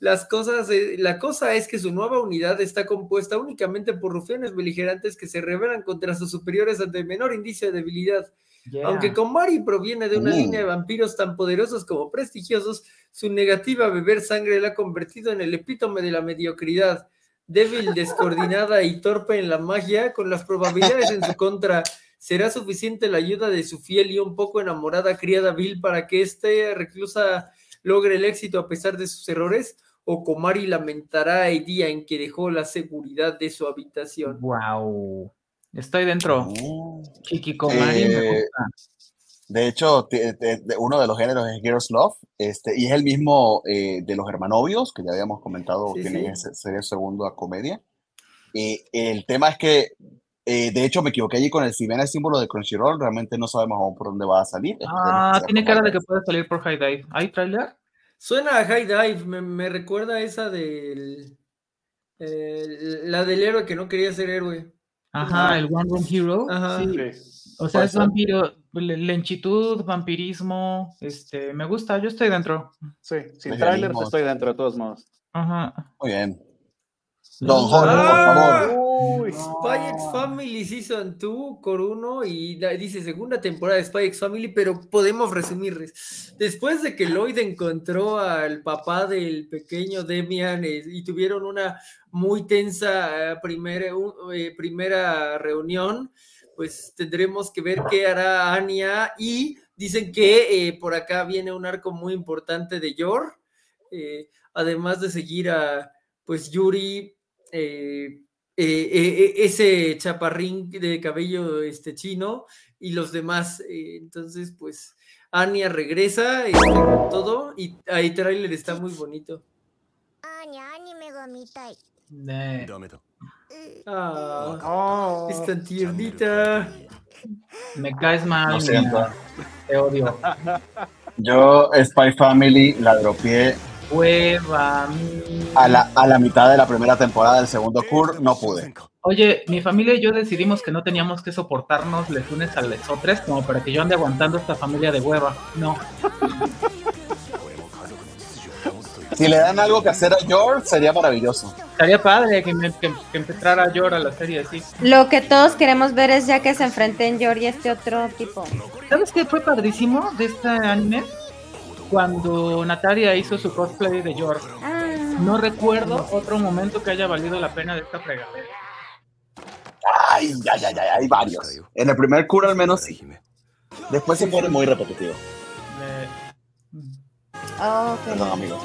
Las cosas, eh, la cosa es que su nueva unidad está compuesta únicamente por rufianes beligerantes que se rebelan contra sus superiores ante el menor indicio de debilidad. Yeah. Aunque Komari proviene de una Mm. línea de vampiros tan poderosos como prestigiosos, su negativa a beber sangre la ha convertido en el epítome de la mediocridad. Débil, descoordinada y torpe en la magia, con las probabilidades en su contra, ¿será suficiente la ayuda de su fiel y un poco enamorada criada Bill para que este reclusa logre el éxito a pesar de sus errores? ¿O Komari lamentará el día en que dejó la seguridad de su habitación? Wow. Estoy dentro. Mm. Kikikomari me Eh, gusta. De hecho, te- te- de- uno de los géneros es Girls Love, este, y es el mismo eh, de los hermanovios, que ya habíamos comentado, Sí, ese serie segundo a comedia. Y el tema es que, eh, de hecho, me equivoqué allí con el, si bien el símbolo de Crunchyroll, realmente no sabemos aún por dónde va a salir. Esperemos Ah, que tiene cara de que puede salir por High Dive. ¿Hay trailer? Suena a High Dive, me, me recuerda a esa del. eh, la del héroe que no quería ser héroe. Ajá, el One Room Hero. Ajá. Sí. O sea, es vampiro, le- lenchitud, vampirismo. Este, me gusta, yo estoy dentro. Sí, sin trailers estoy dentro de todos modos. Ajá. Muy bien. Don Jorge, Jorge, por ¡Ah! favor. Uy, Spy X Family Season 2 por uno y dice segunda temporada de Spy X Family, pero podemos resumirles. Después de que Lloyd encontró al papá del pequeño Demian eh, y tuvieron una muy tensa eh, primera, un- eh, primera reunión, pues tendremos que ver qué hará Anya y dicen que eh, por acá viene un arco muy importante de Yor, eh, además de seguir a pues Yuri. eh, eh, eh, eh, ese chaparrín de cabello este, chino y los demás. eh, entonces, pues, Anya regresa este, con todo y ahí trailer está muy bonito. アー Oh, oh, tiernita. Me caes mal. Te odio. Yo, Spy Family, la dropié. Hueva. A la, a la mitad de la primera temporada del segundo cur, no pude. Oye, mi familia y yo decidimos que no teníamos que soportarnos les unes a les otros como para que yo ande aguantando esta familia de hueva. No. Si le dan algo que hacer a George, sería maravilloso. Estaría padre que, me- que, que empezara a llorar la serie así. Lo que todos queremos ver es ya que se enfrenten Yor y este otro tipo. ¿Sabes qué fue padrísimo de este anime? Cuando Natalia hizo su cosplay de George. Ah, No recuerdo otro momento que haya valido la pena de esta fregadera. Ay, ay, ay, ay, hay varios. En el primer cura al menos sí. Después se pone muy repetitivo. Eh, oh, ok. Perdón, amigo.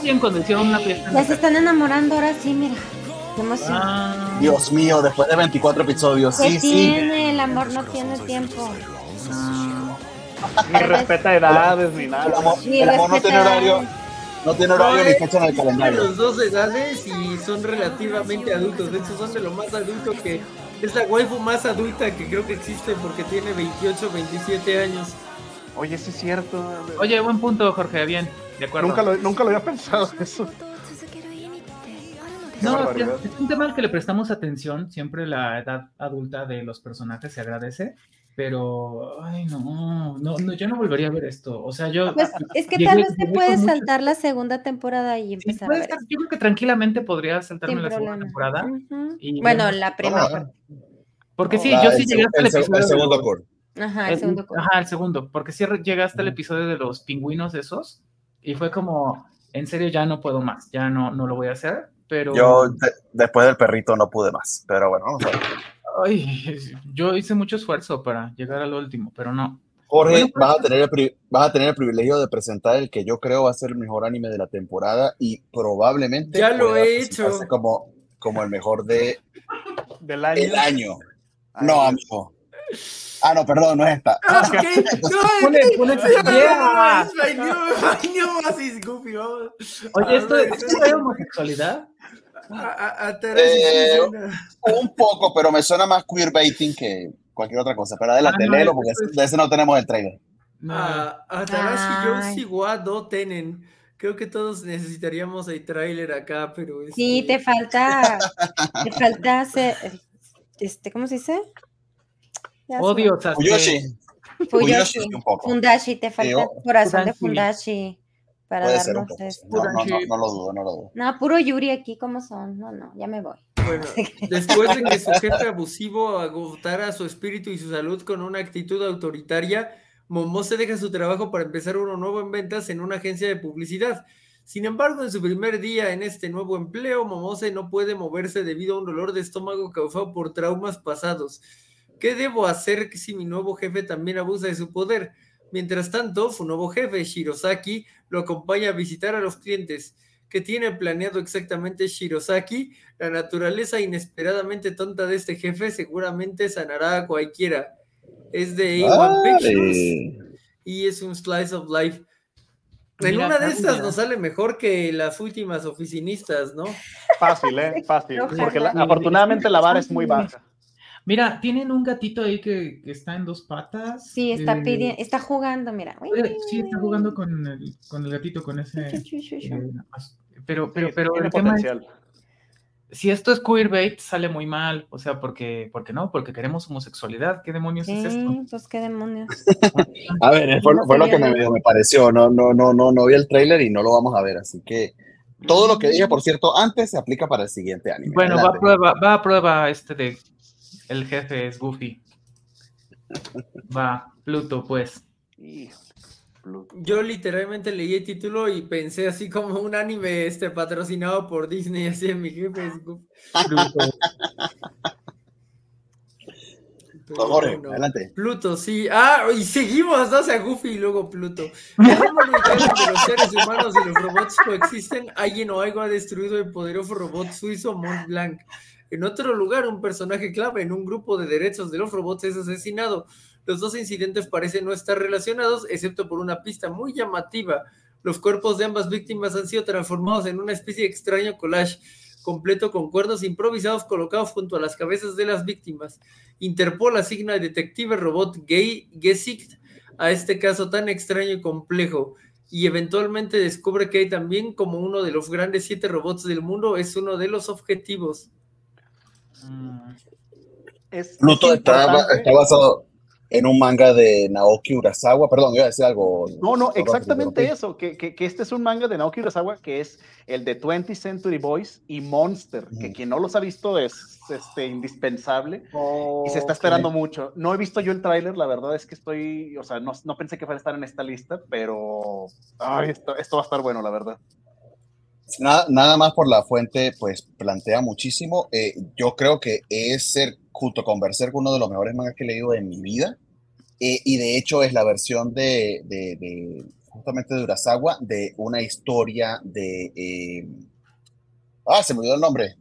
Estuvo bien cuando hicieron una fiesta. Ya se están enamorando ahora sí, mira. Qué emoción. Ah, Dios mío, después de 24 episodios, ¿Qué sí, sí. tiene? El amor no tiene tiempo. Ni respeta edades ni El nada. amor, Ni el amor no tiene horario, no tiene horario ni fecha en el calendario. los dos edades y son relativamente adultos. De hecho, son de lo más adulto que. Es la waifu más adulta que creo que existe porque tiene 28, 27 años. Oye, sí es cierto. Oye, buen punto, Jorge, bien, de acuerdo. Nunca lo, nunca lo había pensado eso. No, es, un tema al que le prestamos atención. Siempre la edad adulta de los personajes se agradece. Pero, ay, no, no, no, yo no volvería a ver esto. O sea, yo. Pues es que llegué- tal vez te puedes mucho- saltar la segunda temporada y Sí, empezar a ver. Yo creo que tranquilamente podría saltarme Sin la segunda temporada. Y Bueno, la primera. Porque sí, Ah, yo sí llegué hasta el, episodio. el de segundo cura. Ajá, el el- segundo. Ajá, el segundo. Porque sí llegué hasta el episodio de los pingüinos esos. Y fue como, en serio, ya no puedo más. Ya no, no lo voy a hacer. Pero. Yo de- después del perrito no pude más, pero bueno, vamos a ver. Ay, yo hice mucho esfuerzo para llegar al último, pero no. Jorge, Bueno, pues- vas, a tener el pri- vas a tener el privilegio de presentar el que yo creo va a ser el mejor anime de la temporada y probablemente Ya lo he hecho. como, como el mejor de Del año. el año. Ay, No, amigo. Ah, no, perdón, no es esta. Ah, ok. No, es pone-. Oye, ¿esto, ¿esto es homosexualidad? a- a- a Eh, sí. Un poco, pero me suena más queerbaiting que cualquier otra cosa. Pero adelante, Ah, no, léelo porque es- de ese no tenemos el trailer. No. A a Tarashi Ay. Yoshi Tenen. Creo que todos necesitaríamos el tráiler acá, pero Sí, este, te falta. Te falta hacer. Este, ¿Cómo se dice? Ya se me- Odio Sasuke. Fuyoshi. Fuyoshi. Fuyoshi, un poco. Fundashi, te falta corazón de Fundashi. Para Puede ser un darnos poco. No, no, no, no lo dudo, no lo dudo. No, puro Yuri aquí, ¿cómo son? No, no, ya me voy. Bueno, después de que su jefe abusivo agotara su espíritu y su salud con una actitud autoritaria, Momose deja su trabajo para empezar uno nuevo en ventas en una agencia de publicidad. Sin embargo, en su primer día en este nuevo empleo, Momose no puede moverse debido a un dolor de estómago causado por traumas pasados. ¿Qué debo hacer si mi nuevo jefe también abusa de su poder? Mientras tanto, su nuevo jefe, Shirosaki, lo acompaña a visitar a los clientes. ¿Qué tiene planeado exactamente Shirosaki? La naturaleza inesperadamente tonta de este jefe seguramente sanará a cualquiera. Es de A1 Pictures y es un slice of life. En Mira, una de estas mira. nos sale mejor que las últimas oficinistas, ¿no? Fácil, ¿eh? Fácil. Porque la- afortunadamente la vara es muy baja. Mira, tienen un gatito ahí que, que está en dos patas. Sí, está eh, pidiendo, está jugando, mira. Eh, Sí, está jugando con el, con el gatito, con ese. eh, pero, pero, Sí, pero tiene el tema es, potencial. si esto es queerbait, sale muy mal. O sea, porque, porque no, porque queremos homosexualidad. ¿Qué demonios es esto? Pues qué demonios. A ver, fue, fue lo que me, me pareció. No, no, no, no, no vi el trailer y no lo vamos a ver. Así que todo lo que dije, por cierto, antes se aplica para el siguiente anime. Bueno, va a prueba, va a prueba este de el jefe es Goofy. Va, Pluto, pues. Pluto. Yo literalmente leí el título y pensé así como un anime este patrocinado por Disney, así en mi jefe. es Goofy. Pluto. Pero Jorge, adelante. Pluto, sí. Ah, y seguimos, ¿no? O sea, Goofy y luego Pluto. En un mundo ideal donde los seres humanos y los robots coexisten, alguien o algo ha destruido el poderoso robot suizo Mont Blanc. En otro lugar, un personaje clave en un grupo de derechos de los robots es asesinado. Los dos incidentes parecen no estar relacionados, excepto por una pista muy llamativa. Los cuerpos de ambas víctimas han sido transformados en una especie de extraño collage, completo con cuernos improvisados colocados junto a las cabezas de las víctimas. Interpol asigna al detective robot Gay Gesicht a este caso tan extraño y complejo, y eventualmente descubre que hay también como uno de los grandes siete robots del mundo es uno de los objetivos. Mm, Es, Pluto es está, basado. en un manga de Naoki Urasawa. Perdón, iba a decir algo. No, no, exactamente eso, que, que, que este es un manga de Naoki Urasawa que es el de 20th Century Boys y Monster, que Ujú. quien no los ha visto es este, indispensable y se está esperando mucho. No he visto yo el tráiler, la verdad es que estoy, o sea, no, no pensé que fuera a estar en esta lista, pero ay, esto, esto va a estar bueno, la verdad. Nada, nada más por la fuente, pues plantea muchísimo. Eh, yo creo que es ser, junto con Berserk, uno de los mejores mangas que he leído en mi vida. Eh, y de hecho es la versión de, de- de- justamente de Urasawa, de una historia de... eh, ah, se me olvidó el nombre.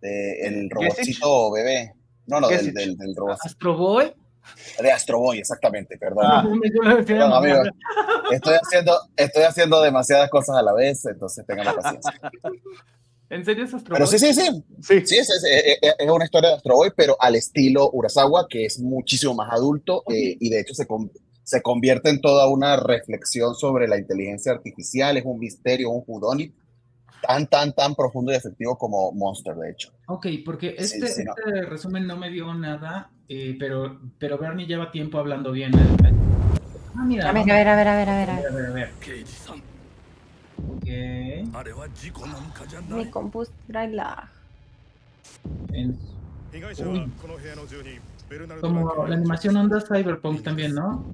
De el robotcito bebé. No, no, del, del, del robot. Astro Boy. De Astro Boy, exactamente, perdón. Ah. Perdón, amigo. Estoy haciendo, estoy haciendo demasiadas cosas a la vez, entonces tengan la paciencia. ¿En serio es Astro Pero Boy? sí, sí, sí. Sí, Sí, es, es- es- es una historia de Astro Boy, pero al estilo Urasawa, que es muchísimo más adulto eh, y de hecho se, con- se convierte en toda una reflexión sobre la inteligencia artificial, es un misterio, un whodunit, tan, tan, tan profundo y efectivo como Monster, de hecho. Ok, porque Sí, este, sí, no. este resumen no me dio nada, eh, pero, pero Bernie lleva tiempo hablando bien. ¿eh? Ah, mira. A ver, a ver, a ver, a ver, a ver. A ver, a ver, la. Como la animación onda cyberpunk también, ¿no?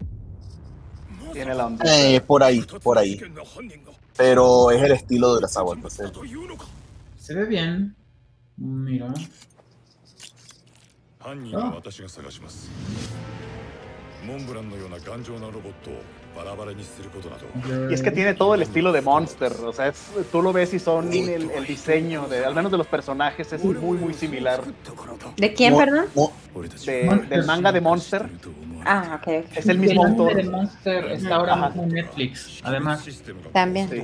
Tiene la onda. Eh, por ahí, por ahí. Pero es el estilo de las aguas. Pues. Eh. Se ve bien. Mira. 犯人は私が探しますモンブランのような頑丈なロボットをバラバラにすることなど Y es que tiene todo el estilo de Monster, o sea, es- tú lo ves y son el, el diseño, de, al menos de los personajes, es muy, muy similar. ¿De quién, Mu- perdón? mu- De- del manga de Monster, Ah, ok, ok. es el mismo anime autor. de Monster está ahora Ajá. mismo en Netflix, además. También. Sí.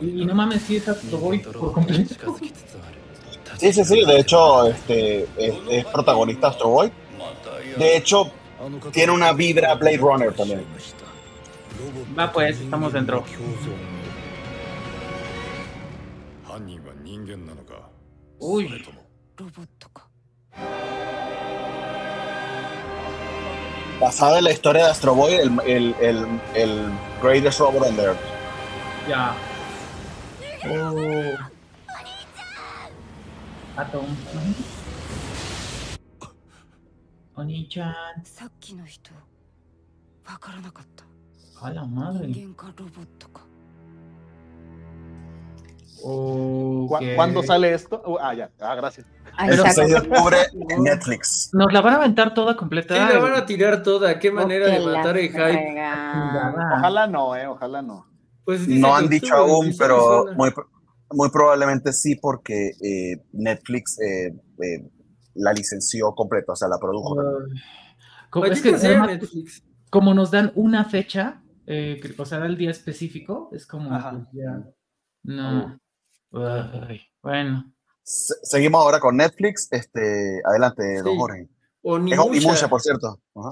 Y, y no mames, sí es Astro Boy por completo. Sí, sí, sí, de hecho este, es, protagonista Astro Boy. De hecho, tiene una vibra Blade Runner también. Va pues, estamos dentro. Uy. Basada en la historia de Astro Boy, el, el, el, el Greatest Robot on Earth. Ya. Yeah. Atom. Oni-chan. さっきの人わからなかった A la madre. 人間かロボットか ¿Cu- Ok. ¿Cuándo sale esto? Uh, ah, ya, ah, gracias. Ah, El exacto. 6 de octubre en Netflix. Nos la van a aventar toda completa. Sí, la van a tirar toda. Qué manera de Oh, que la matar el hype. fregada. Ojalá no, eh, ojalá no. Pues dice No que han dicho estuvo, aún, quizás pero suena. muy, muy probablemente sí, porque eh, Netflix eh, eh, la licenció completa, o sea, la produjo. Como, es Maldita que además, Netflix. como nos dan una fecha, eh, o sea, el día específico, es como Ajá. pues, ya. No. Bueno. Se- seguimos ahora con Netflix. Este, adelante, don Sí. Jorge. Es Onimusha, Onimusha, por cierto. Ajá.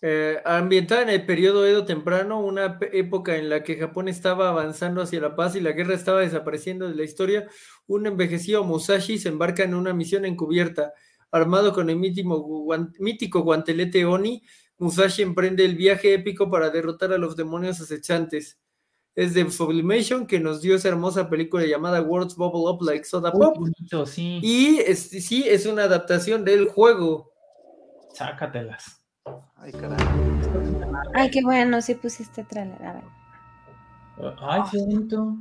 Eh, ambientada en el periodo Edo temprano, una época en la que Japón estaba avanzando hacia la paz y la guerra estaba desapareciendo de la historia, un envejecido Musashi se embarca en una misión encubierta. Armado con el mítico, guan- mítico guantelete Oni, Musashi emprende el viaje épico para derrotar a los demonios acechantes. Es de Sublimation que nos dio esa hermosa película llamada Words Bubble Up Like Soda Pop. qué bonito, sí. Y es- sí, es una adaptación del juego. Sácatelas. Ay, caray. Ay, qué bueno, sí pusiste trailer. A ver. Ay, qué bonito.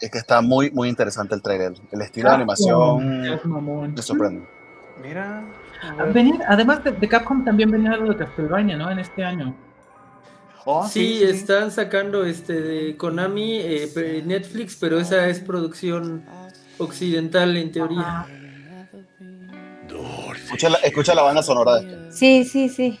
Es que está muy, muy interesante el trailer. El estilo de animación Es mamón. te sorprende. Mira. Ah, venía- además de, de Capcom también venía algo de Castlevania, ¿no? En este año. Oh, sí, están sacando este de Konami, eh, Netflix, pero esa es producción occidental en teoría. Escucha la, escucha la banda sonora de esto. Sí, sí, sí.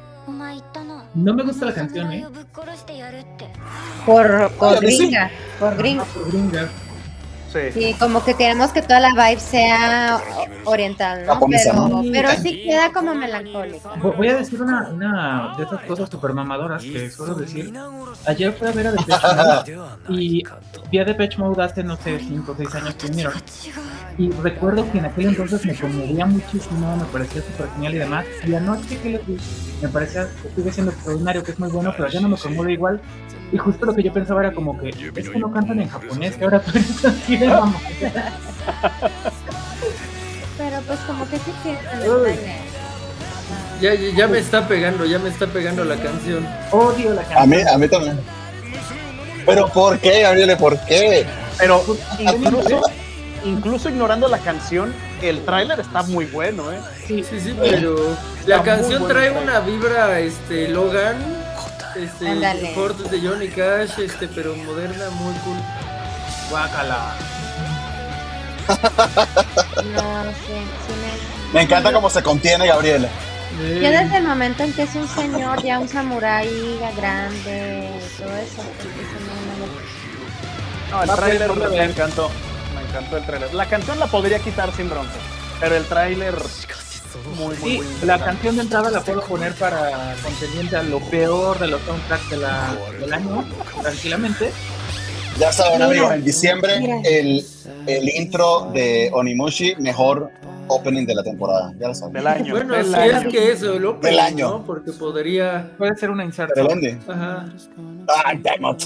No me gusta la canción, ¿eh? Por, por sí. gringa, por gringa. Por gringa. Sí. Sí, como que queremos que toda la vibe sea oriental, ¿no? Pero, pero sí queda como melancólica. Vo- Voy a decir una, una de esas cosas super mamadoras que suelo decir. Ayer fui a ver a Depeche Mode y vi a Depeche Mode hace, no sé, 5 o 6 años que vinieron. Y recuerdo que en aquel entonces me conmovía muchísimo, me parecía súper genial y demás. Y anoche que lo vi, me parecía que sigue siendo extraordinario, que es muy bueno, pero ya no me conmueve igual. Y justo lo que yo pensaba era como que es que no cantan en japonés, que ahora tú eres así de mamá. Pero pues como que sí que. Ya, ya, ya me está pegando, ya me está pegando la canción. Odio la A canción. mí, a mí también. Pero ¿por qué, Gabriele? ¿Por qué? Pero incluso, incluso ignorando la canción, el tráiler está muy bueno, ¿eh? Sí, sí, sí, pero la canción trae una vibra, este, Logan, este. Ford de Johnny Cash, este, pero moderna, muy cool. Guácala. No, sí, sí me... Me encanta cómo se contiene Gabriela. Yo desde el momento en que es un señor, ya un samurái grande, y todo eso, eso no, no No, el tráiler me encantó. Me encantó el tráiler. La canción la podría quitar sin bronca, pero el tráiler muy, Sí, muy la canción de entrada la puedo poner para contendiente a lo peor de los soundtracks de la, del año, tranquilamente. Ya saben, Mira, amigos, en diciembre el, el intro de Onimushi, mejor opening de la temporada. Ya lo saben. Del año. Bueno, del si año. es que eso, el opening, Del año. ¿no? Porque podría, Puede ser una el ending. ajá, Ay, damn it.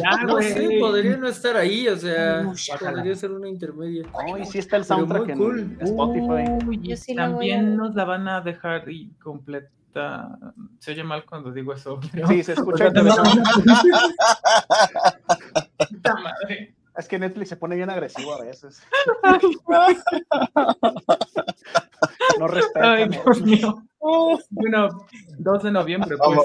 Ya, no güey. sé, podría no estar ahí, o sea, podría ser una intermedia. No, y sí está el soundtrack muy en cool. Spotify. Uy, Yo y sí la voy también nos la van a dejar incompleta. Se oye mal cuando digo eso. pero- Sí, se escucha no-. Puta madre. Es que Netflix se pone bien agresivo a veces. No respeta. Ay, Dios mío. Bueno, 2 de noviembre, pues.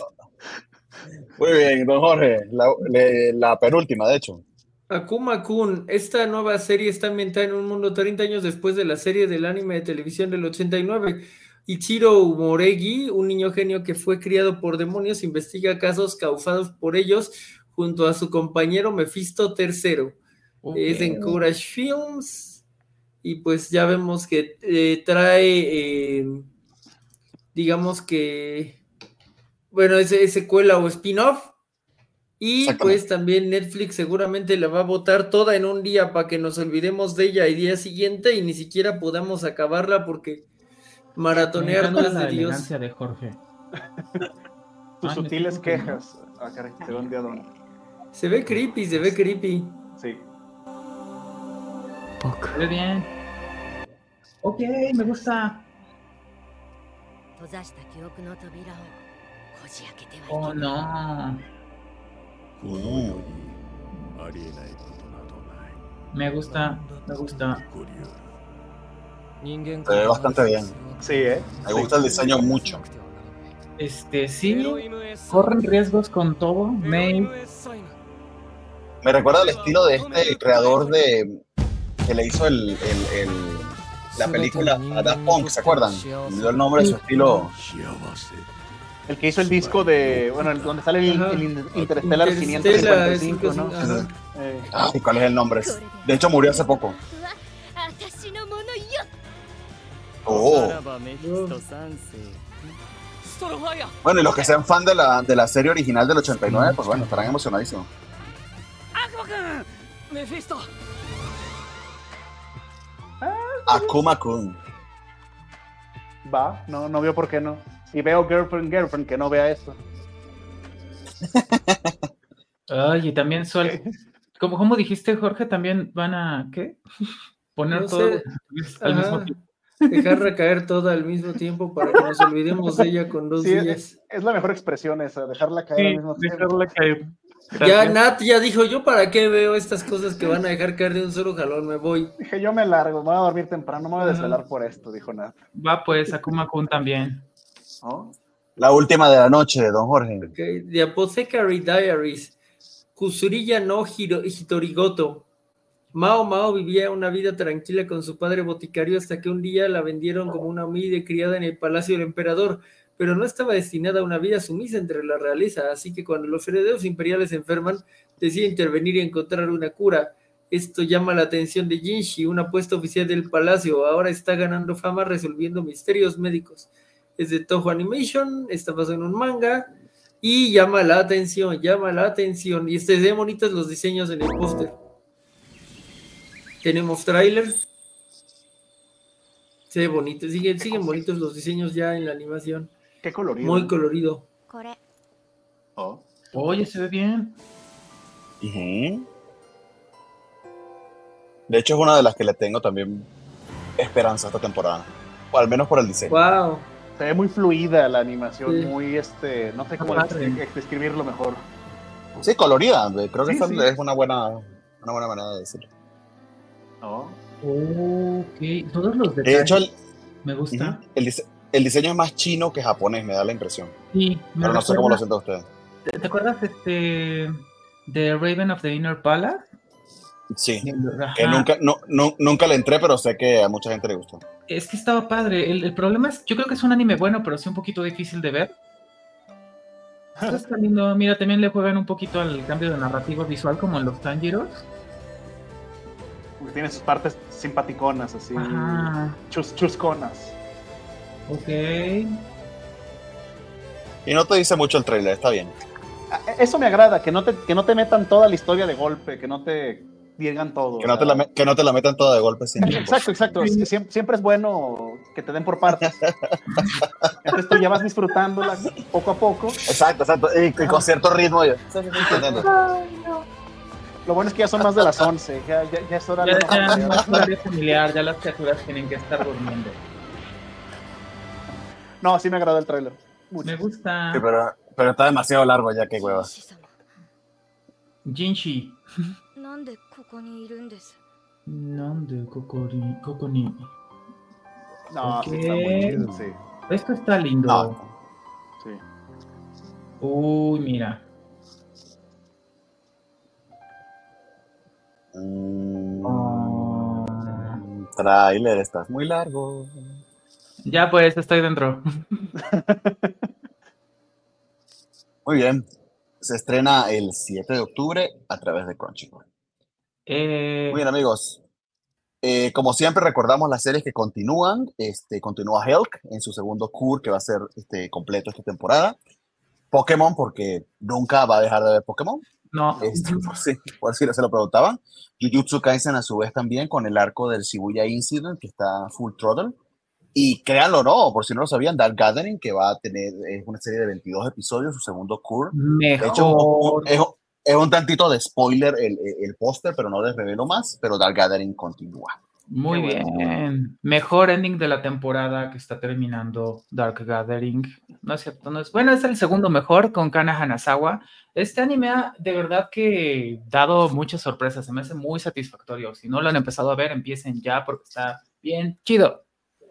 Muy bien, don Jorge. La, le- la penúltima, de hecho. Akuma Kun, esta nueva serie está ambientada en un mundo 30 años después de la serie del anime de televisión del 89. Ichiro Moregi, un niño genio que fue criado por demonios, investiga casos causados por ellos junto a su compañero Mephisto III. Es de Encourage Films y pues ya vemos que eh, trae, eh, digamos que, bueno, es, es secuela o spin-off. Y pues también Netflix seguramente la va a botar toda en un día para que nos olvidemos de ella el día siguiente y ni siquiera podamos acabarla porque maratonear no es la de Dios. elegancia de Jorge. Tus sutiles quejas. Ah, caray, ¿de dónde a dónde? Se ve creepy, se ve creepy. Sí. Muy bien. Ok, me gusta. Oh no. Me gusta, me gusta. Se ve bastante bien. Sí, eh. Me gusta el diseño mucho. Este, sí. Corren riesgos con todo. May me recuerda al estilo de este creador de que le hizo el, la película a Punk, ¿se acuerdan? Me dio el nombre de su estilo. El que hizo el disco de. Bueno, el, donde sale el, Interstellar 555, ¿no? Cuál es el nombre? De hecho, murió hace poco. Oh. Bueno, y los que sean fan de la, de la serie original del 89, pues bueno, estarán emocionadísimos. Akuma-kun! ¡Mephisto! Ah, Akuma-kun. Va, no, no veo por qué no. Y veo Girlfriend, Girlfriend, que no vea eso. Ay, y también suel... Como, como dijiste, Jorge, también van a, ¿qué? Poner todo al mismo tiempo. Dejar recaer todo al mismo tiempo para que nos olvidemos de ella con dos sí, días. Es, la mejor expresión esa, dejarla caer al mismo tiempo. Dejarla caer. Ya. Nat ya dijo, yo para qué veo estas cosas que van a dejar caer de un solo jalón, me voy. Dije, yo me largo, me voy a dormir temprano, no me voy a desvelar por esto, dijo Nat. Va pues, Akuma Kun también. La última de la noche, don Jorge. Ok, The Apothecary Diaries. Kusuriya no Hiro- Hitorigoto. Mao Mao vivía una vida tranquila con su padre boticario hasta que un día la vendieron como una humilde criada en el palacio del emperador. Pero no estaba destinada a una vida sumisa entre la realeza, así que cuando los herederos imperiales se enferman, decide intervenir y encontrar una cura. Esto llama la atención de Jinshi, una apuesta oficial del palacio. Ahora está ganando fama resolviendo misterios médicos. Es de Toho Animation, está basado en un manga y llama la atención, llama la atención. Y este de bonitos los diseños en el póster. Tenemos tráiler. Se ve bonito, siguen, siguen bonitos los diseños ya en la animación. Qué colorido. Muy colorido. Oh. Oye, se ve bien. De hecho, es una de las que le tengo también esperanza esta temporada. O al menos por el diseño. Wow. Se ve muy fluida la animación, Sí. muy este, no sé cómo describirlo mejor. Sí, colorida. de- Creo que Sí, esa sí. es una buena, una buena manera de decirlo. Oh. Ok, todos los De detalles hecho, el, me gusta. el, dise- el diseño es más chino que japonés, me da la impresión. Sí, me Pero no sé cómo lo sienten ustedes. ¿Te, te acuerdas este de Raven of the Inner Palace? Sí. Ajá. Que nunca, no, no- nunca le entré, pero sé que a mucha gente le gustó. Es que estaba padre. El, el problema es, yo creo que es un anime bueno, pero sí un poquito difícil de ver. Esto está lindo. Mira, también le juegan un poquito al cambio de narrativo visual, como en los Tanjiros. Porque Tiene sus partes simpaticonas, así. Chus, chusconas. Ok. Y no te dice mucho el trailer, está bien. Ah, Eso me agrada, que no, te, que no te metan toda la historia de golpe, que no te digan todo. Que no te la, que no te la metan toda de golpe sin. Exacto, exacto. Es que Siempre, siempre es bueno que te den por partes. Entonces tú ya vas disfrutándola poco a poco. Exacto, exacto. Y, y con cierto ritmo. Yo. Sí, sí, sí, entiendo. Lo bueno es que ya son más de las 11. Ya, ya, ya es hora de... Ya, horario familiar, ya las criaturas tienen que estar durmiendo. No, sí me agradó el tráiler. Me gusta. Pero, pero, está demasiado largo ya, qué hueva. Jinshi. ¿Dónde Kokoni? No, sí, está muy sí. Esto está lindo. Sí. Uy, mira. Mm, oh. Trailer, estás muy largo. Ya pues, estoy dentro. Muy bien. Se estrena el 7 de octubre a través de Crunchyroll. Eh, Muy bien, amigos. Eh, como siempre, recordamos las series que continúan. Este, continúa Helk en su segundo cure que va a ser este, completo esta temporada. Pokémon, porque nunca va a dejar de ver Pokémon. no. Este, por, si, por si no se lo preguntaban. Jujutsu Kaisen a su vez también con el arco del Shibuya Incident, que está full throttle. Y créanlo o no, por si no lo sabían, Dark Gathering, que va a tener es una serie de 22 episodios, su segundo cure. De hecho, Mejor. es, es un tantito de spoiler el, el- póster, pero no les revelo más, pero Dark Gathering continúa. Muy Qué bueno. bien. Mejor ending de la temporada que está terminando Dark Gathering. No es cierto, no es. Bueno, es el segundo mejor con Kana Hanazawa. Este anime ha de verdad que dado muchas sorpresas. Se me hace muy satisfactorio. Si no lo han empezado a ver, empiecen ya porque está bien chido.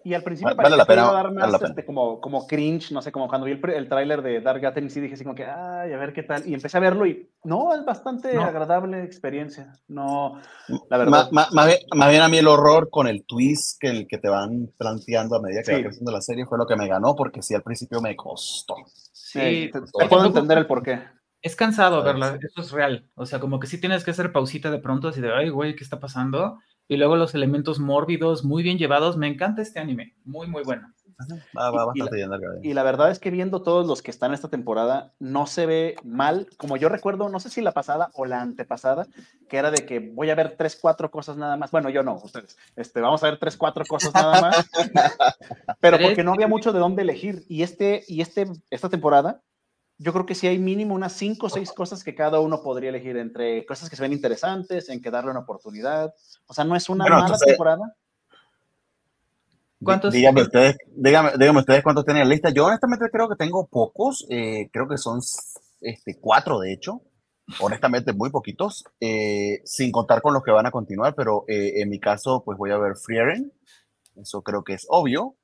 Y al principio Vale parecía la que pena, iba a dar vale más pena. este, como, como cringe, no sé, como cuando vi el, el tráiler de Dark Gathering, sí dije así como que, ay, a ver qué tal. Y empecé a verlo y no, es bastante No. agradable experiencia. No, la verdad. ma- Más, bien, más bien a mí el horror con el twist que, el que te van planteando a medida que va Sí. creciendo la serie fue lo que me ganó, porque sí, al principio me costó. Sí, eh, te, te Pero puedo entender el porqué. Es cansado ¿Sabes? verla, eso es real. O sea, como que sí tienes que hacer pausita de pronto, así de, ay, güey, ¿qué está pasando? Y luego los elementos mórbidos, muy bien llevados. Me encanta este anime, muy, muy bueno. Va, va Y- bien Gathering. Y la verdad es que viendo todos los que están esta temporada, no se ve mal, como yo recuerdo, no sé si la pasada o la antepasada, que era de que voy a ver tres, cuatro cosas nada más. Bueno, yo no, ustedes. Este, vamos a ver tres, cuatro cosas nada más. pero porque no había mucho de dónde elegir. Y, este, y este, esta temporada, yo creo que sí hay mínimo unas cinco o seis cosas que cada uno podría elegir entre cosas que se ven interesantes, en que darle una oportunidad. O sea, no es una Bueno, mala entonces- temporada. ¿Cuántos- Díganme ustedes, díganme, díganme ustedes cuántos tienen en la lista. Yo honestamente creo que tengo pocos, eh, creo que son este, cuatro de hecho, honestamente muy poquitos, eh, sin contar con los que van a continuar, pero eh, en mi caso pues voy a ver Frieren, eso creo que es obvio.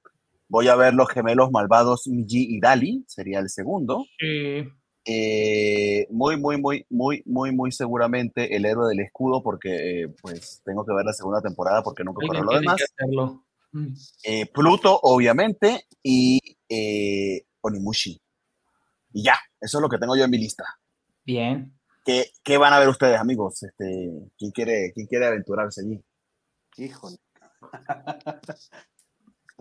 Voy a ver los gemelos malvados Miji y Dali, sería el segundo. Sí. Eh, muy, muy, muy, muy, muy, muy seguramente el héroe del escudo, porque eh, pues tengo que ver la segunda temporada porque nunca ocurrió lo demás. Mm. Eh, Pluto, obviamente, y eh, Onimushi. Y ya, eso es lo que tengo yo en mi lista. Bien. ¿Qué, qué van a ver ustedes, amigos? Este, ¿quién, quiere, ¿Quién quiere aventurarse allí? Híjole.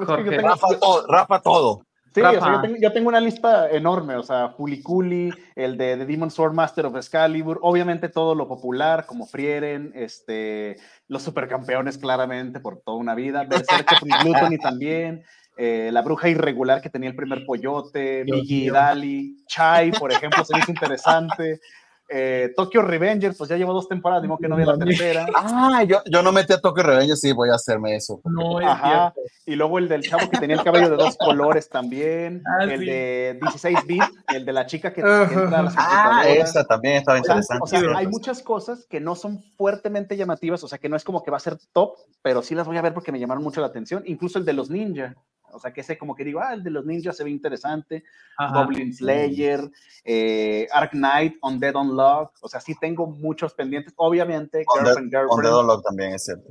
Jorge. Rafa todo. Rafa todo. Sí, o sea, Rafa. yo, tengo, yo tengo una lista enorme, o sea, Fuliculi, el de The Demon Sword Master of Excalibur, obviamente todo lo popular, como Frieren, este, los supercampeones claramente por toda una vida, Berserker Free Gluttony también, eh, la bruja irregular que tenía el primer pollote, mío. Dali, Chai, por ejemplo, se hizo interesante, eh, Tokyo Revengers, pues ya llevo dos temporadas, digo que no vi la tercera. Ah, yo, yo no metí a Toque Reveño, sí, voy a hacerme eso. No es Ajá. cierto. Y luego el del chavo que tenía el cabello de dos colores también. Ah, el sí. de 16 bit, el de la chica que, entra a las Ah, esa también estaba O sea, interesante. o sea, hay muchas cosas que no son fuertemente llamativas, o sea, que no es como que va a ser top, pero sí las voy a ver porque me llamaron mucho la atención. Incluso el de los ninja. O sea, que ese como que digo, ah, el de los ninjas se ve interesante. Ajá. Goblin Slayer, eh, Ark Knight, Undead Unlock. O sea, sí tengo muchos pendientes. Obviamente, On Girlfriend, Girlfriend. Unlock también es cierto.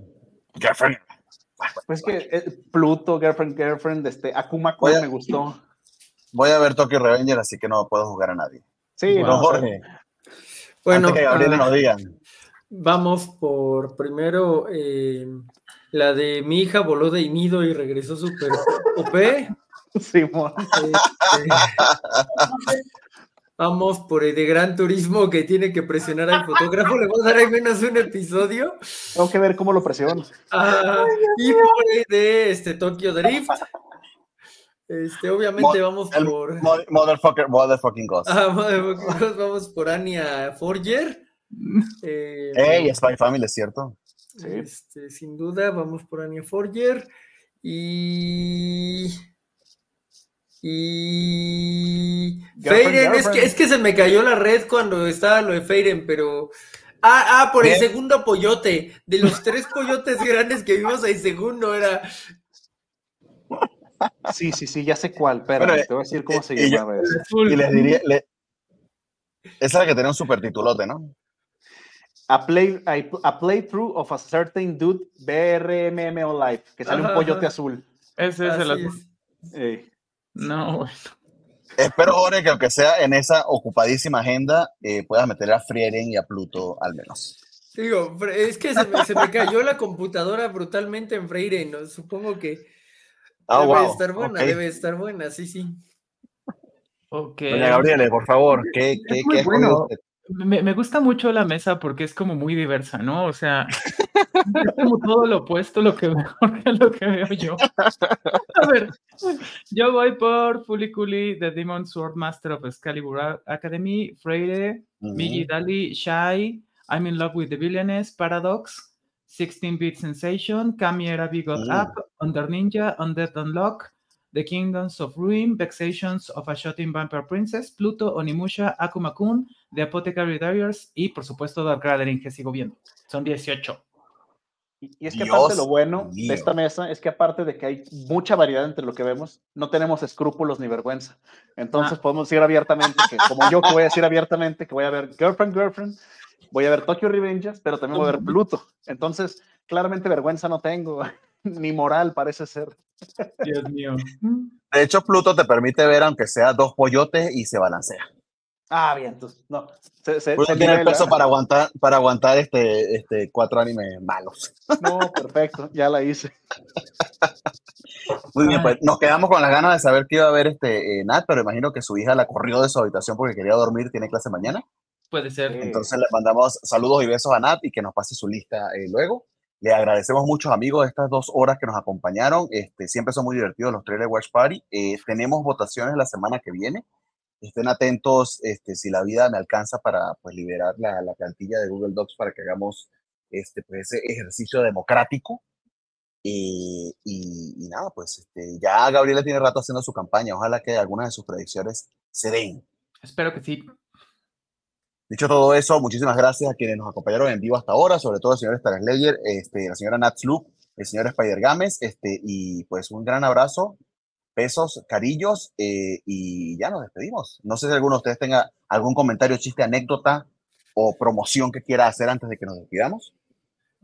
Girlfriend. Pues que eh, Pluto, Girlfriend, Girlfriend, este, Akuma Kun me gustó. Voy a ver Tokyo Revenger, así que no puedo jugar a nadie. Sí, Wow. no, Jorge, Bueno, antes que Gabriel ah, nos digan. vamos por primero eh, la de mi hija voló de nido y regresó súper OP. Simón. Este, vamos por el de Gran Turismo que tiene que presionar al fotógrafo. Le voy a dar al menos un episodio. Tengo que ver cómo lo presiono. Ah, y por el de este, Tokyo Drift. Este, obviamente vamos El por. mo- motherfucker, motherfucking ghost. Ah, vamos vamos por Anya Forger. Eh, Ey, Spy Family, es cierto. Sí. este, sin duda, vamos por Anya Forger. Y. Y. Feiren, es que, es que se me cayó la red cuando estaba lo de Feiren, pero. Ah, ah, por el segundo pollote. De los tres pollotes grandes que vimos, el segundo era. Sí, sí, sí, ya sé cuál. Bueno, te voy a decir cómo se y yo- llama. Y les diría. le- Esa es la que tenía un super titulote, ¿no? A, play, a, a playthrough of a certain dude BRMMO Live, que sale un Ajá, pollote ajá. azul. Ese es el azul. Eh, No, bueno. Espero, Jorge, que aunque sea en esa ocupadísima agenda, eh, puedas meter a Frieren y a Pluto al menos. Digo, es que se me, se me cayó la computadora brutalmente en Freire, ¿no? Supongo que Ah, debe wow. estar buena, debe estar buena, sí, sí. Ok. Doña Gabriele, por favor, ¿qué, qué, Es qué bueno. Me, me gusta mucho la mesa porque es como muy diversa, ¿no? O sea, es como todo lo opuesto lo que veo, lo que veo yo. A ver, yo voy por Fuliculi, The Demon Sword Master of Excalibur Academy, Freire, Migi Dali, Shy, I'm in Love with the Villainess, Paradox, 16-Bit Sensation, Kami Erabi Got Mm. Up, Under Ninja, Undead Unlock, The Kingdoms of Ruin, Vexations of a Shotting Vampire Princess, Pluto, Onimusha, Akuma-kun, The Apothecary Diaries y, por supuesto, Dark Gathering, que sigo viendo. Son 18. Y y es que Dios aparte lo bueno mío. de esta mesa es que aparte de que hay mucha variedad entre lo que vemos, no tenemos escrúpulos ni vergüenza. Entonces Ah. podemos decir abiertamente que, como yo que voy a decir abiertamente que voy a ver Girlfriend, Girlfriend, voy a ver Tokyo Revengers, pero también voy a ver Pluto. Entonces, claramente vergüenza no tengo, ni moral parece ser. Dios mío. De hecho, Pluto te permite ver, aunque sea dos pollotes, y se balancea. Ah, bien, entonces, no. Se, se- se tiene el peso para aguantar, para aguantar este, este cuatro animes malos. No, perfecto, ya la hice. Muy bien, pues nos quedamos con las ganas de saber qué iba a ver este eh, Nat, pero imagino que su hija la corrió de su habitación porque quería dormir, tiene clase mañana. Puede ser. Sí. Entonces le mandamos saludos y besos a Nat y que nos pase su lista eh, luego. Le agradecemos mucho, amigos, estas dos horas que nos acompañaron. Este, siempre son muy divertidos los Trailer Watch Party. Eh, tenemos votaciones la semana que viene. Estén atentos este, si la vida me alcanza para pues, liberar la, la plantilla de Google Docs para que hagamos este, pues, ese ejercicio democrático. Y, y- y nada, pues este, ya Gabriela tiene rato haciendo su campaña. Ojalá que algunas de sus predicciones se den. Espero que sí. Dicho todo eso, muchísimas gracias a quienes nos acompañaron en vivo hasta ahora, sobre todo el señor Star Slayer, este, la señora Nat Sloop, el señor Spider Games, este, y pues un gran abrazo, besos, cariños, eh, y ya nos despedimos. No sé si alguno de ustedes tenga algún comentario, chiste, anécdota o promoción que quiera hacer antes de que nos despidamos.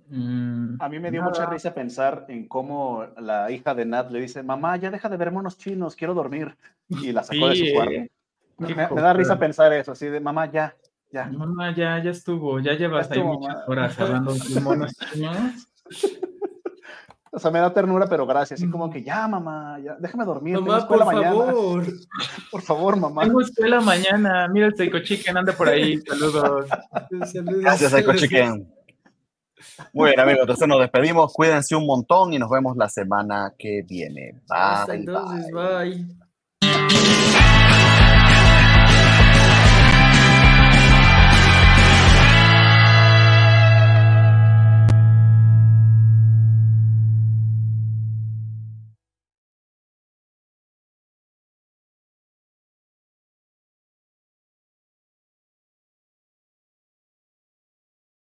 Mm, A mí me dio mucha nada. risa pensar en cómo la hija de Nat le dice, mamá, ya deja de ver monos chinos, quiero dormir. Y la sacó de Sí, su cuarto. eh, Me, me da risa pensar eso, así de, mamá, ya, ya. Mamá, ya, ya estuvo, ya llevas ahí estuvo, muchas mamá. horas hablando de monos chinos. O sea, me da ternura, pero gracias. Así como que, ya, mamá, ya, déjame dormir. tengo Mamá, por escuela mañana. favor. Por favor, mamá. Tengo escuela mañana. Mira el Psycho Chicken, anda por ahí. Saludos. Saludos. Gracias, Psycho Chicken. Muy bien, amigos, entonces nos despedimos. Cuídense un montón y nos vemos la semana que viene. Hasta Bye, entonces, bye. bye.